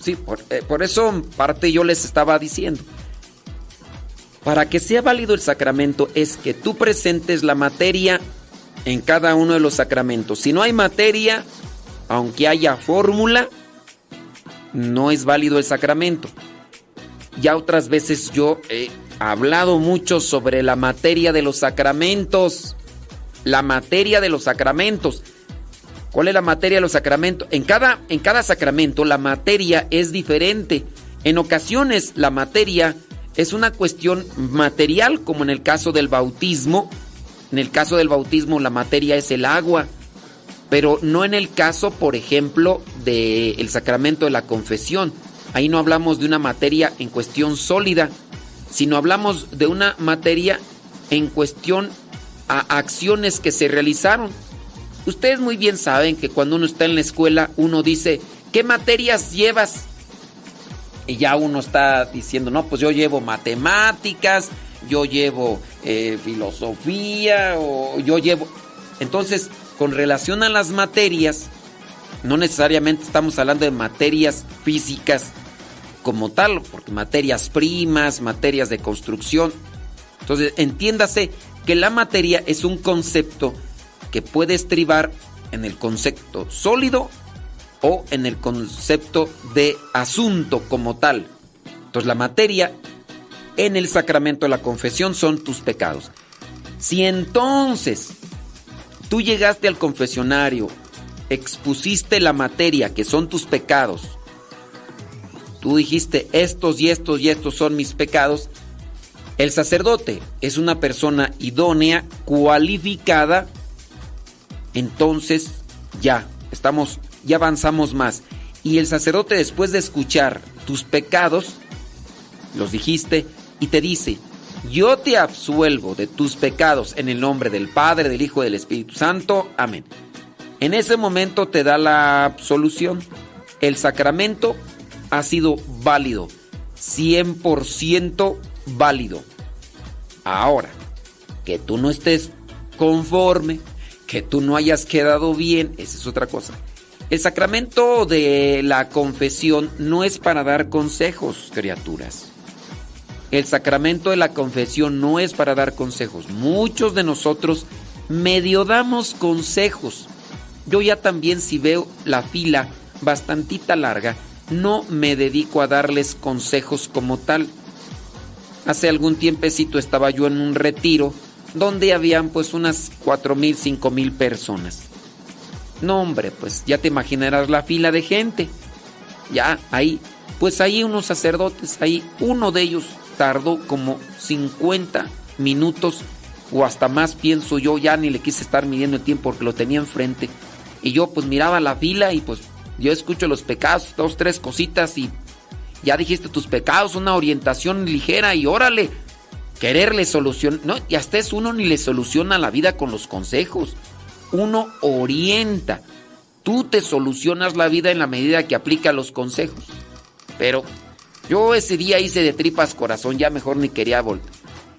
Sí, por, por eso en parte yo les estaba diciendo. Para que sea válido el sacramento es que tú presentes la materia en cada uno de los sacramentos. Si no hay materia, aunque haya fórmula, no es válido el sacramento. Ya otras veces yo he hablado mucho sobre la materia de los sacramentos. La materia de los sacramentos. ¿Cuál es la materia de los sacramentos? En cada, en cada sacramento la materia es diferente. En ocasiones la materia es una cuestión material, como en el caso del bautismo. En el caso del bautismo la materia es el agua, pero no en el caso, por ejemplo, del sacramento de la confesión. Ahí no hablamos de una materia en cuestión sólida, sino hablamos de una materia en cuestión a acciones que se realizaron. Ustedes muy bien saben que cuando uno está en la escuela, uno dice, ¿qué materias llevas? Y ya uno está diciendo, no, pues yo llevo matemáticas, yo llevo eh, filosofía, o yo llevo... Entonces, con relación a las materias, no necesariamente estamos hablando de materias físicas como tal, porque materias primas, materias de construcción. Entonces, entiéndase que la materia es un concepto que puede estribar en el concepto sólido o en el concepto de asunto como tal. Entonces la materia en el sacramento de la confesión son tus pecados. Si entonces tú llegaste al confesionario, expusiste la materia que son tus pecados, tú dijiste estos y estos y estos son mis pecados, el sacerdote es una persona idónea, cualificada, entonces ya estamos, ya avanzamos más. Y el sacerdote después de escuchar tus pecados, los dijiste, y te dice, yo te absuelvo de tus pecados en el nombre del Padre, del Hijo y del Espíritu Santo. Amén. En ese momento te da la absolución. El sacramento ha sido válido, 100% válido. Ahora, que tú no estés conforme, que tú no hayas quedado bien, esa es otra cosa. El sacramento de la confesión no es para dar consejos, criaturas. El sacramento de la confesión no es para dar consejos. Muchos de nosotros medio damos consejos. Yo ya también si veo la fila bastantita larga, no me dedico a darles consejos como tal. Hace algún tiempecito estaba yo en un retiro donde habían pues unas cuatro mil, cinco mil personas. No, hombre, pues ya te imaginarás la fila de gente. Ya, ahí, pues ahí unos sacerdotes, ahí uno de ellos tardó como 50 minutos o hasta más, pienso yo, ya ni le quise estar midiendo el tiempo porque lo tenía enfrente. Y yo pues miraba la fila y pues yo escucho los pecados, dos, tres cositas y ya dijiste tus pecados, una orientación ligera y órale, quererle solucionar. No, y hasta es uno ni le soluciona la vida con los consejos. Uno orienta. Tú te solucionas la vida en la medida que aplica los consejos. Pero yo ese día hice de tripas corazón, ya mejor ni quería volver.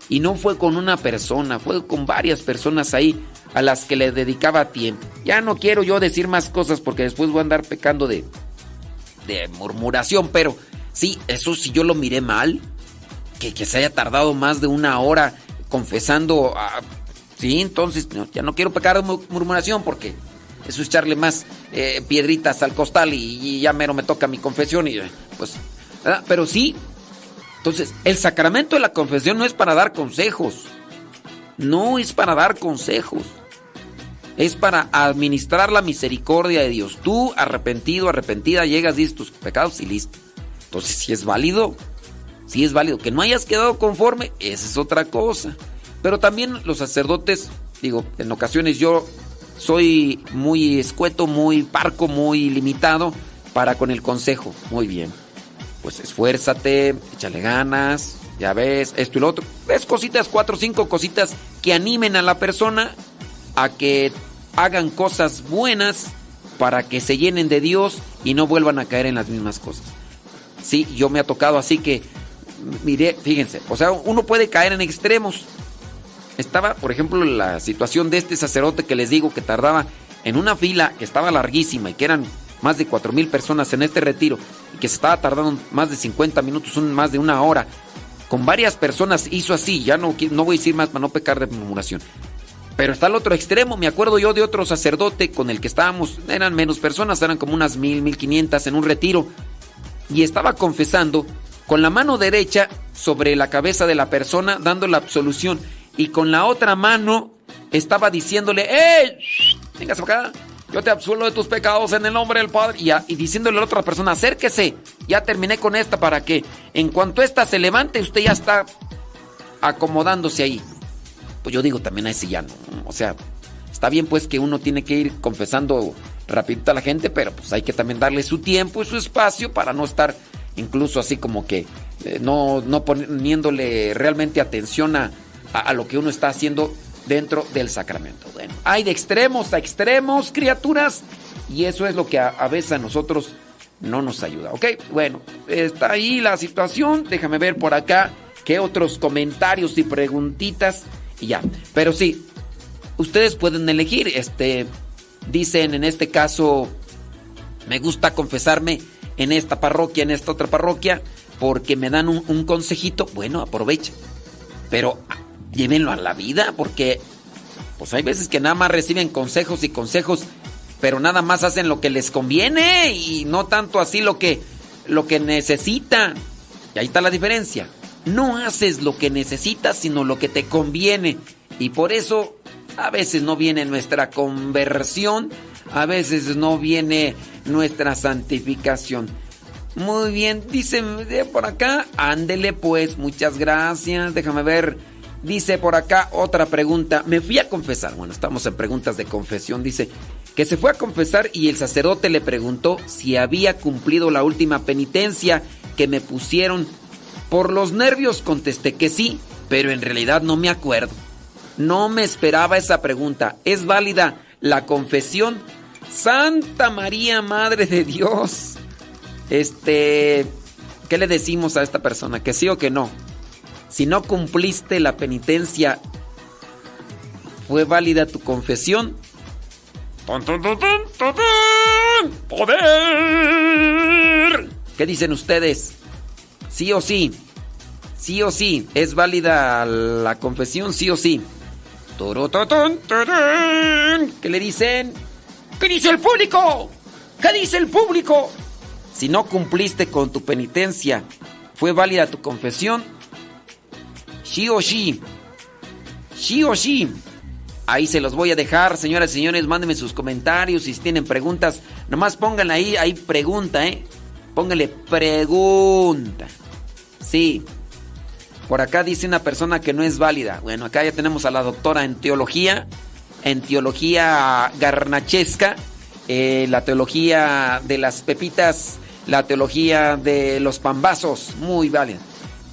Y no fue con una persona, fue con varias personas ahí a las que le dedicaba tiempo. Ya no quiero yo decir más cosas porque después voy a andar pecando de, de murmuración, pero sí, eso sí yo lo miré mal. Que, se haya tardado más de una hora confesando. sí, entonces ya no quiero pecar de mu- murmuración porque eso es echarle más eh, piedritas al costal y, y ya mero me toca mi confesión y pues... ¿verdad? Pero sí, entonces el sacramento de la confesión no es para dar consejos. No es para dar consejos. Es para administrar la misericordia de Dios. Tú, arrepentido, arrepentida, llegas, dices tus pecados y listo. Entonces, si es válido, si es válido. Que no hayas quedado conforme, esa es otra cosa. Pero también los sacerdotes, digo, en ocasiones yo soy muy escueto, muy parco, muy limitado para con el consejo. Muy bien. Pues esfuérzate, échale ganas, ya ves, esto y lo otro. Ves cositas, cuatro o cinco cositas que animen a la persona a que hagan cosas buenas para que se llenen de Dios y no vuelvan a caer en las mismas cosas. Sí, yo me ha tocado así que, mire, fíjense, o sea, uno puede caer en extremos. Estaba, por ejemplo, la situación de este sacerdote que les digo que tardaba en una fila que estaba larguísima y que eran más de cuatro mil personas en este retiro y que se estaba tardando más de 50 minutos, un- más de una hora. Con varias personas hizo así, ya no, no voy a decir más para no pecar de murmuración. Pero está el otro extremo, me acuerdo yo de otro sacerdote con el que estábamos, eran menos personas, eran como unas mil, mil quinientas en un retiro, y estaba confesando con la mano derecha sobre la cabeza de la persona, dando la absolución, y con la otra mano estaba diciéndole, ¡Ey! Vengas acá, yo te absuelvo de tus pecados en el nombre del Padre, y, y diciéndole a la otra persona, acérquese, ya terminé con esta para que en cuanto esta se levante, usted ya está acomodándose ahí. Pues yo digo también a ese ya no. O sea, está bien pues que uno tiene que ir confesando rapidito a la gente, pero pues hay que también darle su tiempo y su espacio para no estar incluso así como que eh, no, no poniéndole realmente atención a- a lo que uno está haciendo dentro del sacramento. Bueno, hay de extremos a extremos, criaturas, y eso es lo que a, veces a nosotros no nos ayuda. Ok, bueno, está ahí la situación. Déjame ver por acá qué otros comentarios y preguntitas y ya. Pero sí, ustedes pueden elegir. Este, dicen en este caso, me gusta confesarme en esta parroquia, en esta otra parroquia, porque me dan un, un consejito. Bueno, aprovecha. Pero llévenlo a la vida, porque pues hay veces que nada más reciben consejos y consejos, pero nada más hacen lo que les conviene y no tanto así lo que lo que necesitan. Y ahí está la diferencia. No haces lo que necesitas, sino lo que te conviene. Y por eso a veces no viene nuestra conversión, a veces no viene nuestra santificación. Muy bien, dice de por acá, ándele pues, muchas gracias, déjame ver. Dice por acá otra pregunta, me fui a confesar, bueno, estamos en preguntas de confesión, dice que se fue a confesar y el sacerdote le preguntó si había cumplido la última penitencia que me pusieron. Por los nervios contesté que sí, pero en realidad no me acuerdo. No me esperaba esa pregunta. ¿Es válida la confesión? Santa María, Madre de Dios. Este, ¿qué le decimos a esta persona? ¿Que sí o que no? Si no cumpliste la penitencia, ¿fue válida tu confesión? ¡Poder! ¿Qué dicen ustedes? ¿Sí o sí? ¿Sí o sí? ¿Es válida la confesión? ¿Sí o sí? ¿Qué le dicen? ¿Qué dice el público? ¿Qué dice el público? Si no cumpliste con tu penitencia, ¿fue válida tu confesión? Sí o sí. Sí o sí. Ahí se los voy a dejar, señoras y señores. Mándenme sus comentarios. Si tienen preguntas, nomás pónganla ahí. Ahí pregunta, ¿eh? Pónganle pregunta. Sí. Por acá dice una persona que no es válida. Bueno, acá ya tenemos a la doctora en teología. En teología garnachesca. eh, la teología de las pepitas. La teología de los pambazos. Muy válida.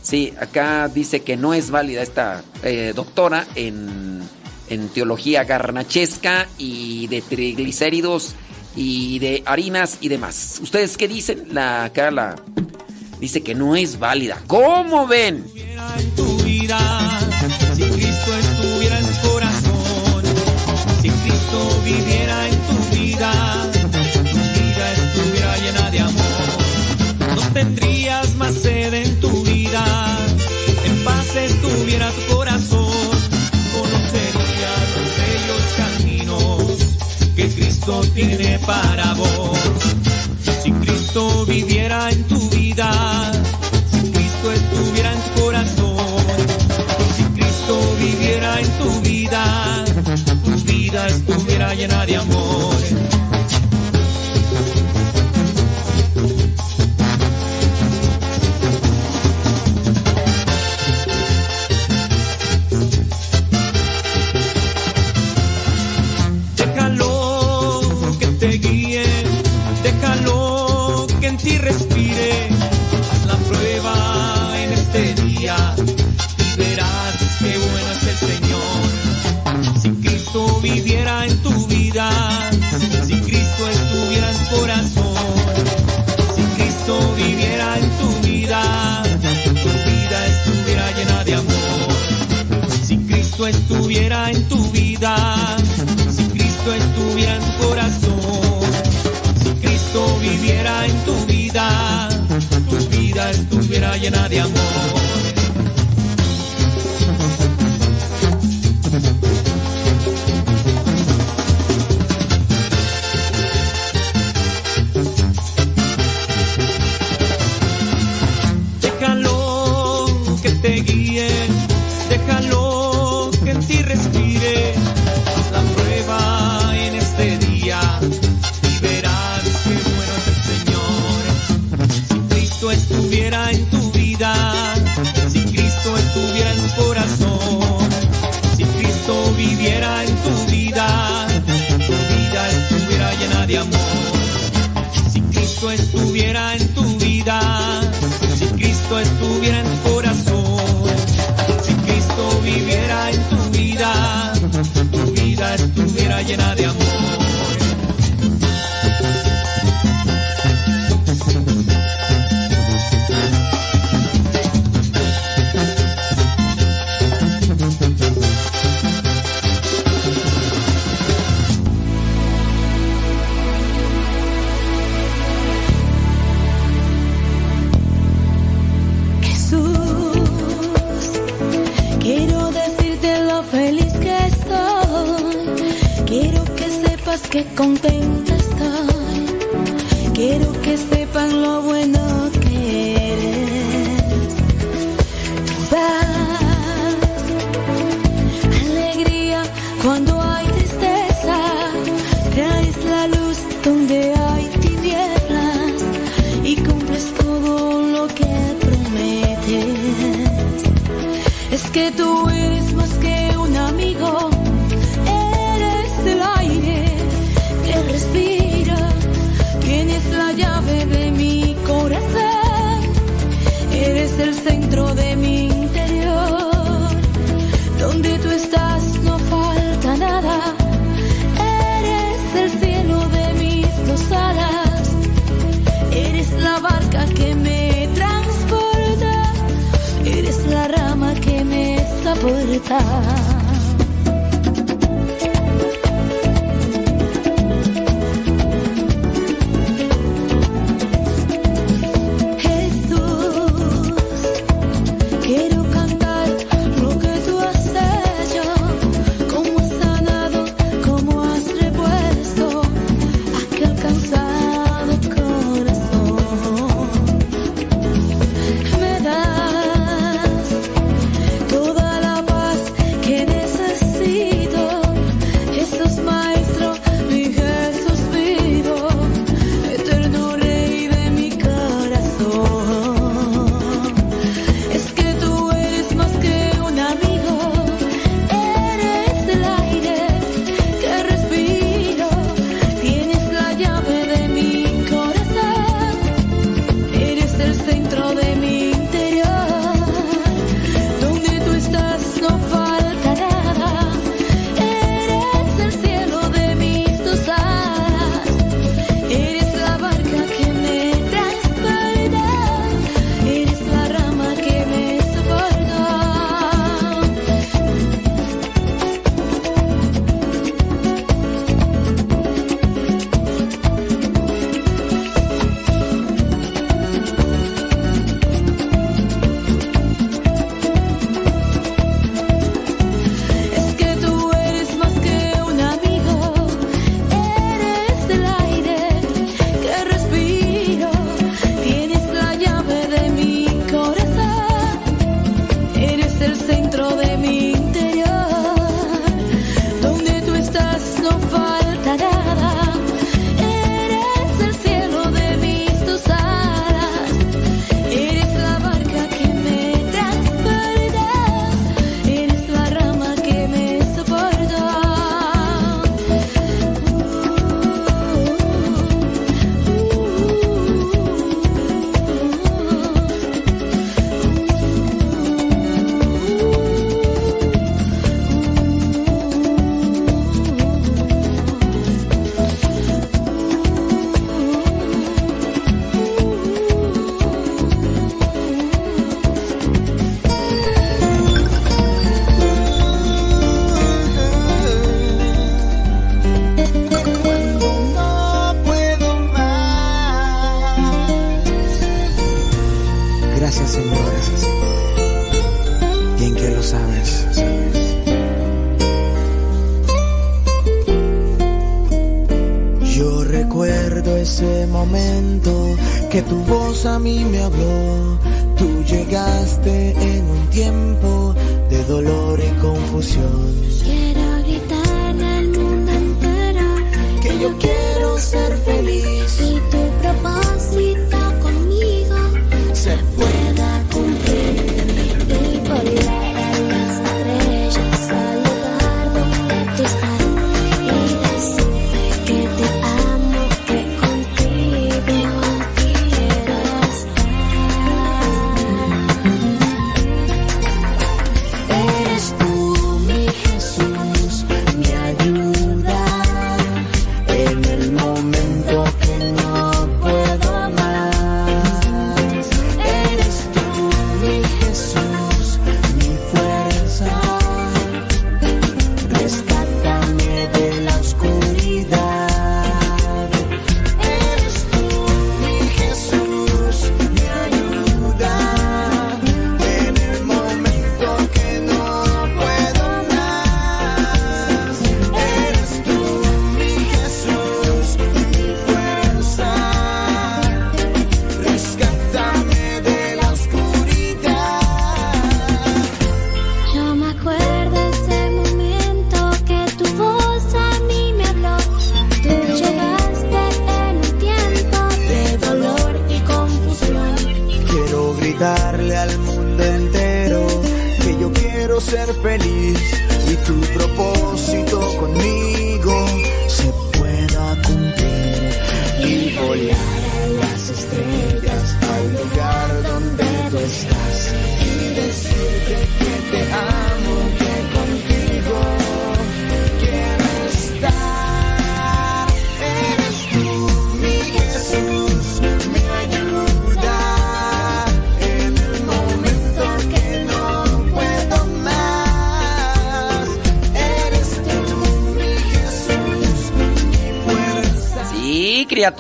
Sí, acá dice que no es válida esta eh, doctora en, en teología garnachesca y de triglicéridos y de harinas y demás. ¿Ustedes qué dicen? La, acá la dice que no es válida. ¿Cómo ven? tu vida, si Cristo estuviera en tu corazón, si Cristo viviera en tu vida, tu vida estuviera llena de amor, no tendrías Cristo tiene para vos. Si Cristo viviera en tu vida, si Cristo estuviera en tu corazón, si Cristo viviera en tu vida, tu vida estuviera llena de amor. Cristo estuviera en tu vida, si Cristo estuviera en tu corazón, si Cristo viviera en tu vida, tu vida estuviera llena de amor. Cristo estuviera en tu corazón, si Cristo viviera en tu vida, tu vida estuviera llena de amor.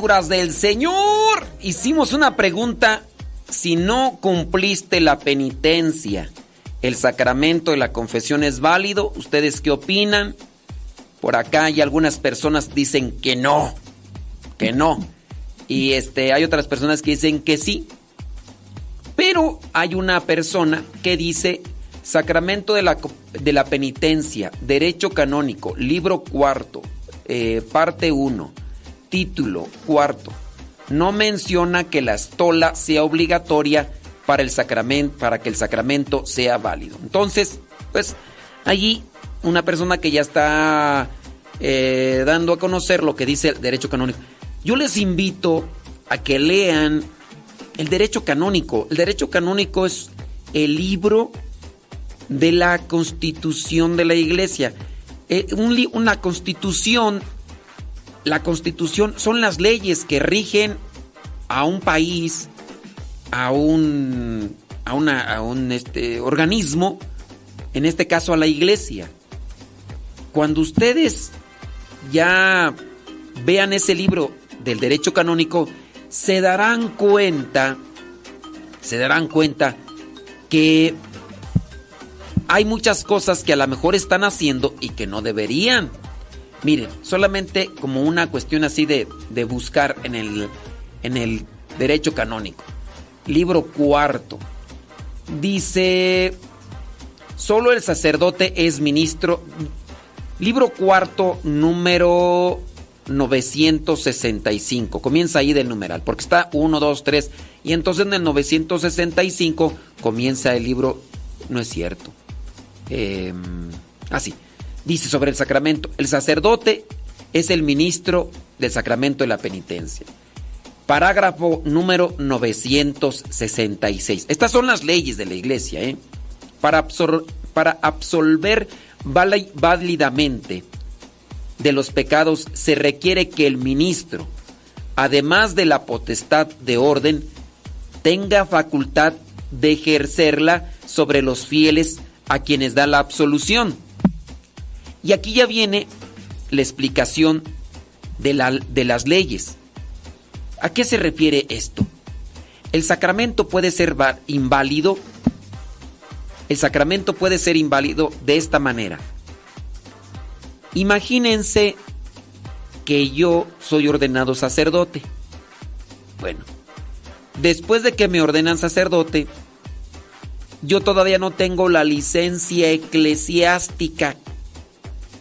Del Señor. Hicimos una pregunta. Si no cumpliste la penitencia, ¿el sacramento de la confesión es válido? ¿Ustedes qué opinan? Por acá hay algunas personas dicen que no, que no. Y este, hay otras personas que dicen que sí. Pero hay una persona que dice Sacramento de la, de la Penitencia, Derecho Canónico, libro cuarto, eh, parte 1, título cuarto. No menciona que la estola sea obligatoria para, el sacramento, para que el sacramento sea válido. Entonces, pues allí una persona que ya está eh, dando a conocer lo que dice el derecho canónico. Yo les invito a que lean el derecho canónico. El derecho canónico es el libro de la constitución de la iglesia. Eh, una constitución, la constitución son las leyes que rigen a un país, a un, a un este, organismo, en este caso a la iglesia. Cuando ustedes ya vean ese libro del derecho canónico, se darán cuenta, se darán cuenta que hay muchas cosas que a lo mejor están haciendo y que no deberían. Miren, solamente como una cuestión así de, de buscar en el, en el derecho canónico. Libro cuarto. Dice, solo el sacerdote es ministro. Libro cuarto, número 965. Comienza ahí del numeral, porque está 1, 2, 3. Y entonces en el 965 comienza el libro. No es cierto. Eh, así. Dice sobre el sacramento. El sacerdote es el ministro del sacramento de la penitencia. Parágrafo número 966. Estas son las leyes de la iglesia. ¿eh? Para, absor- para absolver válidamente de los pecados se requiere que el ministro, además de la potestad de orden, tenga facultad de ejercerla sobre los fieles a quienes da la absolución. Y aquí ya viene la explicación de, la- de las leyes. ¿A qué se refiere esto? El sacramento puede ser inválido. El sacramento puede ser inválido de esta manera. Imagínense que yo soy ordenado sacerdote. Bueno, después de que me ordenan sacerdote, yo todavía no tengo la licencia eclesiástica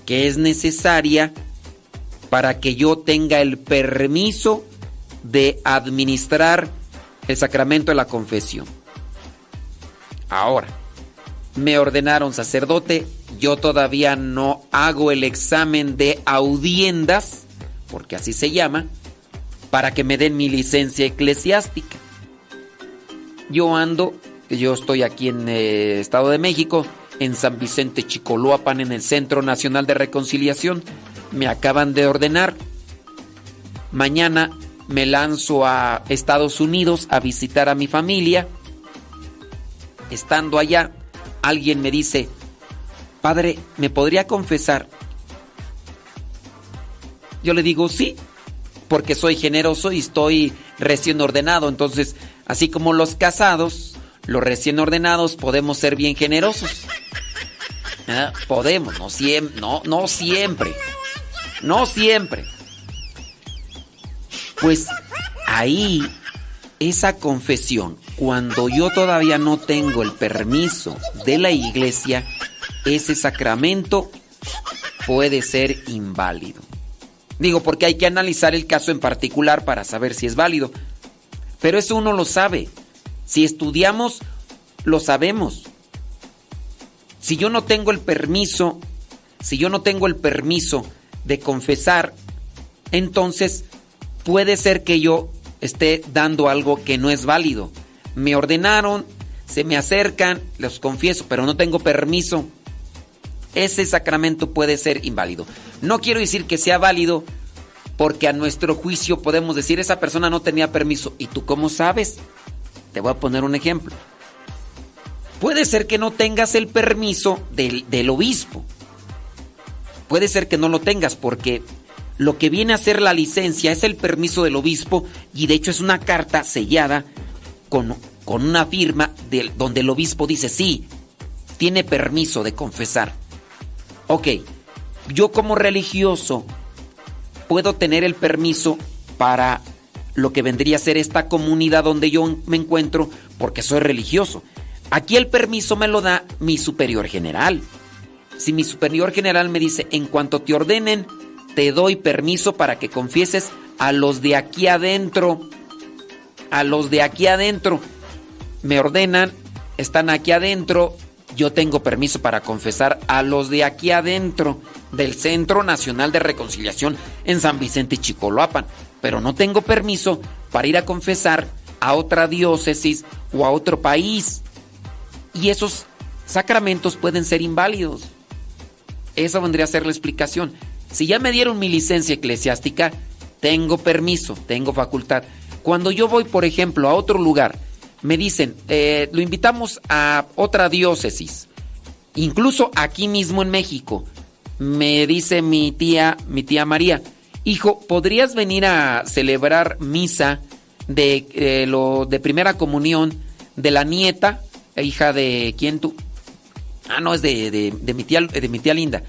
que es necesaria para que yo tenga el permiso de administrar el sacramento de la confesión. Ahora, me ordenaron sacerdote, yo todavía no hago el examen de audiendas, porque así se llama, para que me den mi licencia eclesiástica. Yo ando, yo estoy aquí en eh, Estado de México, en San Vicente Chicoloapan, en el Centro Nacional de Reconciliación. Me acaban de ordenar. Mañana me lanzo a Estados Unidos a visitar a mi familia. Estando allá, alguien me dice, Padre, ¿me podría confesar? Yo le digo, sí, porque soy generoso y estoy recién ordenado. Entonces, así como los casados, los recién ordenados podemos ser bien generosos. Ah, Podemos, no siempre, no, no siempre. No siempre. Pues ahí, esa confesión, cuando yo todavía no tengo el permiso de la iglesia, ese sacramento puede ser inválido. Digo, porque hay que analizar el caso en particular para saber si es válido. Pero eso uno lo sabe. Si estudiamos, lo sabemos. Si yo no tengo el permiso, si yo no tengo el permiso de confesar, entonces puede ser que yo esté dando algo que no es válido. Me ordenaron, se me acercan, los confieso, pero no tengo permiso. Ese sacramento puede ser inválido. No quiero decir que sea válido porque a nuestro juicio podemos decir esa persona no tenía permiso. ¿Y tú cómo sabes? Te voy a poner un ejemplo. Puede ser que no tengas el permiso del, del obispo. Puede ser que no lo tengas porque lo que viene a ser la licencia es el permiso del obispo y de hecho es una carta sellada con, una firma donde el obispo dice sí, tiene permiso de confesar. Ok, yo como religioso puedo tener el permiso para lo que vendría a ser esta comunidad donde yo me encuentro porque soy religioso. Aquí el permiso me lo da mi superior general. Si mi superior general me dice, en cuanto te ordenen, te doy permiso para que confieses a los de aquí adentro. A los de aquí adentro. Me ordenan, están aquí adentro. Yo tengo permiso para confesar a los de aquí adentro del Centro Nacional de Reconciliación en San Vicente Chicoloapan. Pero no tengo permiso para ir a confesar a otra diócesis o a otro país. Y esos sacramentos pueden ser inválidos. Esa vendría a ser la explicación. Si ya me dieron mi licencia eclesiástica, tengo permiso, tengo facultad. Cuando yo voy, por ejemplo, a otro lugar, me dicen, eh, lo invitamos a otra diócesis, incluso aquí mismo en México, me dice mi tía, mi tía María, hijo, ¿podrías venir a celebrar misa de eh, lo de primera comunión de la nieta, hija de quién tú? Ah, no, es de, de, mi, tía, de mi tía Linda.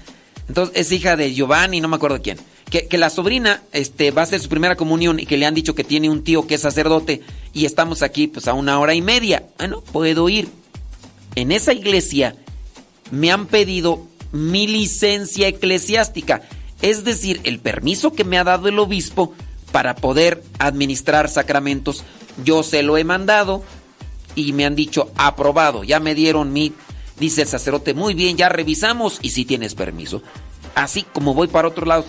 Entonces es hija de Giovanni, no me acuerdo quién. Que, la sobrina este, va a hacer su primera comunión y que le han dicho que tiene un tío que es sacerdote y estamos aquí pues a una hora y media. Bueno, puedo ir. En esa iglesia me han pedido mi licencia eclesiástica, es decir, el permiso que me ha dado el obispo para poder administrar sacramentos. Yo se lo he mandado y me han dicho aprobado, ya me dieron mi Dice el sacerdote, muy bien, ya revisamos y si tienes permiso. Así como voy para otro lado.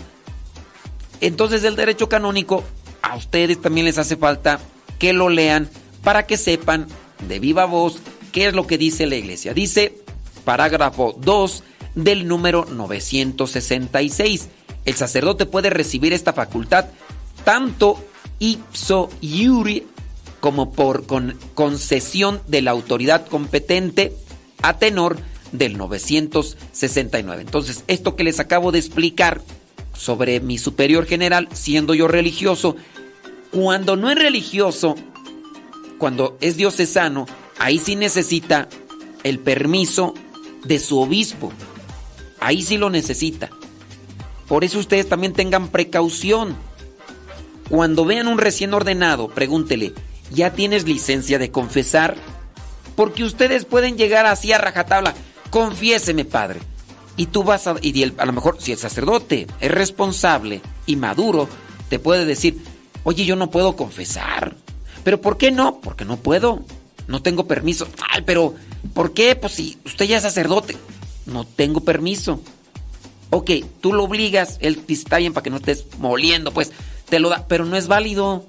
Entonces el derecho canónico, a ustedes también les hace falta que lo lean para que sepan de viva voz qué es lo que dice la iglesia. Dice parágrafo 2 del número 966. El sacerdote puede recibir esta facultad tanto ipso iuri como por con concesión de la autoridad competente a tenor del 969. Entonces, esto que les acabo de explicar sobre mi superior general, siendo yo religioso, cuando no es religioso, cuando es diocesano, ahí sí necesita el permiso de su obispo. Ahí sí lo necesita. Por eso ustedes también tengan precaución. Cuando vean un recién ordenado, pregúntele, ¿ya tienes licencia de confesar? Porque ustedes pueden llegar así a rajatabla, confiéseme, padre. Y tú vas a, y a lo mejor si el sacerdote es responsable y maduro, te puede decir, oye, yo no puedo confesar. ¿Pero por qué no? Porque no puedo. No tengo permiso. Pero ¿por qué? Pues si usted ya es sacerdote. No tengo permiso. Ok, tú lo obligas, él está bien para que no estés moliendo, pues te lo da, pero no es válido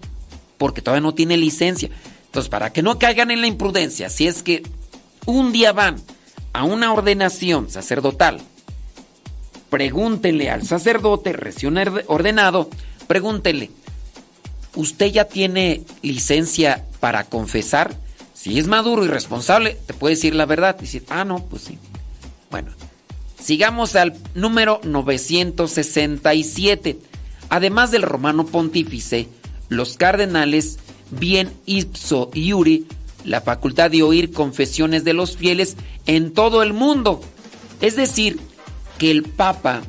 porque todavía no tiene licencia. Entonces, para que no caigan en la imprudencia, si es que un día van a una ordenación sacerdotal, pregúntenle al sacerdote recién orde- ordenado, pregúntenle, ¿usted ya tiene licencia para confesar? Si es maduro y responsable, te puede decir la verdad. Decir, ah, no, pues sí. Bueno, sigamos al número 967. Además del romano pontífice, los cardenales, bien ipso iuri, la facultad de oír confesiones de los fieles en todo el mundo. Es decir, que el Papa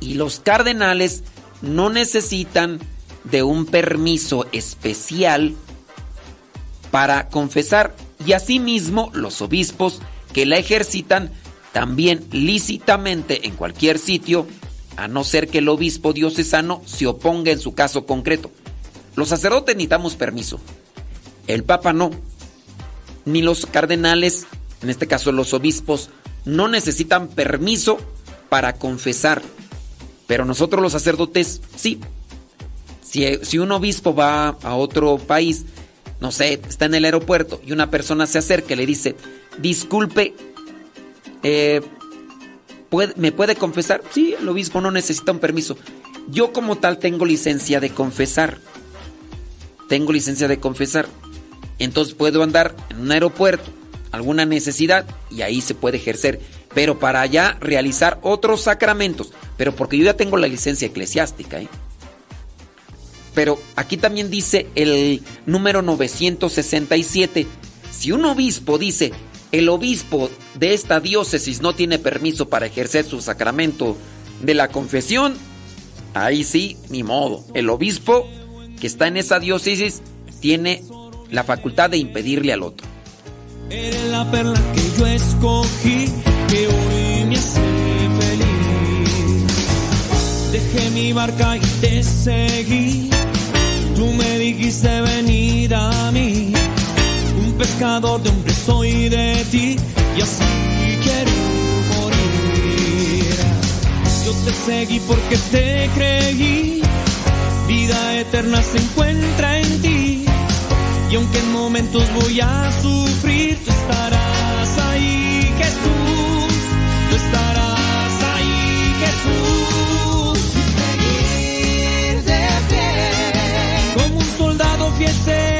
y los cardenales no necesitan de un permiso especial para confesar y asimismo los obispos que la ejercitan también lícitamente en cualquier sitio, a no ser que el obispo diocesano se oponga en su caso concreto. Los sacerdotes necesitamos permiso, el Papa no, ni los cardenales, en este caso los obispos, no necesitan permiso para confesar, pero nosotros los sacerdotes sí. Si, un obispo va a otro país, no sé, está en el aeropuerto y una persona se acerca y le dice, disculpe, eh, ¿puede- ¿me puede confesar? Sí, el obispo no necesita un permiso. Yo como tal tengo licencia de confesar. Tengo licencia de confesar. Entonces puedo andar en un aeropuerto, alguna necesidad, y ahí se puede ejercer. Pero para allá realizar otros sacramentos. Pero porque yo ya tengo la licencia eclesiástica, ¿eh? Pero aquí también dice el número 967. Si un obispo dice, el obispo de esta diócesis no tiene permiso para ejercer su sacramento de la confesión, ahí sí, ni modo. El obispo que está en esa diócesis tiene la facultad de impedirle al otro. Eres la perla que yo escogí, que hoy me hace feliz. Dejé mi barca y te seguí. Tú me dijiste venir a mí. Pescador de hombres soy de ti y así quiero morir. Yo te seguí porque te creí. Vida eterna se encuentra en ti. Y aunque en momentos voy a sufrir, tú estarás ahí, Jesús. Tú estarás ahí, Jesús. Seguir de pie. Como un soldado fiel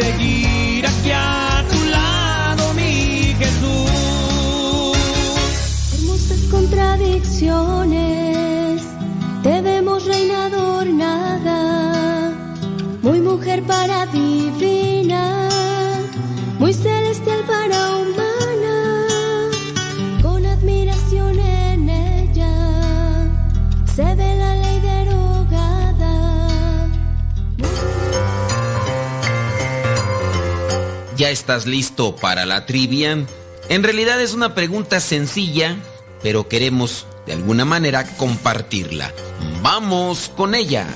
seguir aquí a tu lado, mi Jesús. Hermosas contradicciones, te vemos reina adornada, muy mujer para ¿Ya estás listo para la trivia? En realidad es una pregunta sencilla, pero queremos de alguna manera compartirla. Vamos con ella.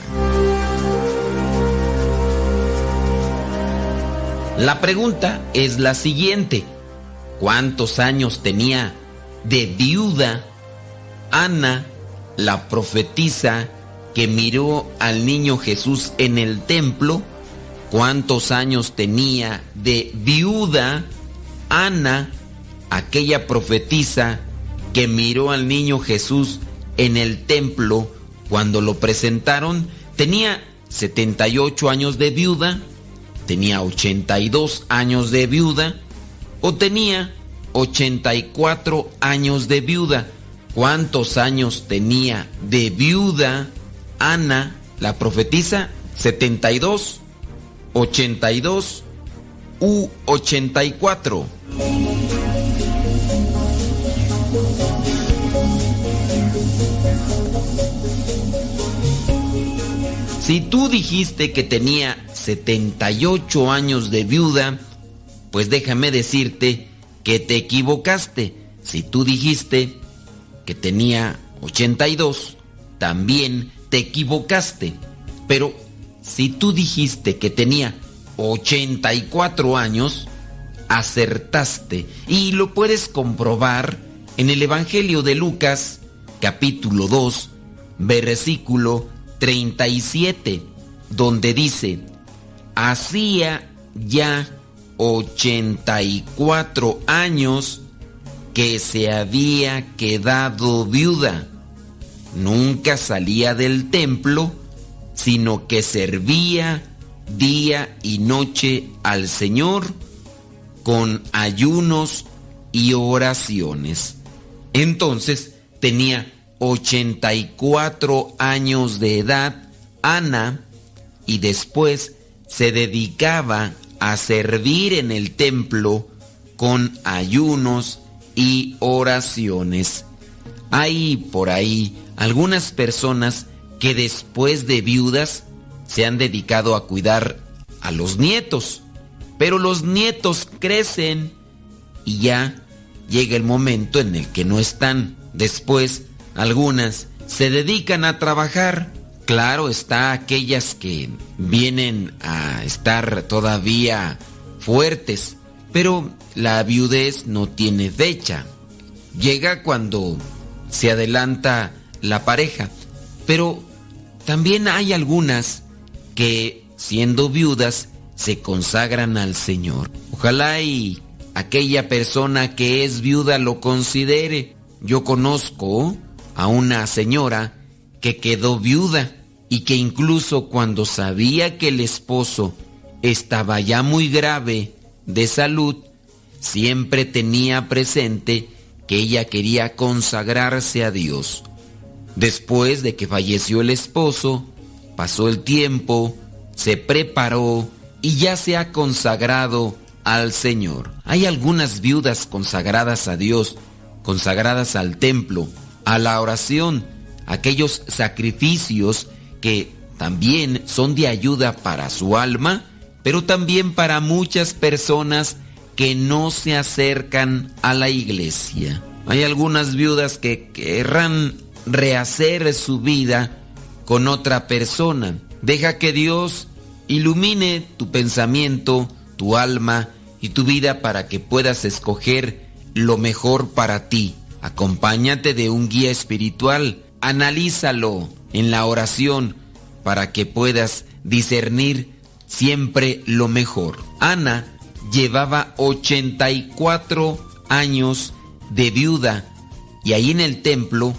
La pregunta es la siguiente. ¿Cuántos años tenía de viuda Ana, la profetisa que miró al niño Jesús en el templo? ¿Cuántos años tenía de viuda Ana, aquella profetisa que miró al niño Jesús en el templo cuando lo presentaron? Tenía 78 años de viuda, tenía 82 años de viuda o tenía 84 años de viuda. ¿Cuántos años tenía de viuda Ana, la profetisa? 72, 82 u 84. Si tú dijiste que tenía 78 años de viuda, pues déjame decirte que te equivocaste. Si tú dijiste que tenía 82, también te equivocaste. Pero si tú dijiste que tenía 84 años, acertaste. Y lo puedes comprobar en el Evangelio de Lucas, capítulo 2, versículo 37, donde dice, hacía ya 84 años que se había quedado viuda. Nunca salía del templo, sino que servía día y noche al Señor con ayunos y oraciones. Entonces tenía 84 años de edad Ana y después se dedicaba a servir en el templo con ayunos y oraciones. Hay por ahí algunas personas que después de viudas se han dedicado a cuidar a los nietos, pero los nietos crecen y ya llega el momento en el que no están. Después, algunas se dedican a trabajar. Claro está aquellas que vienen a estar todavía fuertes, pero la viudez no tiene fecha. Llega cuando se adelanta la pareja, pero también hay algunas que siendo viudas se consagran al Señor. Ojalá y aquella persona que es viuda lo considere. Yo conozco a una señora que quedó viuda y que incluso cuando sabía que el esposo estaba ya muy grave de salud, siempre tenía presente que ella quería consagrarse a Dios. Después de que falleció el esposo, pasó el tiempo, se preparó y ya se ha consagrado al Señor. Hay algunas viudas consagradas a Dios, consagradas al templo, a la oración, aquellos sacrificios que también son de ayuda para su alma, pero también para muchas personas que no se acercan a la iglesia. Hay algunas viudas que querrán rehacer su vida con otra persona. Deja que Dios ilumine tu pensamiento, tu alma y tu vida para que puedas escoger lo mejor para ti. Acompáñate de un guía espiritual, analízalo en la oración para que puedas discernir siempre lo mejor. Ana llevaba 84 años de viuda y ahí en el templo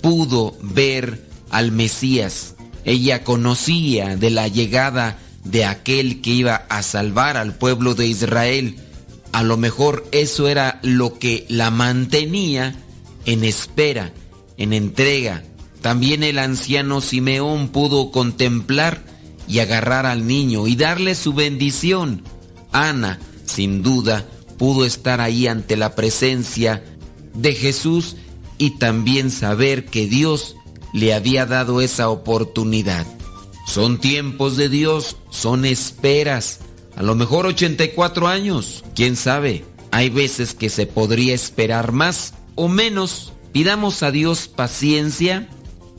pudo ver al Mesías. Ella conocía de la llegada de aquel que iba a salvar al pueblo de Israel. A lo mejor eso era lo que la mantenía en espera, en entrega. También el anciano Simeón pudo contemplar y agarrar al niño y darle su bendición. Ana, sin duda, pudo estar ahí ante la presencia de Jesús y también saber que Dios le había dado esa oportunidad. Son tiempos de Dios, son esperas. A lo mejor 84 años, quién sabe. Hay veces que se podría esperar más o menos. Pidamos a Dios paciencia,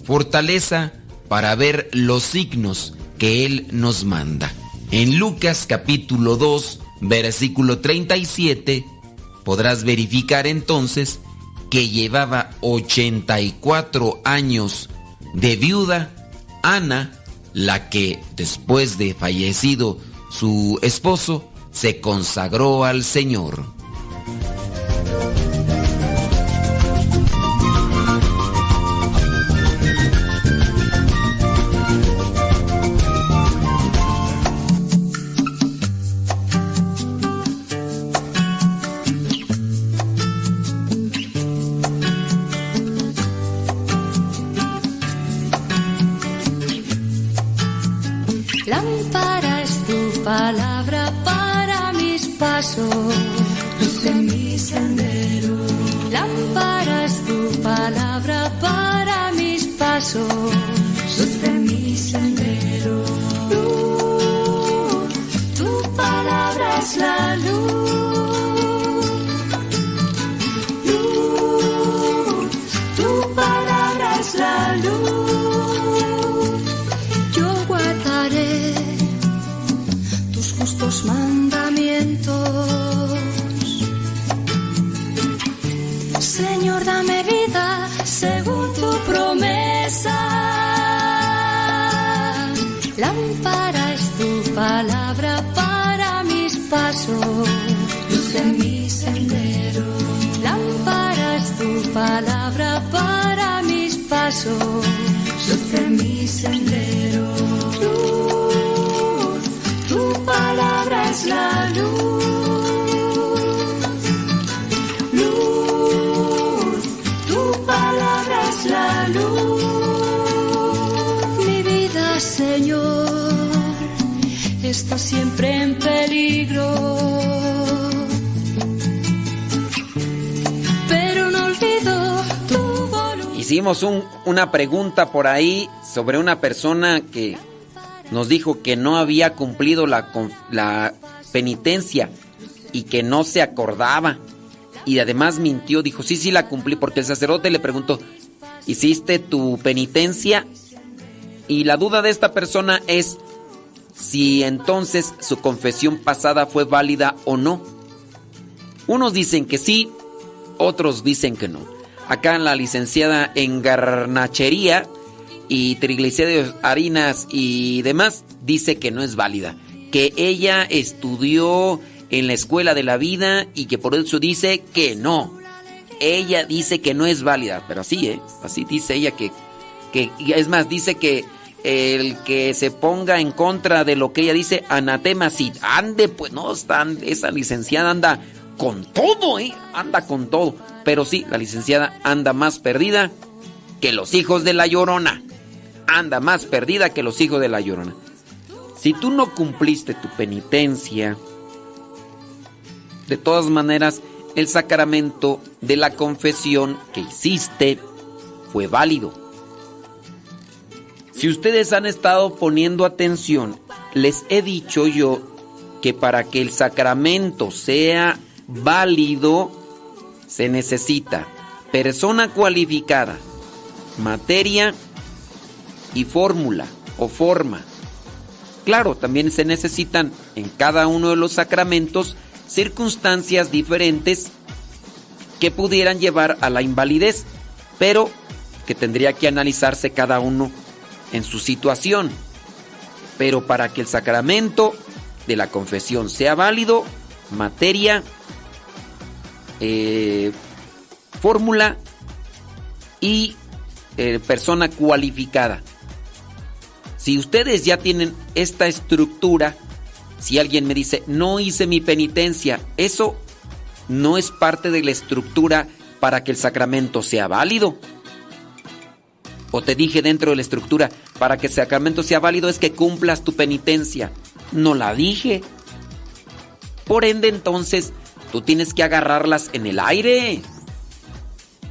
fortaleza para ver los signos que Él nos manda. En Lucas capítulo 2, versículo 37, podrás verificar entonces que llevaba 84 años de viuda, Ana, la que después de fallecido su esposo, se consagró al Señor. Palabra para mis pasos, luz en mi sendero. Lámpara es tu palabra para mis pasos, luz en mi sendero. Luz, tu palabra es la luz. Luz, tu palabra es la luz. Mandamientos. Señor, dame vida según tu promesa. Lámpara es tu palabra para mis pasos, luz en mi sendero. Lámpara es tu palabra para mis pasos, luz en mi sendero. Luz, tu palabra es la luz. Luz, tu palabra es la luz. Mi vida, Señor, está siempre en peligro. Pero no olvido tu voluntad. Hicimos un- una pregunta por ahí sobre una persona que nos dijo que no había cumplido la, la penitencia y que no se acordaba. Y además mintió, dijo, sí, sí la cumplí, porque el sacerdote le preguntó, ¿hiciste tu penitencia? Y la duda de esta persona es si entonces su confesión pasada fue válida o no. Unos dicen que sí, otros dicen que no. Acá la licenciada en garnachería y triglicéridos, harinas y demás dice que no es válida, que ella estudió en la escuela de la vida y que por eso dice que no. Ella dice que no es válida, pero así, ¿eh? Así dice ella que, que es más, dice que el que se ponga en contra de lo que ella dice, anatema, si ande, pues no, esa licenciada anda con todo, ¿eh? Anda con todo. Pero sí, la licenciada anda más perdida que los hijos de la llorona. Anda más perdida que los hijos de la llorona. Si tú no cumpliste tu penitencia, de todas maneras, el sacramento de la confesión que hiciste fue válido. Si ustedes han estado poniendo atención, les he dicho yo que para que el sacramento sea válido, se necesita persona cualificada, materia y fórmula o forma. Claro, también se necesitan en cada uno de los sacramentos circunstancias diferentes que pudieran llevar a la invalidez, pero que tendría que analizarse cada uno en su situación. Pero para que el sacramento de la confesión sea válido, materia, eh, fórmula y eh, persona cualificada. Si ustedes ya tienen esta estructura, si alguien me dice, no hice mi penitencia, eso no es parte de la estructura para que el sacramento sea válido. O te dije dentro de la estructura, para que el sacramento sea válido es que cumplas tu penitencia. No la dije. Por ende, entonces, tú tienes que agarrarlas en el aire.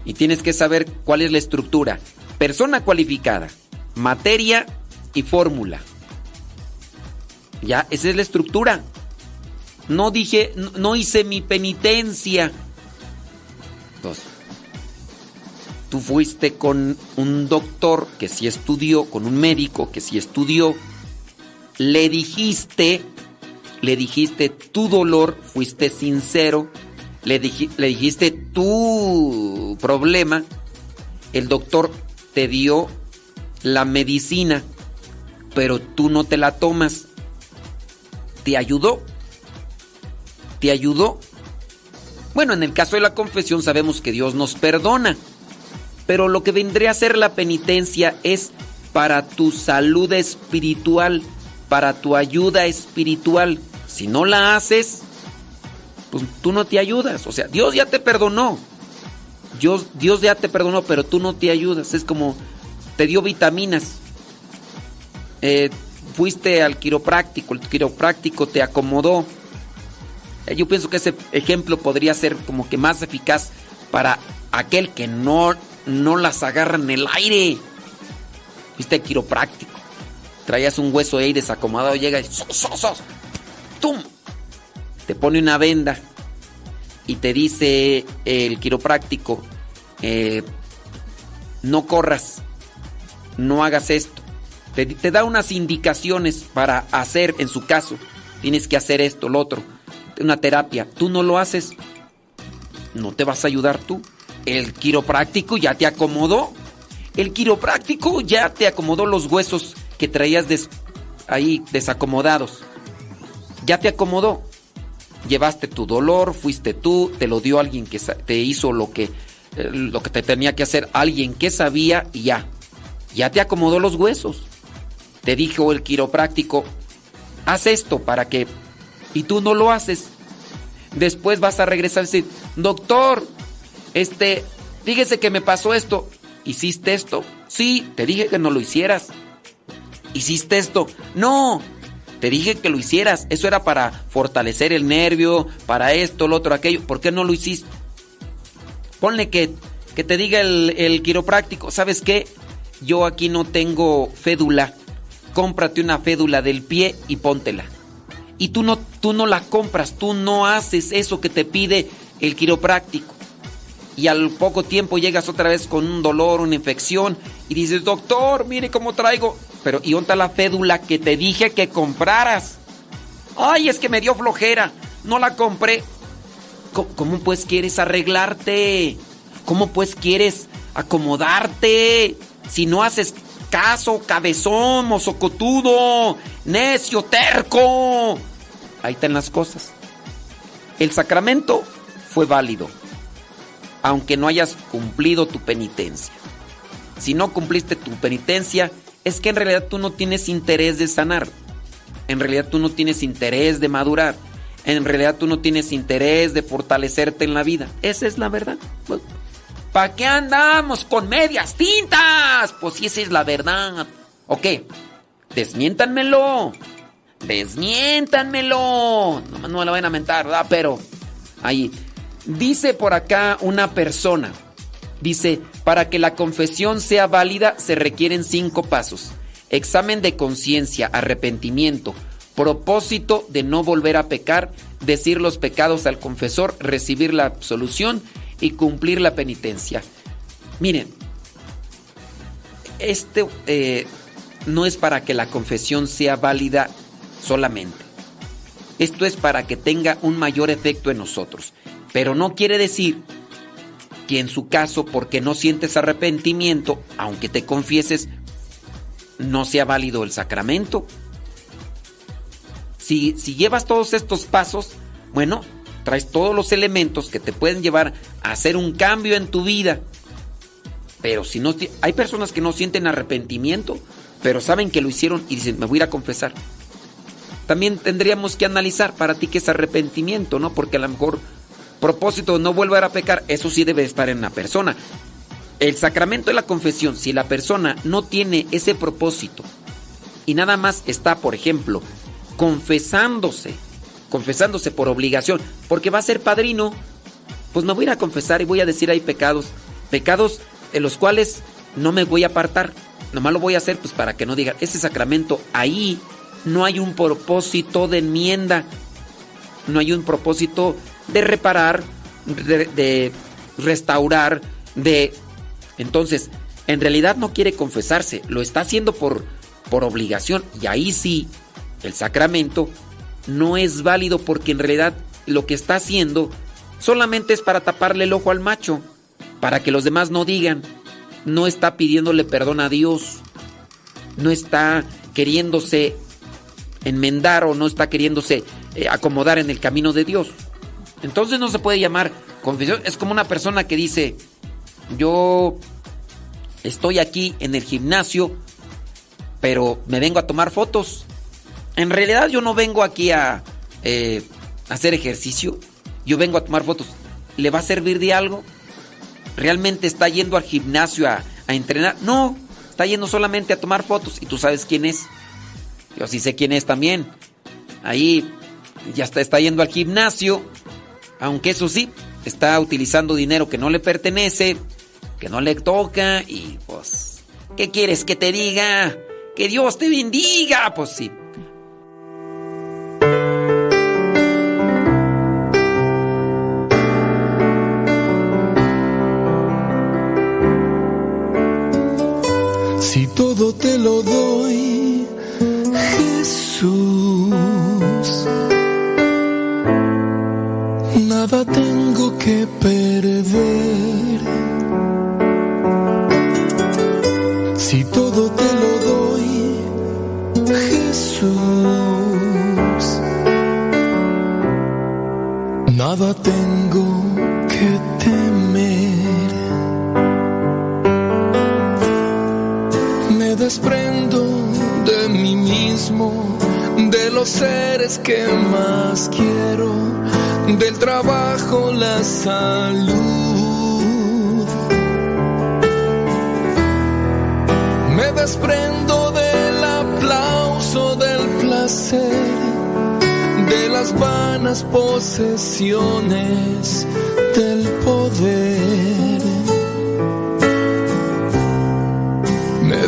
Y tienes que saber cuál es la estructura. Persona cualificada, materia y fórmula. Ya, esa es la estructura. No dije, no, hice mi penitencia. Entonces, tú fuiste con un doctor que sí estudió, con un médico que sí estudió, le dijiste, le dijiste tu dolor, fuiste sincero, le dijiste tu problema, el doctor te dio la medicina, pero tú no te la tomas. ¿Te ayudó? ¿Te ayudó? Bueno, en el caso de la confesión sabemos que Dios nos perdona, pero lo que vendría a ser la penitencia es para tu salud espiritual, para tu ayuda espiritual. Si no la haces, pues tú no te ayudas. O sea, Dios ya te perdonó. Dios, Dios ya te perdonó, pero tú no te ayudas. Es como te dio vitaminas. Eh, fuiste al quiropráctico, el quiropráctico te acomodó. Eh, Yo pienso que ese ejemplo podría ser como que más eficaz para aquel que no, no las agarra en el aire. Fuiste al quiropráctico. Traías un hueso ahí desacomodado, llega y ¡sos, sos, sos! ¡tum! Te pone una venda y te dice el quiropráctico, eh, no corras, no hagas esto. Te, da unas indicaciones para hacer en su caso. Tienes que hacer esto, lo otro. Una terapia. Tú no lo haces. No te vas a ayudar tú. El quiropráctico ya te acomodó. El quiropráctico ya te acomodó los huesos que traías ahí desacomodados. Ya te acomodó. Llevaste tu dolor, fuiste tú, te lo dio alguien que te hizo lo que, eh, lo que te tenía que hacer, alguien que sabía y ya. Ya te acomodó los huesos. Te dijo el quiropráctico, haz esto para que... Y tú no lo haces. Después vas a regresar y decir, doctor, este, fíjese que me pasó esto. ¿Hiciste esto? Sí, te dije que no lo hicieras. ¿Hiciste esto? No, te dije que lo hicieras. Eso era para fortalecer el nervio, para esto, lo otro, aquello. ¿Por qué no lo hiciste? Ponle que, que te diga el, el quiropráctico, ¿sabes qué? Yo aquí no tengo fédula. Cómprate una fédula del pie y póntela. Y tú no, tú no la compras, tú no haces eso que te pide el quiropráctico. Y al poco tiempo llegas otra vez con un dolor, una infección, y dices, doctor, mire cómo traigo. Pero, ¿y está la fédula que te dije que compraras? Ay, es que me dio flojera, no la compré. ¿Cómo, cómo pues quieres arreglarte? ¿Cómo pues quieres acomodarte? Si no haces caso, cabezón, mozocotudo, necio, terco. Ahí están las cosas. El sacramento fue válido, aunque no hayas cumplido tu penitencia. Si no cumpliste tu penitencia, es que en realidad tú no tienes interés de sanar. En realidad tú no tienes interés de madurar. En realidad tú no tienes interés de fortalecerte en la vida. Esa es la verdad. ¿Para qué andamos con medias tintas? Pues si esa es la verdad. ¿O qué? Desmiéntanmelo. Desmiéntanmelo. No, no me lo van a mentar, ¿verdad? Pero ahí. Dice por acá una persona. Dice, para que la confesión sea válida se requieren cinco pasos. Examen de conciencia, arrepentimiento, propósito de no volver a pecar, decir los pecados al confesor, recibir la absolución y cumplir la penitencia. Miren, este no es para que la confesión sea válida solamente. Esto es para que tenga un mayor efecto en nosotros. Pero no quiere decir que en su caso, porque no sientes arrepentimiento, aunque te confieses, no sea válido el sacramento. Si, si llevas todos estos pasos, bueno, traes todos los elementos que te pueden llevar a hacer un cambio en tu vida. Pero si no, hay personas que no sienten arrepentimiento, pero saben que lo hicieron y dicen, me voy a ir a confesar. También tendríamos que analizar para ti qué es arrepentimiento, ¿no? Porque a lo mejor propósito de no volver a pecar, eso sí debe estar en la persona. El sacramento de la confesión, si la persona no tiene ese propósito y nada más está, por ejemplo, confesándose, confesándose por obligación, porque va a ser padrino, pues me voy a ir a confesar y voy a decir hay pecados, pecados en los cuales no me voy a apartar, nomás lo voy a hacer pues para que no digan, ese sacramento ahí no hay un propósito de enmienda, no hay un propósito de reparar, de, de restaurar, de... Entonces, en realidad no quiere confesarse, lo está haciendo por, por obligación y ahí sí, el sacramento no es válido porque en realidad lo que está haciendo solamente es para taparle el ojo al macho, para que los demás no digan, no está pidiéndole perdón a Dios, no está queriéndose enmendar o no está queriéndose eh, acomodar en el camino de Dios. Entonces no se puede llamar confesión. Es como una persona que dice, yo estoy aquí en el gimnasio, pero me vengo a tomar fotos. En realidad yo no vengo aquí a eh, hacer ejercicio, yo vengo a tomar fotos. ¿Le va a servir de algo? ¿Realmente está yendo al gimnasio a, entrenar? No, está yendo solamente a tomar fotos y tú sabes quién es. Yo sí sé quién es también. Ahí ya está, está yendo al gimnasio, aunque eso sí, está utilizando dinero que no le pertenece, que no le toca y pues, ¿qué quieres que te diga? Que Dios te bendiga, pues sí. Todo te lo doy, Jesús, nada tengo que perder. Si todo te lo doy, Jesús, nada tengo desprendo de mí mismo, de los seres que más quiero, del trabajo, la salud. Me desprendo del aplauso, del placer, de las vanas posesiones, del poder.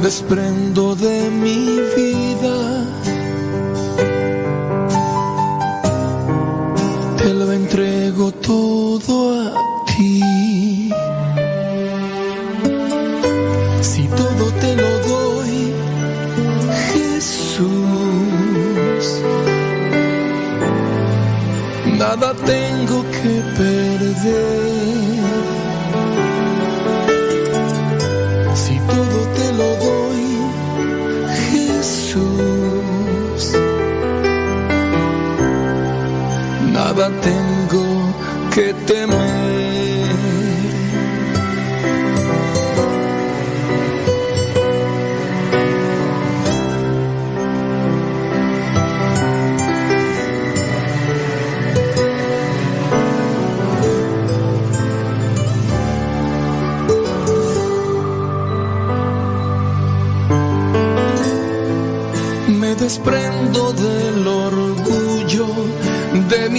Desprendo de mi vida. Te lo entrego todo a ti. Si todo te lo doy, Jesús, nada tengo que perder. Tengo que temer.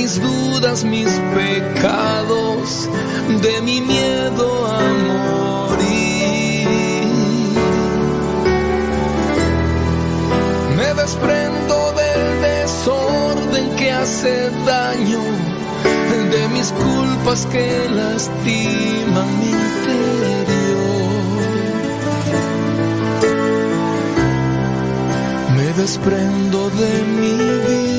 Mis dudas, mis pecados, de mi miedo a morir. Me desprendo del desorden que hace daño, de mis culpas que lastiman mi interior. Me desprendo de mi vida.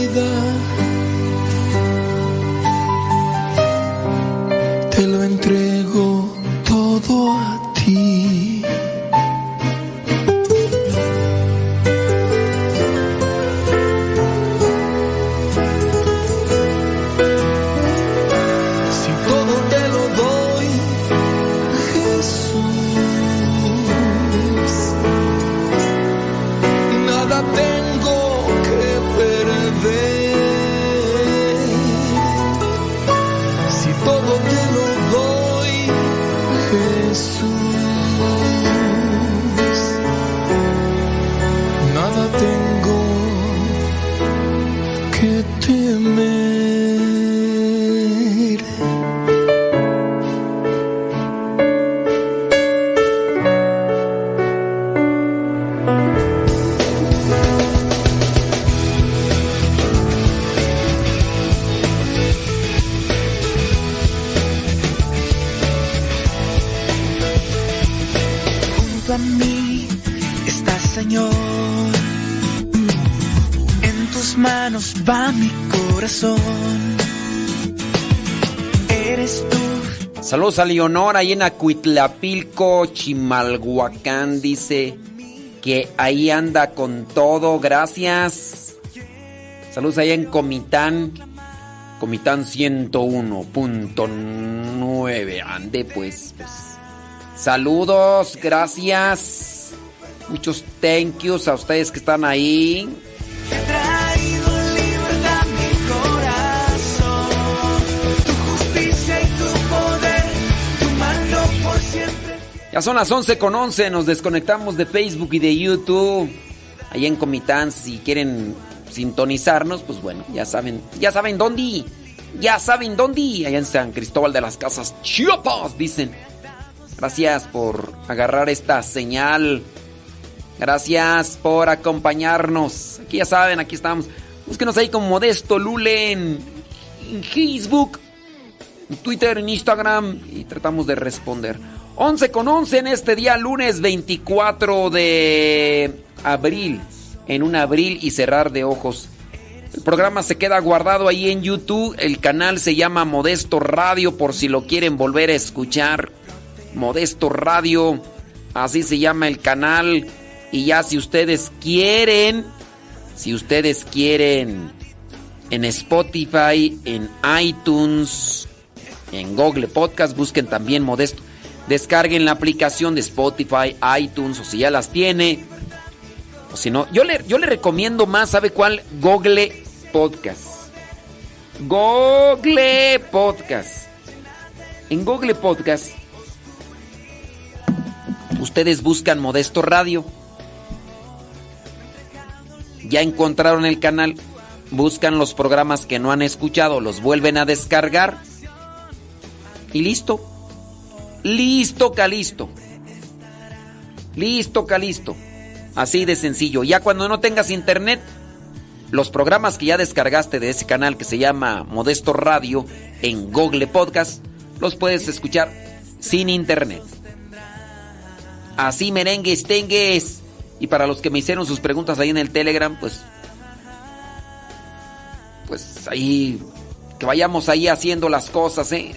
Eres tú. Saludos a Leonor ahí en Acuitlapilco, Chimalhuacán. Dice que ahí anda con todo. Gracias. Saludos allá en Comitán. Comitán 101.9. Ande pues, pues. Saludos, gracias. Muchos thank yous a ustedes que están ahí. Ya son las 11 con 11, nos desconectamos de Facebook y de YouTube. Allá en Comitán, si quieren sintonizarnos, pues bueno, ya saben, ya saben dónde. Ya saben dónde. Allá en San Cristóbal de las Casas, Chiapas, dicen. Gracias por agarrar esta señal. Gracias por acompañarnos. Aquí ya saben, aquí estamos. Búsquenos ahí como Modesto Lule en, en Facebook, en Twitter, en Instagram y tratamos de responder. 11 con 11 en este día, lunes 24 de abril. En un abril y cerrar de ojos. El programa se queda guardado ahí en YouTube. El canal se llama Modesto Radio por si lo quieren volver a escuchar. Modesto Radio, así se llama el canal. Y ya si ustedes quieren, si ustedes quieren, en Spotify, en iTunes, en Google Podcast, busquen también Modesto. Descarguen la aplicación de Spotify, iTunes, o si ya las tiene. O si no, yo le, yo le recomiendo más, ¿sabe cuál? Google Podcast. Google Podcast. En Google Podcast, ustedes buscan Modesto Radio. Ya encontraron el canal, buscan los programas que no han escuchado, los vuelven a descargar. Y listo. Listo, calisto. Listo, calisto. Así de sencillo. Ya cuando no tengas internet, los programas que ya descargaste de ese canal que se llama Modesto Radio en Google Podcast, los puedes escuchar sin internet. Así merengues, tengues. Y para los que me hicieron sus preguntas ahí en el Telegram, pues. Pues ahí. Que vayamos ahí haciendo las cosas, ¿eh?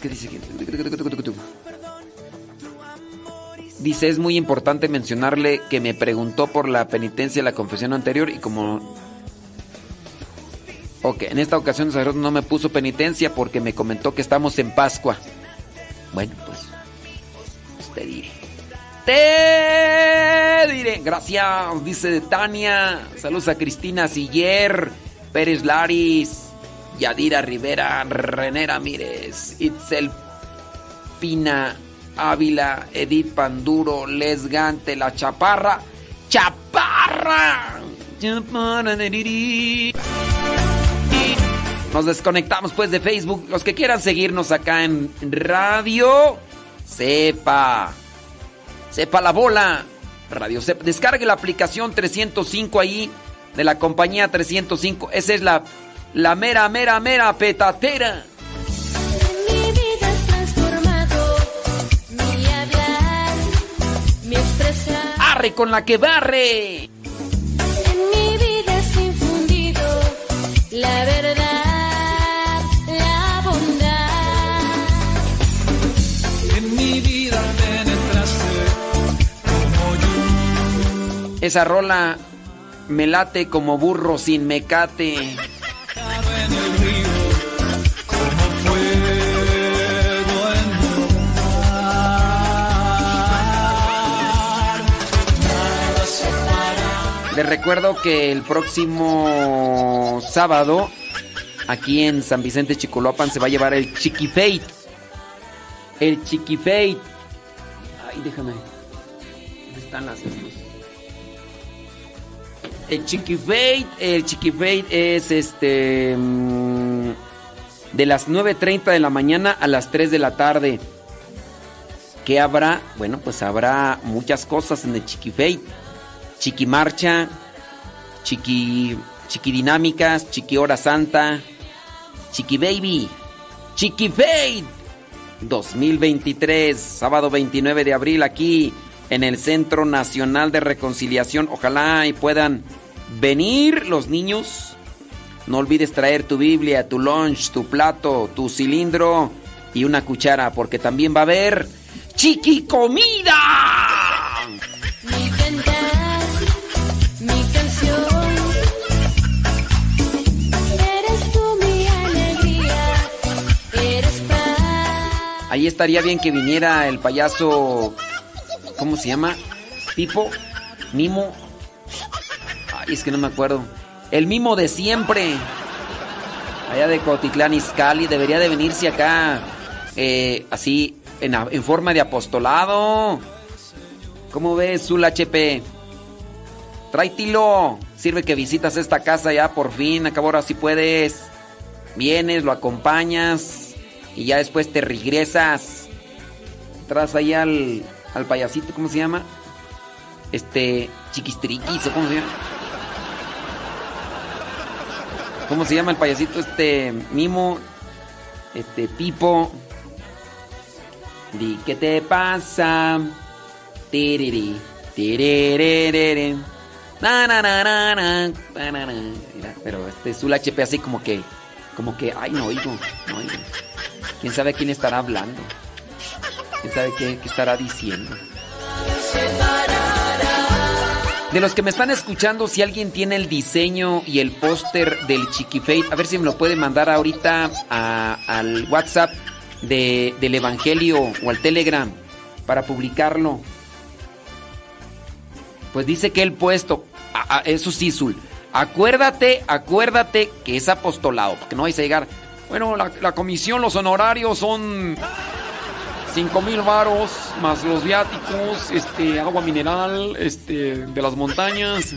¿Qué dice? Dice, es muy importante mencionarle que me preguntó por la penitencia de la confesión anterior y como... Ok, en esta ocasión el no me puso penitencia porque me comentó que estamos en Pascua. Bueno, pues... pues te diré. Te diré. Gracias, dice Tania. Saludos a Cristina Siller, Pérez Laris, Yadira Rivera, René Ramírez, Itzel Pina, Ávila, Edith Panduro, Les Gante, La Chaparra. ¡Chaparra! Nos desconectamos pues de Facebook. Los que quieran seguirnos acá en radio, sepa. Sepa la bola. Radio. Descargue la aplicación 305 ahí de la compañía 305. Esa es la, la mera, mera, mera petatera. Expresar. ¡Arre con la que barre! En mi vida es infundido la verdad, la bondad. En mi vida penetraste Esa rola me late como burro sin mecate. Les recuerdo que el próximo sábado, aquí en San Vicente Chicoloapan, se va a llevar el Chiqui Fate. El Chiqui Fate. Ay, déjame. ¿Dónde están las? El Chiqui Fate. El Chiqui Fate es este. mm, De las 9.30 de la mañana a las 3 de la tarde. ¿Qué habrá? Bueno, pues habrá muchas cosas en el Chiqui Fate. Chiqui Marcha, Chiqui, Dinámicas, Chiqui Hora Santa, Chiqui Baby, Chiqui Fade 2023, sábado 29 de abril aquí en el Centro Nacional de Reconciliación. Ojalá y puedan venir los niños. No olvides traer tu Biblia, tu lunch, tu plato, tu cilindro y una cuchara, porque también va a haber chiqui comida. Ahí estaría bien que viniera el payaso. ¿Cómo se llama? Pipo, Mimo. Ay, es que no me acuerdo. El mimo de siempre. Allá de Cotitlán Izcalli. Debería de venirse acá. eh, así, en, forma de apostolado. ¿Cómo ves, Zul HP? Tráitilo. Sirve que visitas esta casa ya por fin. Acabo ahora si puedes. Vienes, lo acompañas. Y ya después te regresas. Tras ahí al, al payasito, ¿cómo se llama? Este. Chiquistriquis, ¿o cómo se llama? ¿Cómo se llama el payasito? Este. Mimo. Este. Pipo. Di, ¿qué te pasa? Tiriri. Mira, pero este Zul HP así como que. Como que. Ay, no oigo. No oigo. ¿Quién sabe quién estará hablando? ¿Quién sabe qué, qué estará diciendo? De los que me están escuchando, si alguien tiene el diseño y el póster del Chiquifate, a ver si me lo puede mandar ahorita al WhatsApp de- del Evangelio o al Telegram para publicarlo. Pues dice que el puesto, a- a- eso sí, Zul, acuérdate, acuérdate que es apostolado, porque no vais a llegar. Bueno, la, comisión, los honorarios son 5 mil varos más los viáticos, este, agua mineral, este, de las montañas.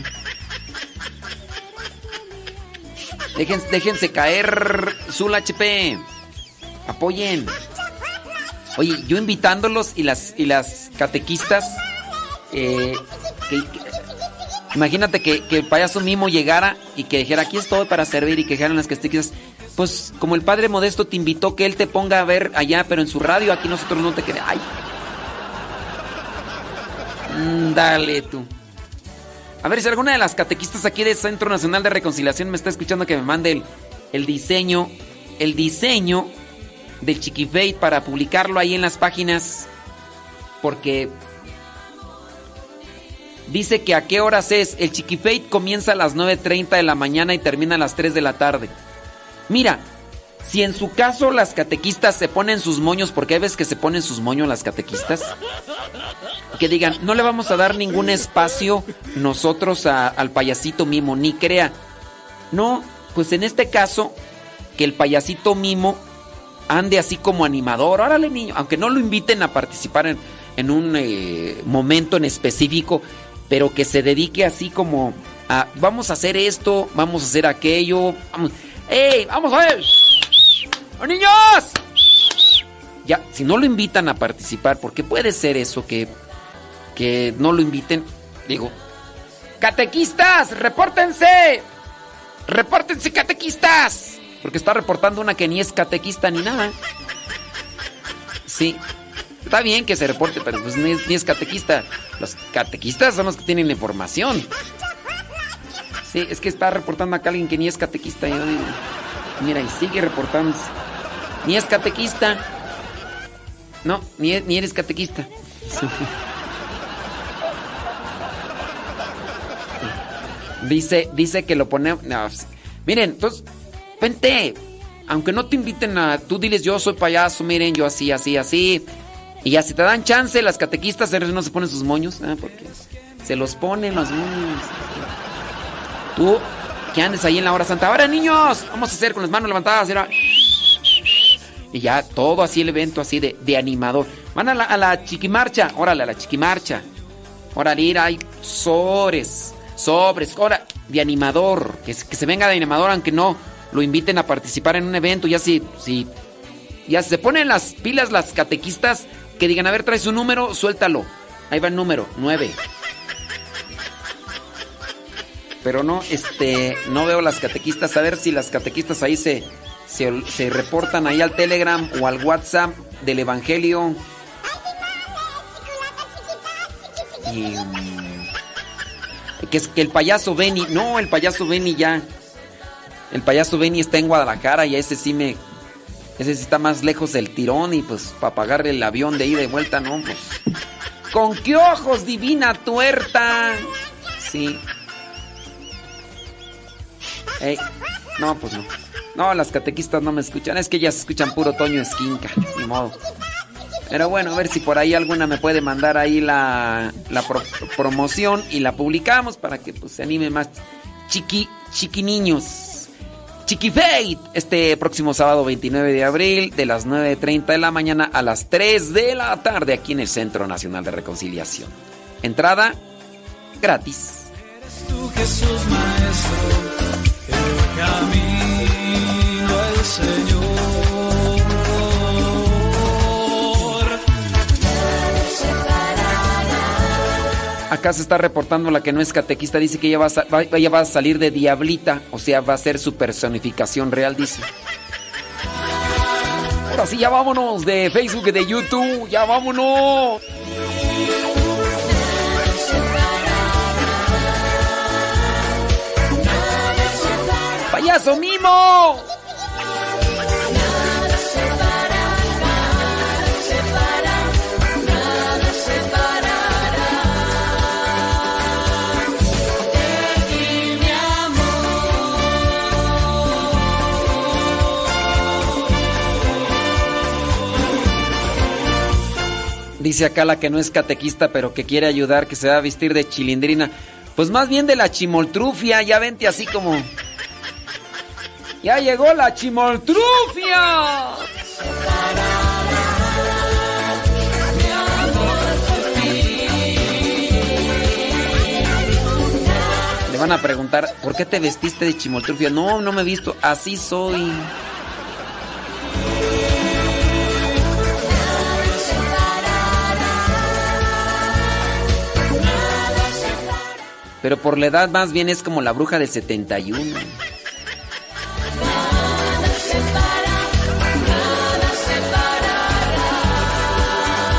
Déjense, déjense caer, Zul HP. Apoyen. Oye, yo invitándolos y las, y las catequistas. eh, que- imagínate que, que el payaso mismo llegara y que dijera: Aquí estoy para servir y que dijeran las catequistas. Pues como el padre modesto te invitó que él te ponga a ver allá, pero en su radio, aquí nosotros no te quede. ¡Ay! Mm, dale tú. A ver si alguna de las catequistas aquí del Centro Nacional de Reconciliación me está escuchando que me mande el, diseño, el diseño del Chiquifate para publicarlo ahí en las páginas. Porque dice que a qué horas es. El Chiquifate comienza a las 9.30 de la mañana y termina a las 3 de la tarde. Mira, si en su caso las catequistas se ponen sus moños, porque hay veces que se ponen sus moños las catequistas, que digan, no le vamos a dar ningún espacio nosotros a- al payasito mimo, ni crea. No, pues en este caso, que el payasito mimo ande así como animador. Órale, niño, aunque no lo inviten a participar en, en un eh, momento en específico, pero que se dedique así como a, vamos a hacer esto, vamos a hacer aquello, vamos, ¡Ey, vamos a ver! ¡Oh, niños! Ya, si no lo invitan a participar, porque puede ser eso que, que no lo inviten, digo, catequistas, repórtense, repórtense catequistas, porque está reportando una que ni es catequista ni nada. Sí, está bien que se reporte, pero pues ni es, ni es catequista. Los catequistas son los que tienen la información. Sí, es que está reportando acá alguien que ni es catequista. Yo digo, mira, y sigue reportando. Ni es catequista. No, ni, e- eres catequista. Dice, dice que lo ponemos. no, miren, entonces, vente. Aunque no te inviten a. Tú diles, yo soy payaso, miren, yo así, así, así. Y ya si te dan chance, las catequistas no se ponen sus moños. ah, porque se los ponen los moños. Tú que andes ahí en la hora santa. Ahora, niños, vamos a hacer con las manos levantadas. y ya todo así el evento así de, de animador. Van a la, a la chiquimarcha. Órale, a la chiquimarcha. Órale, ir, hay sobres. Sobres. Ahora, de animador. Que, que se venga de animador, aunque no lo inviten a participar en un evento. Ya si, si ya se ponen las pilas las catequistas que digan, a ver, trae su número, suéltalo. Ahí va el número, 9. Pero no, este, no veo las catequistas. A ver si las catequistas ahí se, se, se reportan ahí al Telegram o al WhatsApp del Evangelio. que, que es que el payaso Benny, no, el payaso Benny ya. El payaso Benny está en Guadalajara y a ese sí me ese sí está más lejos del tirón y pues para pagarle el avión de ida y vuelta, no, pues. ¿Con qué ojos, divina tuerta? Sí. No, pues no. No, las catequistas no me escuchan. Es que ellas escuchan puro Toño Esquinca. Ni modo. Pero bueno, a ver si por ahí alguna me puede mandar ahí la, la pro- promoción y la publicamos para que pues se anime más chiqui, chiqui niños. Chiqui Fate, este próximo sábado 29 de abril de las 9.30 de la mañana a las 3 de la tarde aquí en el Centro Nacional de Reconciliación. Entrada gratis. Tu Jesús Maestro, Acá se está reportando la que no es catequista, dice que ella va, a, ella va a salir de diablita, o sea, va a ser su personificación real, dice. Ahora sí, ya vámonos de Facebook y de YouTube, ya vámonos. ¡Payaso mimo! Dice acá la que no es catequista, pero que quiere ayudar, que se va a vestir de chilindrina. Pues más bien de la chimoltrufia, ya vente así como. ¡Ya llegó la chimoltrufia! Le van a preguntar, ¿por qué te vestiste de chimoltrufia? No, no me he visto, así soy. Pero por la edad más bien es como la bruja del 71.